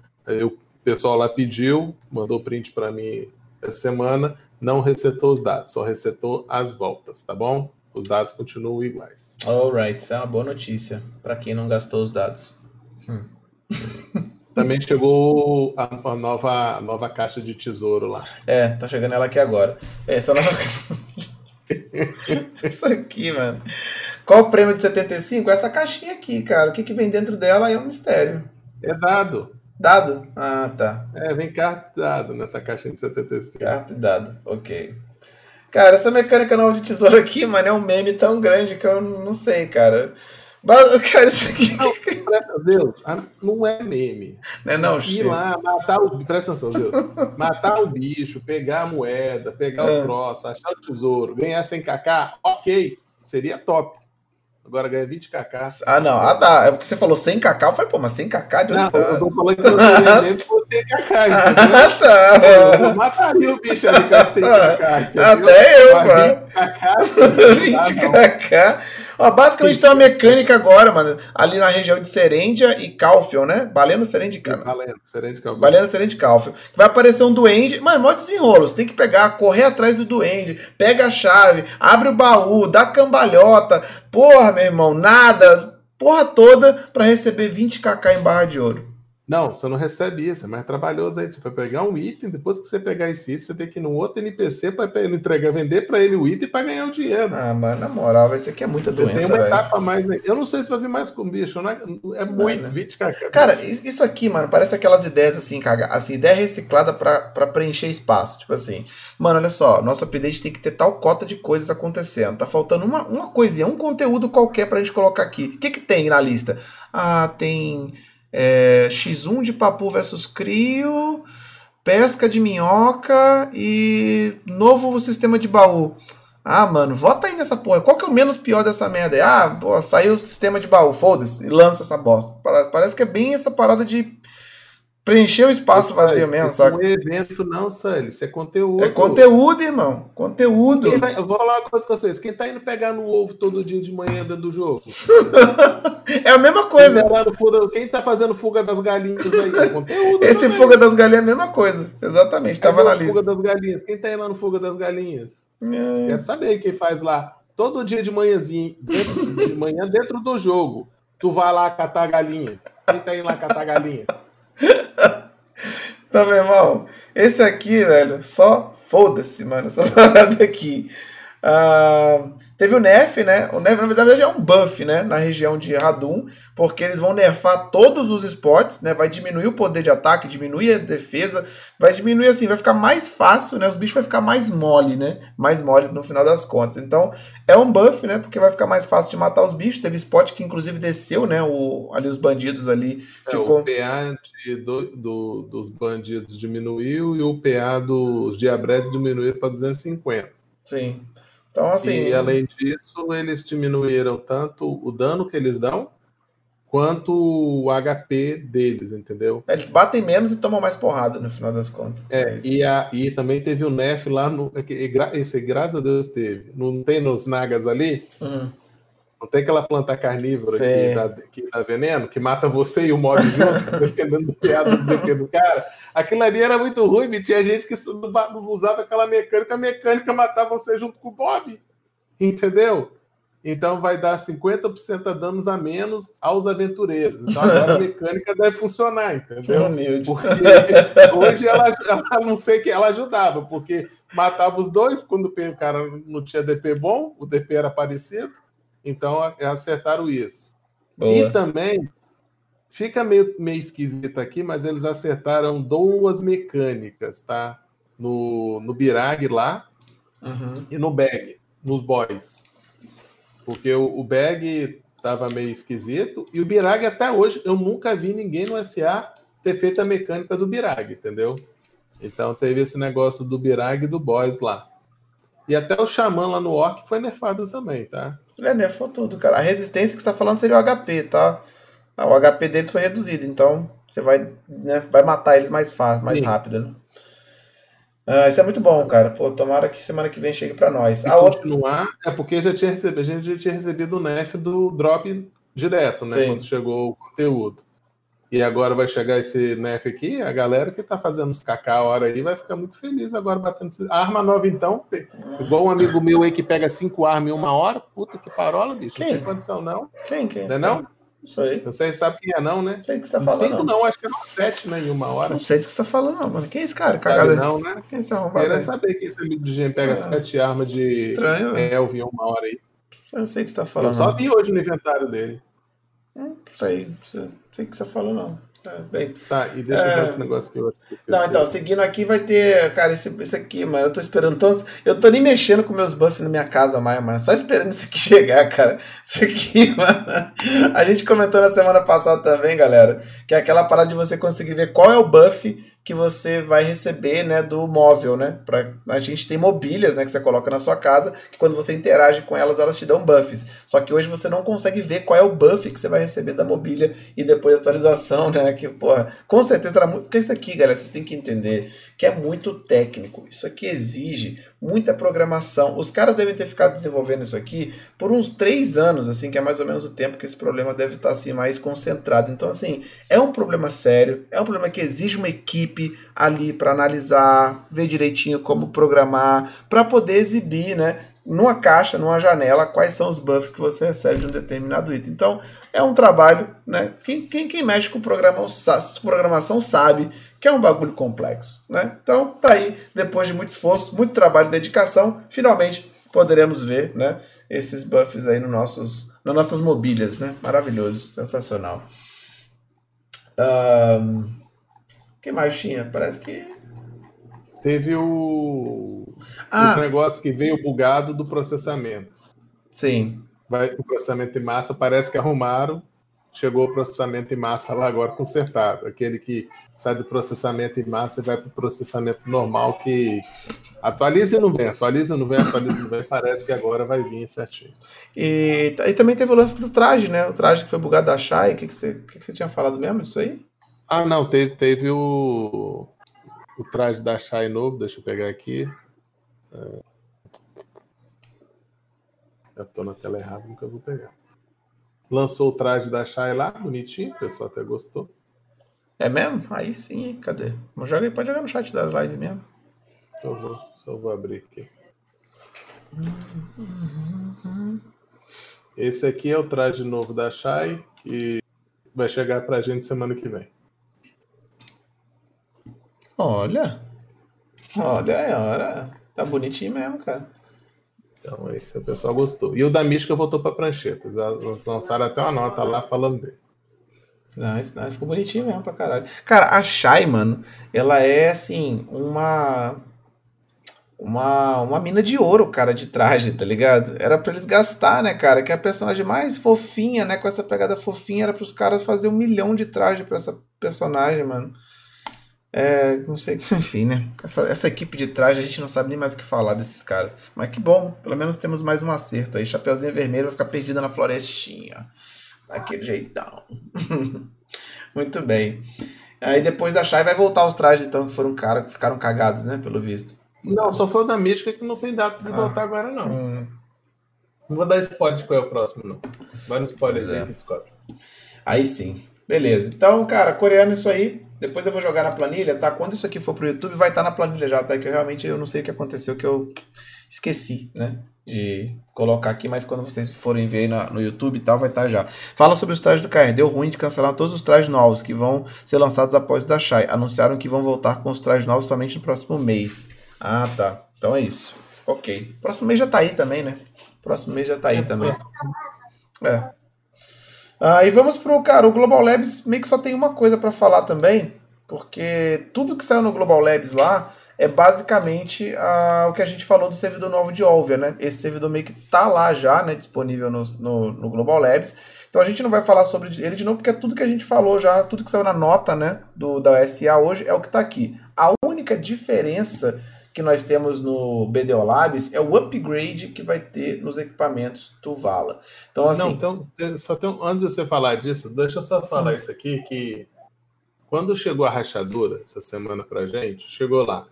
o pessoal lá pediu, mandou print para mim essa semana, não resetou os dados, só resetou as voltas, tá bom? Os dados continuam iguais. Alright, isso é uma boa notícia para quem não gastou os dados. Hum. *laughs* Também chegou a, a, nova, a nova caixa de tesouro lá. É, tá chegando ela aqui agora. Essa nova. *laughs* Isso aqui, mano. Qual o prêmio de 75? Essa caixinha aqui, cara. O que, que vem dentro dela é um mistério. É dado. Dado? Ah, tá. É, vem carta e dado nessa caixinha de 75. Carta e dado, ok. Cara, essa mecânica nova de tesouro aqui, mano, é um meme tão grande que eu não sei, cara. Cara, isso aqui. Não, Deus, não é meme. Não é não, Ir lá, matar o. Presta atenção, Deus. Matar o bicho, pegar a moeda, pegar é. o troço, achar o tesouro, ganhar 100kk, ok. Seria top. Agora ganha 20kk. Ah, não. Ah, tá. É porque você falou 100kk. Eu falei, pô, mas 100kk de onde não, tá? Eu tô falando que ganhei mesmo por 100kk. Ah, tá. Eu mataria o bicho ali com 100kk. Até eu, mano. 20kk. 20kk. *laughs* Ó, basicamente tem uma mecânica agora, mano, ali na região de Serendia e Calfion, né? Baleno, Serendia e Baleno, Serendia Calfion. Baleno, Serendia e Calfion. Vai aparecer um duende. Mano, mó desenrolo. Você tem que pegar, correr atrás do duende, pega a chave, abre o baú, dá cambalhota. Porra, meu irmão, nada. Porra toda para receber 20kk em barra de ouro. Não, você não recebe isso, é mais trabalhoso aí. Você vai pegar um item, depois que você pegar esse item, você tem que ir num outro NPC para ele entregar, vender para ele o item para ganhar o dinheiro. Ah, mas na moral, isso aqui é muita doença. Tem uma véio. etapa mais. Né? Eu não sei se vai vir mais com bicho, não é, é muito, né? 20 kk. Cara, isso aqui, mano, parece aquelas ideias assim, cara, assim, ideia reciclada para preencher espaço. Tipo assim, mano, olha só, nosso update tem que ter tal cota de coisas acontecendo. Tá faltando uma, uma coisinha, um conteúdo qualquer pra gente colocar aqui. O que, que tem na lista? Ah, tem é, X1 de Papu versus Crio, pesca de minhoca e novo sistema de baú. Ah, mano, vota aí nessa porra. Qual que é o menos pior dessa merda? Ah, pô, saiu o sistema de baú, foda-se, e lança essa bosta. Parece que é bem essa parada de preencher o espaço vazio mesmo, sabe? Não é evento, não, Sully. Isso é conteúdo. É conteúdo, irmão. Conteúdo. Vai, eu vou falar uma coisa com vocês. Quem tá indo pegar no ovo todo dia de manhã dentro do jogo? *laughs* é a mesma coisa. Quem tá, quem tá fazendo fuga das galinhas aí? É conteúdo. Esse também. fuga das galinhas é a mesma coisa. Exatamente. Tava é na lista. Fuga das galinhas. Quem tá indo lá no fuga das galinhas? É. Quero saber quem faz lá todo dia de manhãzinho, dentro, de manhã dentro do jogo, tu vai lá catar a galinha. Quem tá indo lá catar a galinha? Tá, meu irmão, esse aqui, velho, só foda-se, mano, essa *laughs* parada aqui. Uh, teve o nerf, né? O nerf, na verdade, é um buff, né? Na região de Radum, porque eles vão nerfar todos os spots, né? Vai diminuir o poder de ataque, diminuir a defesa, vai diminuir assim, vai ficar mais fácil, né? Os bichos vai ficar mais mole, né? Mais mole no final das contas. Então, é um buff, né? Porque vai ficar mais fácil de matar os bichos. Teve spot que, inclusive, desceu, né? O, ali os bandidos ali. É, ficou... O PA de, do, do, dos bandidos diminuiu e o PA dos diabretes diminuiu para 250. Sim. Então, assim. E além disso, eles diminuíram tanto o dano que eles dão, quanto o HP deles, entendeu? Eles batem menos e tomam mais porrada no final das contas. É, é e, a, e também teve o Nef lá no. É esse, graças a Deus, teve. Não tem nos Nagas ali? Uhum. Não tem aquela planta carnívora que dá, que dá veneno, que mata você e o mob junto, *laughs* dependendo do piado do do cara. Aquilo ali era muito ruim, tinha gente que usava aquela mecânica, a mecânica matava você junto com o Bob. Entendeu? Então vai dar 50% de danos a menos aos aventureiros. Então agora a *laughs* mecânica deve funcionar, entendeu? *laughs* Porque hoje ela, ela não sei que ela ajudava, porque matava os dois quando o cara não tinha DP bom, o DP era parecido então, acertaram isso. Boa. E também, fica meio, meio esquisito aqui, mas eles acertaram duas mecânicas, tá? No, no Birag lá uhum. e no Bag, nos boys. Porque o, o Bag tava meio esquisito e o Birag até hoje eu nunca vi ninguém no SA ter feito a mecânica do Birag, entendeu? Então teve esse negócio do Birag e do Boys lá. E até o Xamã lá no Orc foi nerfado também, tá? É, nerfou tudo, cara. A resistência que você tá falando seria o HP, tá? Ah, o HP deles foi reduzido, então você vai, né, vai matar eles mais fácil, mais Sim. rápido, né? Ah, isso é muito bom, cara. Pô, tomara que semana que vem chegue para nós. Se a continuar, outra... é porque já tinha recebido, a gente já tinha recebido o nerf do drop direto, né? Sim. Quando chegou o conteúdo. E agora vai chegar esse NEF aqui, a galera que tá fazendo os cacá a hora aí vai ficar muito feliz agora batendo. Arma nova, então, igual um amigo meu aí que pega cinco armas em uma hora. Puta que parola, bicho. Quem? Não tem condição, não. Quem? Quem? Não é não? Isso aí. Você sabe quem é, não, né? Não sei o que você tá falando. Cinco não, acho que é não sete, né? Em uma hora. Não sei do que você tá falando, não, mano. Quem é esse cara? Cagada. Sabe não, né? Quem é esse arrombado? Queria saber que esse amigo de gente pega é. sete armas de Estranho, Elvin em uma hora aí. Eu não sei o que você tá falando. Eu só vi hoje no inventário dele. Não sei. Não sei o que você falou, não. É, bem, tá, e deixa eu ver é. outro negócio que eu Não, então, seguindo aqui vai ter. Cara, esse, esse aqui, mano, eu tô esperando. Então, eu tô nem mexendo com meus buffs na minha casa mais, mano. Só esperando isso aqui *laughs* chegar, cara. Isso aqui, *laughs* mano. A gente comentou na semana passada também, galera, que é aquela parada de você conseguir ver qual é o buff que você vai receber, né, do móvel, né? Pra, a gente tem mobílias, né, que você coloca na sua casa, que quando você interage com elas, elas te dão buffs. Só que hoje você não consegue ver qual é o buff que você vai receber da mobília e depois atualização, né? Que, porra, com certeza era muito. Porque isso aqui, galera, vocês têm que entender que é muito técnico. Isso aqui exige muita programação. Os caras devem ter ficado desenvolvendo isso aqui por uns três anos, assim, que é mais ou menos o tempo que esse problema deve estar assim mais concentrado. Então, assim, é um problema sério, é um problema que exige uma equipe ali para analisar, ver direitinho como programar, para poder exibir, né? numa caixa, numa janela, quais são os buffs que você recebe de um determinado item. Então, é um trabalho, né? Quem, quem, quem mexe com programação sabe que é um bagulho complexo, né? Então, tá aí, depois de muito esforço, muito trabalho e dedicação, finalmente poderemos ver, né? Esses buffs aí no nossos, nas nossas mobílias, né? Maravilhoso, sensacional. Um, que mais tinha? Parece que Teve o, ah. o negócio que veio bugado do processamento. Sim. Vai o processamento em massa, parece que arrumaram. Chegou o processamento em massa lá agora consertado. Aquele que sai do processamento em massa e vai para o processamento normal que atualiza e não vem, atualiza e não vem, atualiza e não vem. Parece que agora vai vir certinho. E, e também teve o lance do traje, né? O traje que foi bugado da Shai. O que, que, você, que, que você tinha falado mesmo disso aí? Ah, não, teve, teve o o traje da Shai novo, deixa eu pegar aqui. É... Já estou na tela errada, nunca vou pegar. Lançou o traje da Shai lá, bonitinho, o pessoal até gostou. É mesmo? Aí sim, cadê? Joga, pode jogar no chat da live mesmo. Eu vou, só vou abrir aqui. Esse aqui é o traje novo da Shai, que vai chegar pra gente semana que vem. Olha. Olha, olha. Tá bonitinho mesmo, cara. Então, esse o pessoal gostou. E o da Mística voltou pra pranchetas. Lançaram até uma nota lá falando dele. Nice, nice. Ficou bonitinho mesmo pra caralho. Cara, a Shai, mano, ela é assim, uma. Uma, uma mina de ouro, cara, de traje, tá ligado? Era pra eles gastar, né, cara? Que a personagem mais fofinha, né? Com essa pegada fofinha, era pros caras fazer um milhão de traje pra essa personagem, mano. É, não sei, *laughs* enfim, né? Essa, essa equipe de traje a gente não sabe nem mais o que falar desses caras. Mas que bom, pelo menos temos mais um acerto aí. Chapeuzinho vermelho vai ficar perdida na florestinha. Daquele jeitão. *laughs* Muito bem. Aí depois da Shai vai voltar os trajes, então, que foram cara, que ficaram cagados, né? Pelo visto. Não, só foi o da Mística que não tem data de ah. voltar agora, não. Hum. Não vou dar spoiler de qual é o próximo, não. Vai no spoiler aí é. que descobre. Aí sim. Beleza. Então, cara, coreano isso aí. Depois eu vou jogar na planilha, tá? Quando isso aqui for pro YouTube, vai estar tá na planilha já, tá? Que eu realmente eu não sei o que aconteceu, que eu esqueci, né? De colocar aqui, mas quando vocês forem ver na, no YouTube e tal, vai estar tá já. Fala sobre os trajes do KR. Deu ruim de cancelar todos os trajes novos que vão ser lançados após o da Shai. Anunciaram que vão voltar com os trajes novos somente no próximo mês. Ah, tá. Então é isso. Ok. Próximo mês já tá aí também, né? Próximo mês já tá aí também. É. Ah, e vamos pro, cara, o Global Labs meio que só tem uma coisa para falar também, porque tudo que saiu no Global Labs lá é basicamente ah, o que a gente falou do servidor novo de Olvia, né? Esse servidor meio que tá lá já, né, disponível no, no, no, Global Labs. Então a gente não vai falar sobre ele de novo, porque é tudo que a gente falou já, tudo que saiu na nota, né, do, da SA hoje é o que tá aqui. A única diferença que nós temos no BDO Labs é o upgrade que vai ter nos equipamentos Tuvala. Então, assim. Não, então, só tem, antes de você falar disso, deixa eu só falar isso aqui: que quando chegou a rachadura essa semana pra gente, chegou lá.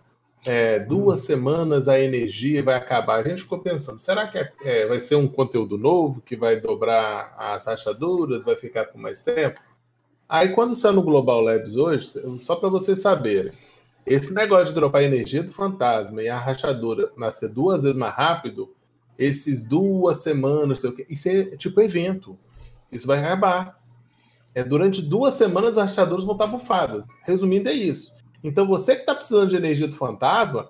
É, duas semanas a energia vai acabar. A gente ficou pensando, será que é, é, vai ser um conteúdo novo que vai dobrar as rachaduras, vai ficar por mais tempo? Aí quando saiu no Global Labs hoje, só para vocês saberem, esse negócio de dropar energia do fantasma e a rachadura nascer duas vezes mais rápido, esses duas semanas, sei o quê, isso é tipo evento. Isso vai acabar. É, durante duas semanas as rachaduras vão estar bufadas. Resumindo, é isso. Então você que está precisando de energia do fantasma,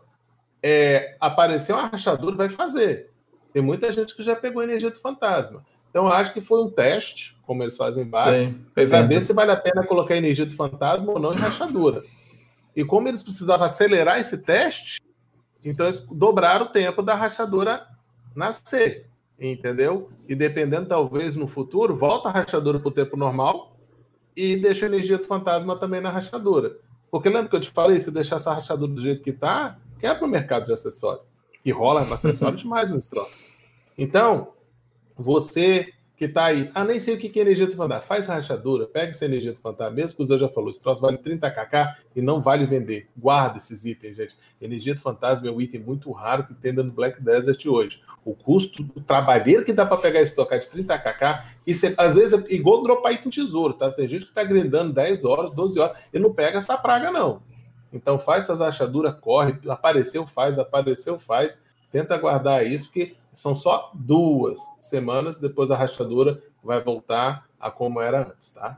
é, aparecer uma rachadura vai fazer. Tem muita gente que já pegou energia do fantasma. Então eu acho que foi um teste, como eles fazem vários, para ver se vale a pena colocar energia do fantasma ou não em rachadura. E como eles precisavam acelerar esse teste, então eles dobraram o tempo da rachadura nascer, entendeu? E dependendo, talvez, no futuro, volta a rachadura para o tempo normal e deixa a energia do fantasma também na rachadura. Porque lembra que eu te falei, se deixar essa rachadura do jeito que está, quebra o mercado de acessório. E rola acessório *laughs* demais nos troços. Então, você que tá aí. Ah, nem sei o que é energia do fantasma. Faz rachadura, pega essa energia do fantasma. Mesmo que o Zé já falou, esse troço vale 30kk e não vale vender. Guarda esses itens, gente. Energia do fantasma é um item muito raro que tem do Black Desert hoje. O custo do trabalheiro que dá para pegar esse tocar de 30kk, isso é, às vezes é igual dropar item tesouro, tá? Tem gente que tá grindando 10 horas, 12 horas e não pega essa praga, não. Então faz essas rachaduras, corre, apareceu, faz, apareceu, faz. Tenta guardar isso, porque são só duas semanas, depois a rachadura vai voltar a como era antes, tá?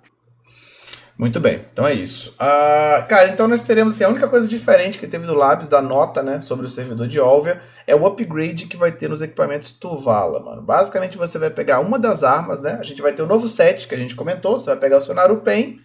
Muito bem, então é isso. Uh, cara, então nós teremos assim, a única coisa diferente que teve do Labs, da nota, né, sobre o servidor de Olvia, é o upgrade que vai ter nos equipamentos Tuvala, mano. Basicamente você vai pegar uma das armas, né, a gente vai ter o um novo set que a gente comentou, você vai pegar o seu Narupen,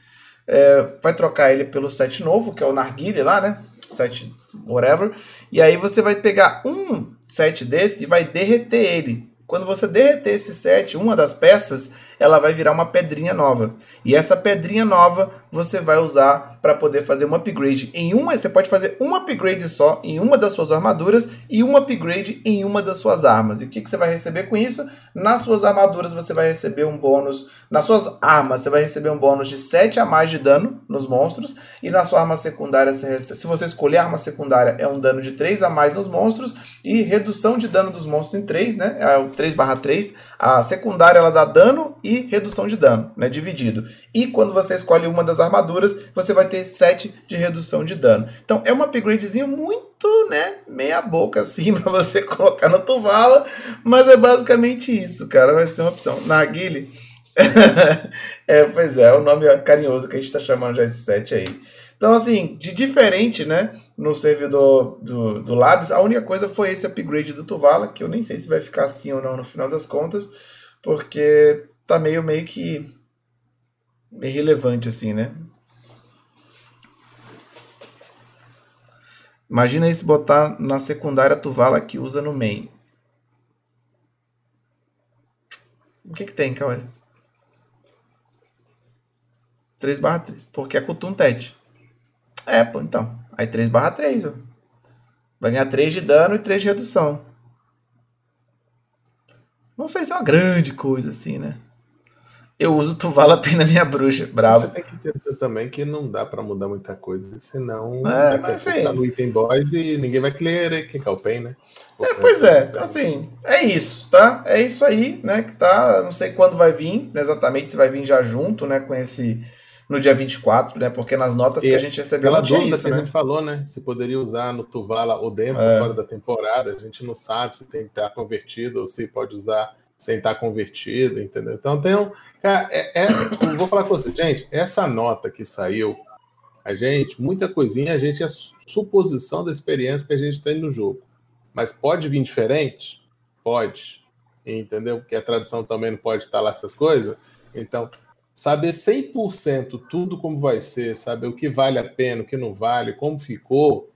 é, vai trocar ele pelo set novo, que é o Narguile lá, né, set whatever, e aí você vai pegar um set desse e vai derreter ele. Quando você derreter esse set, uma das peças, ela vai virar uma pedrinha nova. E essa pedrinha nova você vai usar para poder fazer um upgrade em uma, você pode fazer um upgrade só em uma das suas armaduras e um upgrade em uma das suas armas. E o que, que você vai receber com isso? Nas suas armaduras você vai receber um bônus, nas suas armas você vai receber um bônus de 7 a mais de dano nos monstros e na sua arma secundária, se você escolher arma secundária, é um dano de 3 a mais nos monstros e redução de dano dos monstros em 3, né? É o 3/3. A secundária ela dá dano e redução de dano, né? Dividido. E quando você escolhe uma das armaduras, você vai ter 7 de redução de dano. Então é um upgradezinho muito, né? Meia boca assim *laughs* para você colocar no Tuvala, mas é basicamente isso, cara. Vai ser uma opção. Na Guile. *laughs* é, pois é, é o nome carinhoso que a gente tá chamando já esse set aí. Então, assim, de diferente, né, no servidor do, do Labs, a única coisa foi esse upgrade do Tuvala, que eu nem sei se vai ficar assim ou não no final das contas, porque tá meio, meio que meio relevante, assim, né? Imagina isso botar na secundária Tuvala que usa no main. O que que tem, Cauê? 3 barra 3, porque é Kutum Ted. É, pô, então. Aí 3 barra 3, ó. Vai ganhar 3 de dano e 3 de redução. Não sei se é uma grande coisa assim, né? Eu uso Tuvala Pena Minha Bruxa, bravo. Você tem que entender também que não dá pra mudar muita coisa, senão é, mas, tá no item boys e ninguém vai querer quem o pen, né? É, pois é, assim, é isso, tá? É isso aí, né? Que tá, não sei quando vai vir, exatamente se vai vir já junto, né? Com esse no dia 24, né? Porque nas notas e que a gente recebeu não tinha isso, que né? a gente falou, né? Se poderia usar no Tuvala ou dentro é. fora da temporada, a gente não sabe se tem que estar convertido ou se pode usar sem estar convertido, entendeu? Então tem um. Cara, é, é, vou falar com você, gente, essa nota que saiu, a gente, muita coisinha, a gente é suposição da experiência que a gente tem no jogo. Mas pode vir diferente? Pode. Entendeu? Porque a tradução também não pode estar lá essas coisas. Então, saber 100% tudo como vai ser, saber o que vale a pena, o que não vale, como ficou,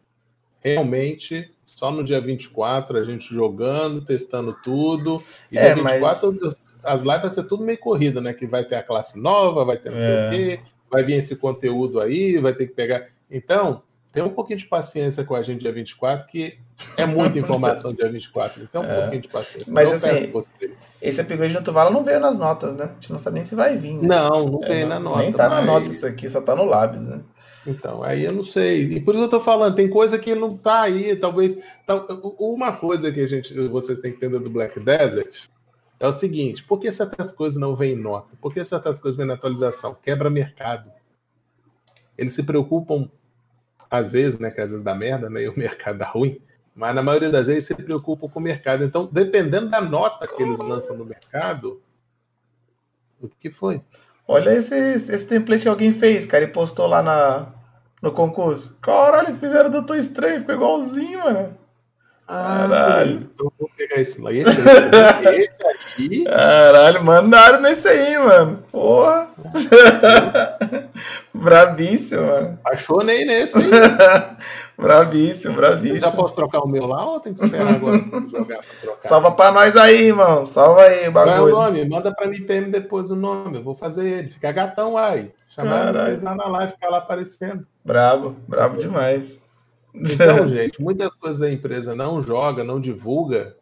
realmente só no dia 24 a gente jogando, testando tudo. E é, dia 24 mas... as lives vai ser tudo meio corrida, né? Que vai ter a classe nova, vai ter não sei é. o quê, vai vir esse conteúdo aí, vai ter que pegar. Então, tem um pouquinho de paciência com a gente dia 24, que é muita *laughs* informação dia 24. Então, um é. pouquinho de paciência. Mas assim, esse upgrade do Tuvala não veio nas notas, né? A gente não sabe nem se vai vir. Né? Não, não é, na nota. Nem tá mas... na nota isso aqui, só tá no Labs, né? Então, aí eu não sei. E por isso eu tô falando, tem coisa que não tá aí, talvez. Tal, uma coisa que a gente, vocês têm que entender do Black Desert é o seguinte: por que certas coisas não vêm em nota? Por que certas coisas vêm na atualização? Quebra mercado. Eles se preocupam às vezes, né, que às vezes dá merda, né, e o *laughs* mercado dá ruim, mas na maioria das vezes se preocupam com o mercado. Então, dependendo da nota que eles lançam no mercado, o que foi? Olha esse, esse template que alguém fez, cara, e postou lá na, no concurso. Caralho, fizeram do Doutor Estranho, ficou igualzinho, mano. Caralho. Eu vou pegar esse lá. Esse, esse aqui. Caralho, mandaram nesse aí, mano. Porra. *laughs* bravíssimo, mano. Apaixonei nesse. *laughs* bravíssimo, bravíssimo. já posso trocar o meu lá ou tem que esperar agora jogar pra trocar? Salva pra nós aí, irmão. Salva aí bagulho. Qual é o nome? Manda pra mim PM depois o nome. Eu vou fazer ele. Fica gatão aí. Chamar vocês lá na live, ficar lá aparecendo. Bravo, bravo demais. Então, *laughs* gente, muitas coisas a empresa não joga, não divulga,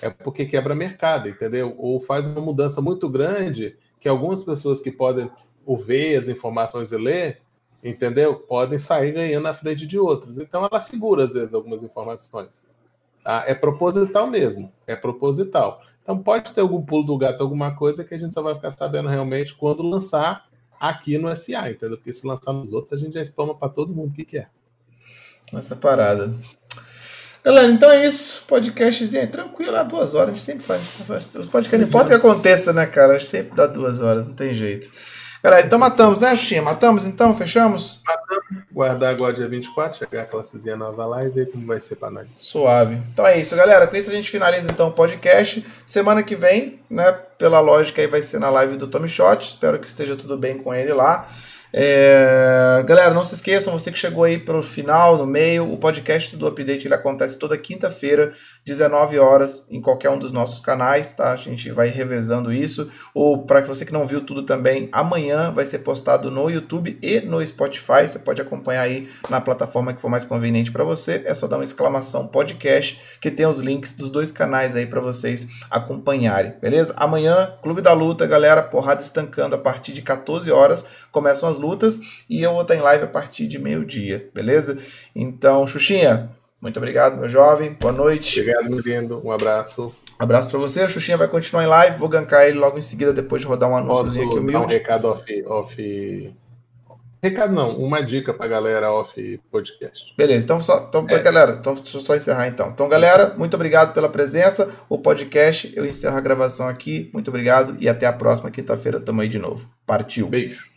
é porque quebra mercado, entendeu? Ou faz uma mudança muito grande que algumas pessoas que podem ver as informações e ler, entendeu? Podem sair ganhando na frente de outros. Então ela segura, às vezes, algumas informações. Tá? É proposital mesmo, é proposital. Então pode ter algum pulo do gato, alguma coisa que a gente só vai ficar sabendo realmente quando lançar aqui no SA, entendeu? Porque se lançar nos outros, a gente já espalma para todo mundo o que, que é nessa parada. Galera, então é isso. Podcastzinho é tranquilo, há duas horas. A gente sempre faz. Os podcasts, não importa o que aconteça, né, cara? A gente sempre dá duas horas, não tem jeito. Galera, então matamos, né, Xuxinha? Matamos então? Fechamos? Matamos. Guardar agora dia 24, chegar a classezinha nova lá e ver como vai ser pra nós. Suave. Então é isso, galera. Com isso a gente finaliza então o podcast. Semana que vem, né, pela lógica aí vai ser na live do Tommy Shot. Espero que esteja tudo bem com ele lá. É... Galera, não se esqueçam, você que chegou aí para o final, no meio, o podcast do Update ele acontece toda quinta-feira, 19 horas, em qualquer um dos nossos canais, tá? A gente vai revezando isso. Ou para você que não viu tudo também, amanhã vai ser postado no YouTube e no Spotify. Você pode acompanhar aí na plataforma que for mais conveniente para você. É só dar uma exclamação podcast, que tem os links dos dois canais aí para vocês acompanharem, beleza? Amanhã, Clube da Luta, galera, porrada estancando a partir de 14 horas, começam as lutas e eu vou estar em live a partir de meio-dia, beleza? Então, Xuxinha, muito obrigado, meu jovem. Boa noite. Obrigado, meu lindo. Um abraço. Abraço para você. O Xuxinha vai continuar em live. Vou gankar ele logo em seguida, depois de rodar um anúnciozinho aqui humilde. Dar um recado off, off... Recado não, uma dica pra galera off podcast. Beleza, então, só, então é. galera, então deixa eu só encerrar então. Então, galera, muito obrigado pela presença. O podcast, eu encerro a gravação aqui. Muito obrigado e até a próxima quinta-feira. Tamo aí de novo. Partiu. Beijo.